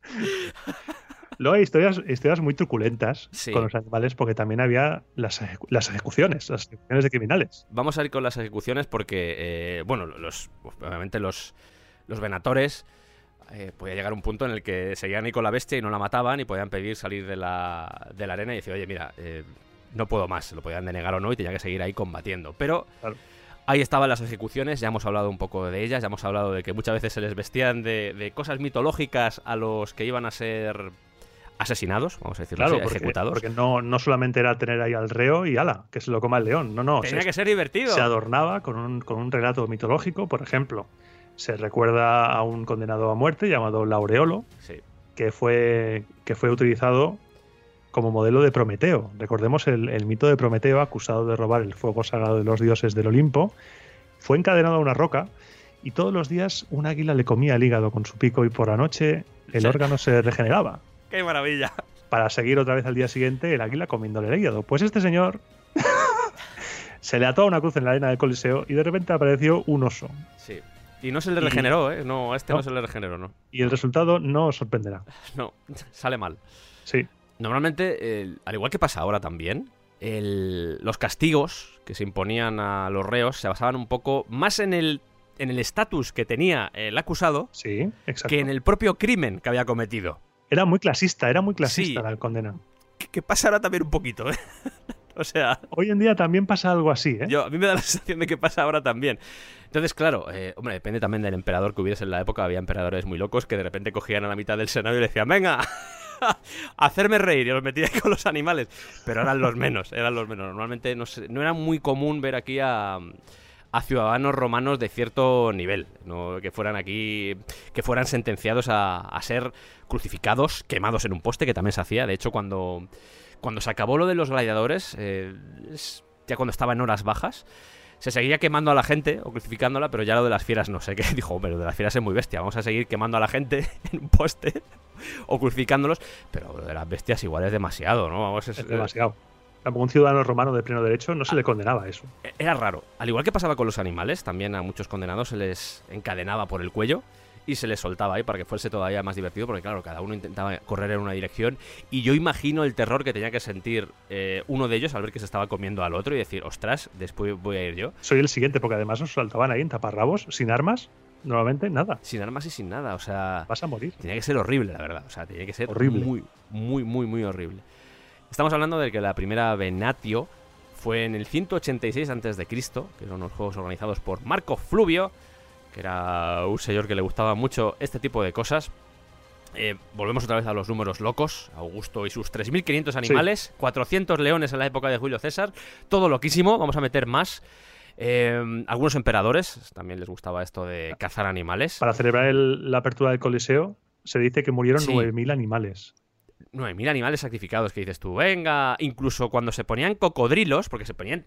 [laughs] Luego hay historias, historias muy truculentas Sí. con los animales porque también había las, ejecu- las ejecuciones, las ejecuciones de criminales. Vamos a ir con las ejecuciones porque, eh, bueno, los, obviamente los, los venatores eh, podía llegar a un punto en el que seguían ahí con la bestia y no la mataban y podían pedir salir de la, de la arena y decir, oye, mira, eh, no puedo más, lo podían denegar o no y tenía que seguir ahí combatiendo. Pero Claro. ahí estaban las ejecuciones, ya hemos hablado un poco de ellas, ya hemos hablado de que muchas veces se les vestían de, de cosas mitológicas a los que iban a ser asesinados, vamos a decirlo Claro, así, porque, ejecutados. porque no, no solamente era tener ahí al reo y ala, que se lo coma el león. No, no. Tenía se, que ser divertido. se adornaba con un, con un relato mitológico. Por ejemplo, se recuerda a un condenado a muerte llamado Laureolo, Sí. que fue, que fue utilizado como modelo de Prometeo. Recordemos el, el mito de Prometeo, acusado de robar el fuego sagrado de los dioses del Olimpo. Fue encadenado a una roca y todos los días un águila le comía el hígado con su pico y por la noche el Sí. órgano se regeneraba. ¡Qué maravilla! Para seguir otra vez al día siguiente el águila comiéndole el hígado. Pues este señor [laughs] se le ató a una cruz en la arena del Coliseo y de repente apareció un oso. Sí. Y no se le regeneró, ¿eh? No, a este no, No. se le regeneró, no. Y el resultado no os sorprenderá. [laughs] No, sale mal. Sí, Normalmente, al igual que pasa ahora también, el- los castigos que se imponían a los reos se basaban un poco más en el en el estatus que tenía el acusado sí, que en el propio crimen que había cometido. Era muy clasista, era muy clasista Sí. la condena. Que, pasa ahora también un poquito, ¿eh? [laughs] o sea, Hoy en día también pasa algo así, ¿eh? yo, a mí me da la [laughs] sensación de que pasa ahora también. Entonces, claro, eh, hombre, depende también del emperador que hubiese en la época. Había emperadores muy locos que de repente cogían a la mitad del senado y le decían, venga, [laughs] hacerme reír y los metía con los animales. Pero eran los menos, eran los menos. Normalmente no, sé- no era muy común ver aquí a, a ciudadanos romanos de cierto nivel, ¿no? que fueran aquí, que fueran sentenciados a, ser crucificados, quemados en un poste, que también se hacía. De hecho, cuando, cuando se acabó lo de los gladiadores, eh, ya cuando estaba en horas bajas, se seguía quemando a la gente o crucificándola, pero ya lo de las fieras no sé qué. [laughs] Dijo, lo de las fieras es muy bestia, vamos a seguir quemando a la gente [laughs] en un poste o crucificándolos, pero lo de las bestias igual es demasiado, ¿no? Vamos, Es demasiado. A un ciudadano romano de pleno derecho no se le condenaba a eso. Era raro. Al igual que pasaba con los animales, también a muchos condenados se les encadenaba por el cuello y se les soltaba ahí para que fuese todavía más divertido, porque claro, cada uno intentaba correr en una dirección y yo imagino el terror que tenía que sentir eh, uno de ellos al ver que se estaba comiendo al otro y decir, ostras, después voy a ir yo, Soy el siguiente, porque además nos saltaban ahí en taparrabos, sin armas, normalmente nada. sin armas y sin nada, o sea... Vas a morir. Tenía que ser horrible, la verdad. O sea, tenía que ser Horrible. muy, muy, muy, muy horrible. Estamos hablando de que la primera Venatio fue en el 186 a.C., que eran unos juegos organizados por Marco Fluvio, que era un señor que le gustaba mucho este tipo de cosas. Eh, volvemos otra vez a los números locos. Augusto y sus 3.500 animales, 400 leones en la época de Julio César, todo loquísimo. Vamos a meter más. Eh, algunos emperadores también les gustaba esto de cazar animales. Para celebrar el- la apertura del Coliseo, se dice que murieron Sí. 9.000 animales. 9.000 animales sacrificados que dices tú, venga, incluso cuando se ponían cocodrilos, porque se ponían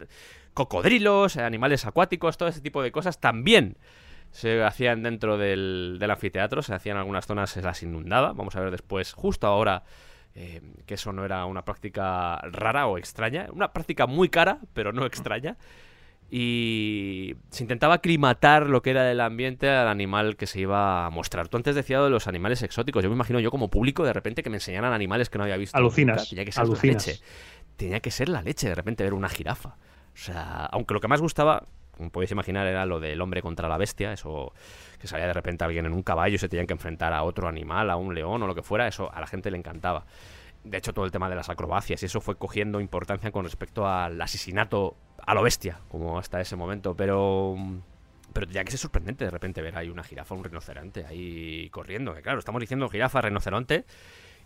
cocodrilos, eh, animales acuáticos, todo ese tipo de cosas, también, se hacían dentro del, del anfiteatro, se hacían algunas zonas, se las inundaba. Vamos a ver después, justo ahora, eh, que eso no era una práctica rara o extraña. Una práctica muy cara, pero no extraña. Y se intentaba aclimatar lo que era el ambiente al animal que se iba a mostrar. Tú antes decías de los animales exóticos. Yo me imagino yo como público de repente que me enseñaran animales que no había visto. Alucinas, nunca. Tenía que ser alucinas. la leche. Tenía que ser la leche de repente ver una jirafa. O sea, aunque lo que más gustaba, como podéis imaginar, era lo del hombre contra la bestia. Eso que salía de repente alguien en un caballo y se tenían que enfrentar a otro animal, a un león o lo que fuera. Eso a la gente le encantaba. De hecho, todo el tema de las acrobacias y eso fue cogiendo importancia con respecto al asesinato a lo bestia, como hasta ese momento. Pero pero ya que es sorprendente de repente ver ahí una jirafa, un rinoceronte ahí corriendo. Que claro, estamos diciendo jirafa, rinoceronte,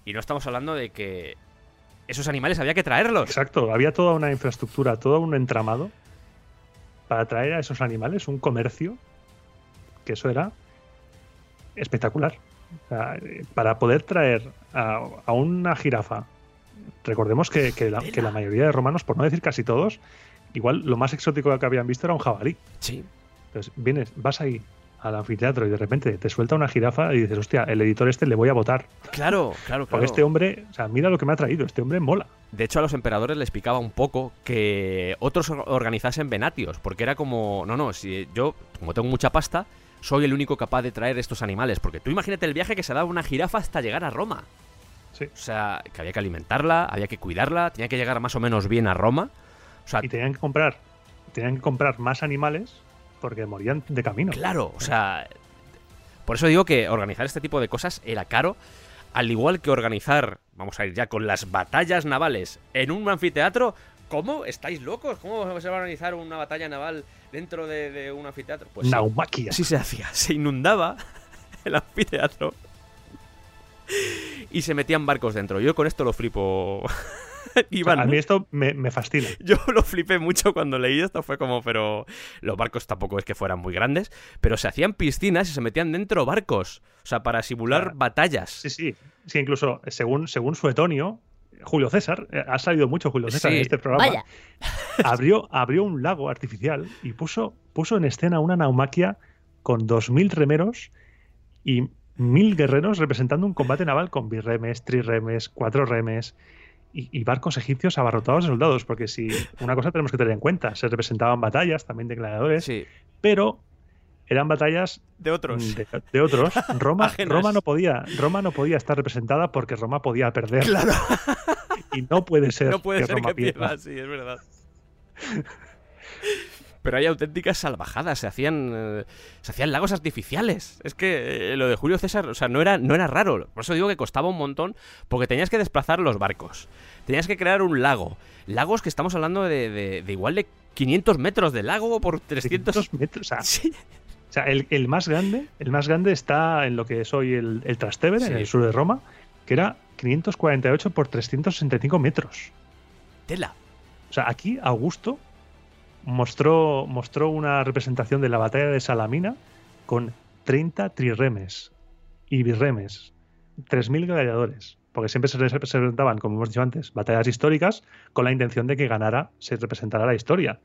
y no estamos hablando de que esos animales había que traerlos. Exacto, había toda una infraestructura, todo un entramado para traer a esos animales, un comercio, que eso era espectacular. O sea, para poder traer a, a una jirafa, recordemos que, que la, que la mayoría de romanos, por no decir casi todos, igual lo más exótico que habían visto era un jabalí. Sí. Entonces, vienes, vas ahí al anfiteatro y de repente te suelta una jirafa y dices, hostia, el editor este le voy a votar. Claro, [laughs] claro, Porque claro. este hombre, o sea, mira lo que me ha traído, este hombre mola. De hecho, a los emperadores les picaba un poco que otros or- organizasen venatios, porque era como, no, no, si yo, como tengo mucha pasta, soy el único capaz de traer estos animales, porque tú imagínate el viaje que se daba una jirafa hasta llegar a Roma. Sí. O sea, que había que alimentarla, había que cuidarla, tenía que llegar más o menos bien a Roma. O sea, Y tenían que comprar, tenían que comprar más animales porque morían de camino. Claro, o sea. Por eso digo que organizar este tipo de cosas era caro. Al igual que organizar, vamos a ir ya con las batallas navales en un anfiteatro. ¿Cómo? ¿Estáis locos? ¿Cómo se va a organizar una batalla naval dentro de, de un anfiteatro? Pues sí, Naumaquia. así se hacía. Se inundaba [laughs] el anfiteatro y se metían barcos dentro. Yo con esto lo flipo. [laughs] O sea, Iván, a mí esto me, me fascina. [laughs] yo lo flipé mucho cuando leí esto, fue como, pero los barcos tampoco es que fueran muy grandes, pero se hacían piscinas y se metían dentro barcos, o sea, para simular Claro. batallas. Sí, sí. Sí, incluso según, según Suetonio, Julio César, eh, ha salido mucho Julio César Sí. en este programa, Vaya. [laughs] abrió, abrió un lago artificial y puso, puso en escena una naumaquia con 2.000 remeros y 1.000 guerreros representando un combate naval con birremes, trirremes, cuatro remes y, y barcos egipcios abarrotados de soldados. Porque si una cosa tenemos que tener en cuenta, se representaban batallas también de gladiadores, Sí, pero eran batallas de otros. de, de otros. [laughs] Roma. Roma no podía, Roma no podía estar representada porque Roma podía perder. Claro, [laughs] Y no puede [laughs] ser no puede que ser Roma que pierda. pierda, sí, es verdad. Pero hay auténticas salvajadas, se hacían eh, se hacían lagos artificiales. Es que eh, lo de Julio César, o sea, no era no era raro. Por eso digo que costaba un montón porque tenías que desplazar los barcos. Tenías que crear un lago. Lagos que estamos hablando de, de- de igual de 500 metros de lago por 300 300 metros. O sea, [laughs] Sí. o sea, el, el más grande, el más grande está en lo que es hoy el, el Trastevere, Sí. en el sur de Roma, que era 548 por 365 metros. Tela. O sea, aquí Augusto mostró, mostró una representación de la batalla de Salamina con 30 trirremes y birremes, 3.000 gladiadores, porque siempre se representaban, como hemos dicho antes, batallas históricas con la intención de que ganara, se representara la historia.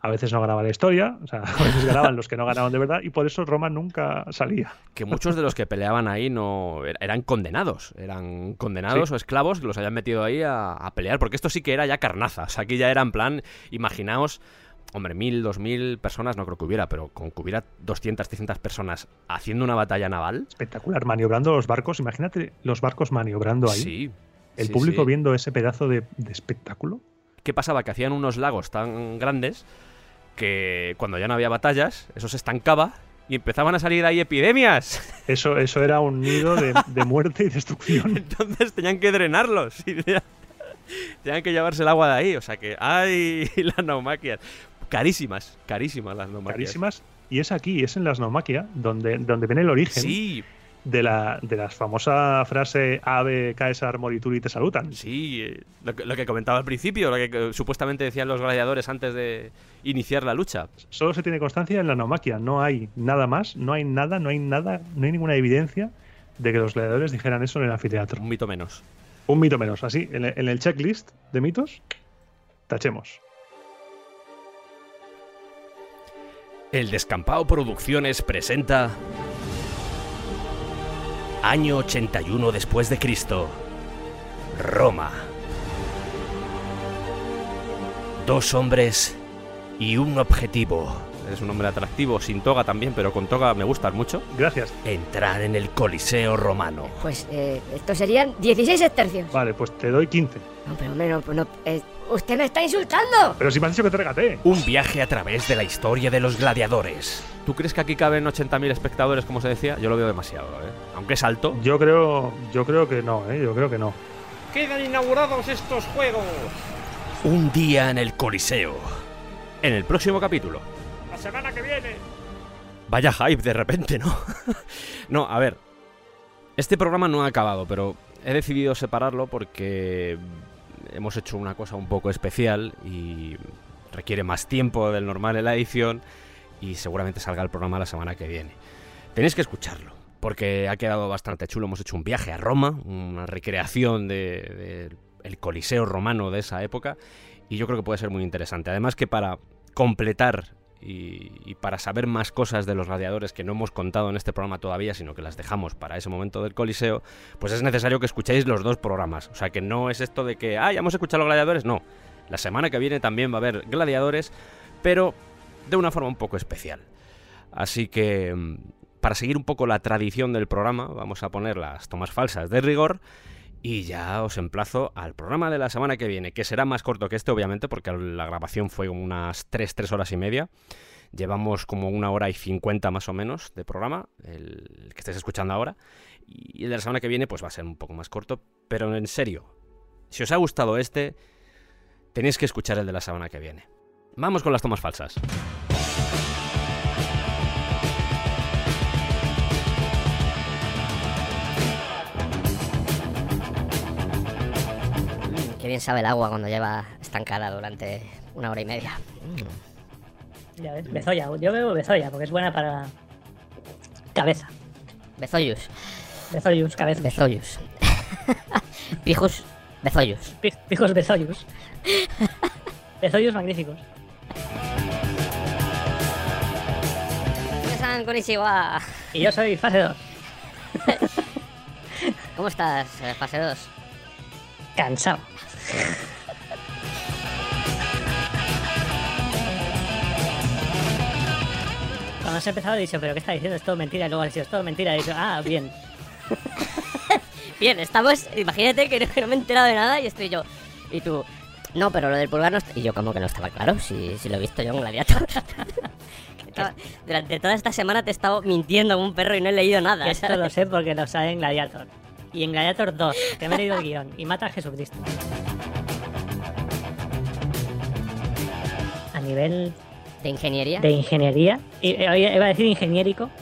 A veces no ganaba la historia, o sea, [laughs] a veces ganaban los que no ganaban de verdad, y por eso Roma nunca salía. que muchos de los que peleaban ahí no er- eran condenados, eran condenados Sí. o esclavos que los habían metido ahí a, a pelear, porque esto sí que era ya carnaza, o sea, aquí ya era en plan, imaginaos, hombre, mil, dos mil personas no creo que hubiera, pero con que hubiera 200, 300 personas haciendo una batalla naval, Espectacular, maniobrando los barcos. Imagínate los barcos maniobrando ahí. sí. el sí, público sí. viendo ese pedazo de, de espectáculo. ¿Qué pasaba? Que hacían unos lagos tan grandes que cuando ya no había batallas, eso se estancaba y empezaban a salir ahí epidemias. [laughs] Eso, eso era un nido de, de muerte y destrucción. [laughs] Entonces tenían que drenarlos. Y [laughs] tenían que llevarse el agua de ahí. O sea que, ¡ay! Las naumaquias. Carísimas, carísimas las naumaquias. Carísimas. Y es aquí, es en las Naumaquia, donde, donde viene el origen Sí, de, la, de la famosa frase Ave Caesar Morituri te salutan. sí. eh, Lo que, lo que comentaba al principio, lo que eh, supuestamente decían los gladiadores antes de iniciar la lucha. Solo se tiene constancia en la Naumaquia, no hay nada más, no hay nada, no hay nada, no hay ninguna evidencia de que los gladiadores dijeran eso en el anfiteatro. Un mito menos. Un mito menos, así, en el, en el checklist de mitos, tachemos. El Descampado Producciones presenta Año 81 después de Cristo. Roma. Dos hombres y un objetivo. Es un hombre atractivo, sin toga también, pero con toga me gustan mucho. Gracias. Entrar en el Coliseo romano. Pues eh, estos serían 16 estercios. Vale, pues te doy 15. No, pero hombre, no, no, eh, ¡Usted me está insultando! Pero si me has dicho que te regateé. Un viaje a través de la historia de los gladiadores. ¿Tú crees que aquí caben 80.000 espectadores, como se decía? Yo lo veo demasiado, ¿eh? Aunque es alto. Yo creo, yo creo que no, ¿eh? Yo creo que no. Quedan inaugurados estos juegos. Un día en el Coliseo. En el próximo capítulo. Semana que viene. Vaya hype de repente, ¿no? [laughs] no, a ver. Este programa no ha acabado, pero he decidido separarlo porque hemos hecho una cosa un poco especial y requiere más tiempo del normal en la edición y seguramente salga el programa la semana que viene. Tenéis que escucharlo, porque ha quedado bastante chulo. Hemos hecho un viaje a Roma, una recreación del de, Coliseo romano de esa época, y yo creo que puede ser muy interesante. Además que para completar y, y, para saber más cosas de los gladiadores que no hemos contado en este programa todavía, sino que las dejamos para ese momento del Coliseo, pues es necesario que escuchéis los dos programas. O sea, que no es esto de que, ah, ya hemos escuchado los gladiadores, no. La semana que viene también va a haber gladiadores, pero de una forma un poco especial. Así que, mm, para seguir un poco la tradición del programa, vamos a poner las tomas falsas de rigor. Y ya os emplazo al programa de la semana que viene, que será más corto que este, obviamente, porque la grabación fue unas 3, 3 horas y media. Llevamos como una hora y 50 más o menos de programa, el que estáis escuchando ahora. Y el de la semana que viene, pues va a ser un poco más corto. Pero en serio, si os ha gustado este, tenéis que escuchar el de la semana que viene. Vamos con las tomas falsas. Qué bien sabe el agua cuando lleva estancada durante una hora y media. Ya ves, bezoya. Yo bebo bezoya porque es buena para cabeza. Bezoyus. Bezoyus, cabeza. Bezoyus. [laughs] Pijos bezoyus. Pijos bezoyus. bezoyus magníficos. Konnichiwa. Y yo soy fase 2. [laughs] ¿Cómo estás, eh, fase 2? Cansado. Cuando has empezado he dicho, ¿pero qué está diciendo? Es todo mentira. Y luego has dicho, es todo mentira. He dicho, ah, bien. [laughs] bien, estamos. Imagínate que no, que no, me he enterado de nada y estoy yo. Y tú, no, pero lo del pulgar no. Y yo, como que no estaba claro, si, si lo he visto yo en Gladiator. [laughs] Durante toda esta semana te he estado mintiendo como un perro y no he leído nada. Esto lo sé porque lo sabe en Gladiator. Y en Gladiator 2, que me he leído el guion. Y mata a Jesucristo. A nivel ¿De ingeniería? De ingeniería. Iba a decir ingeniérico. [laughs]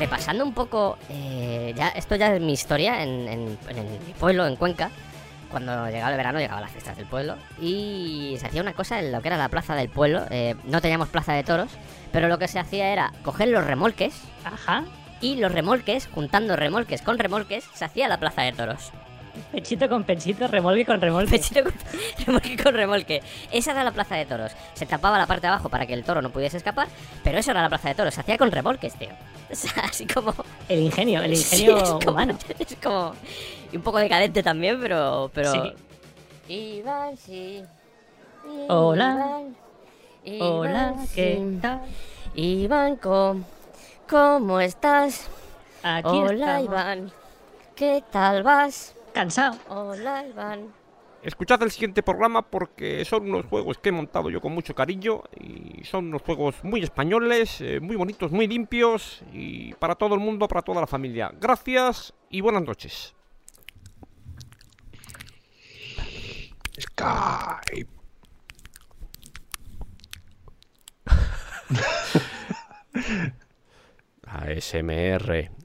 Repasando un poco, eh, ya, esto ya es mi historia en, en, en, mi pueblo, en Cuenca. Cuando llegaba el verano, llegaban las fiestas del pueblo. Y se hacía una cosa en lo que era la plaza del pueblo. Eh, no teníamos plaza de toros, pero lo que se hacía era coger los remolques. Ajá. Y los remolques, juntando remolques con remolques, se hacía la plaza de toros. Pechito con pechito, remolque con remolque. Pechito con [laughs] remolque con remolque. Esa era la plaza de toros. Se tapaba la parte de abajo para que el toro no pudiese escapar, pero eso era la plaza de toros. Se hacía con remolques, tío. [laughs] O sea, así como. El ingenio, el [laughs] ingenio sí, es como, humano. Es como. Y un poco decadente también, pero. pero... Sí. Iván, sí. Iván, Hola, ¿qué sí. tal? Iván, ¿cómo, ¿cómo estás? Aquí Hola, estamos. Iván. ¿Qué tal vas? Cansado. Hola, Iván. Escuchad el siguiente programa porque son unos juegos que he montado yo con mucho cariño y son unos juegos muy españoles, eh, muy bonitos, muy limpios y para todo el mundo, para toda la familia. Gracias y buenas noches. Skype. [laughs] ASMR.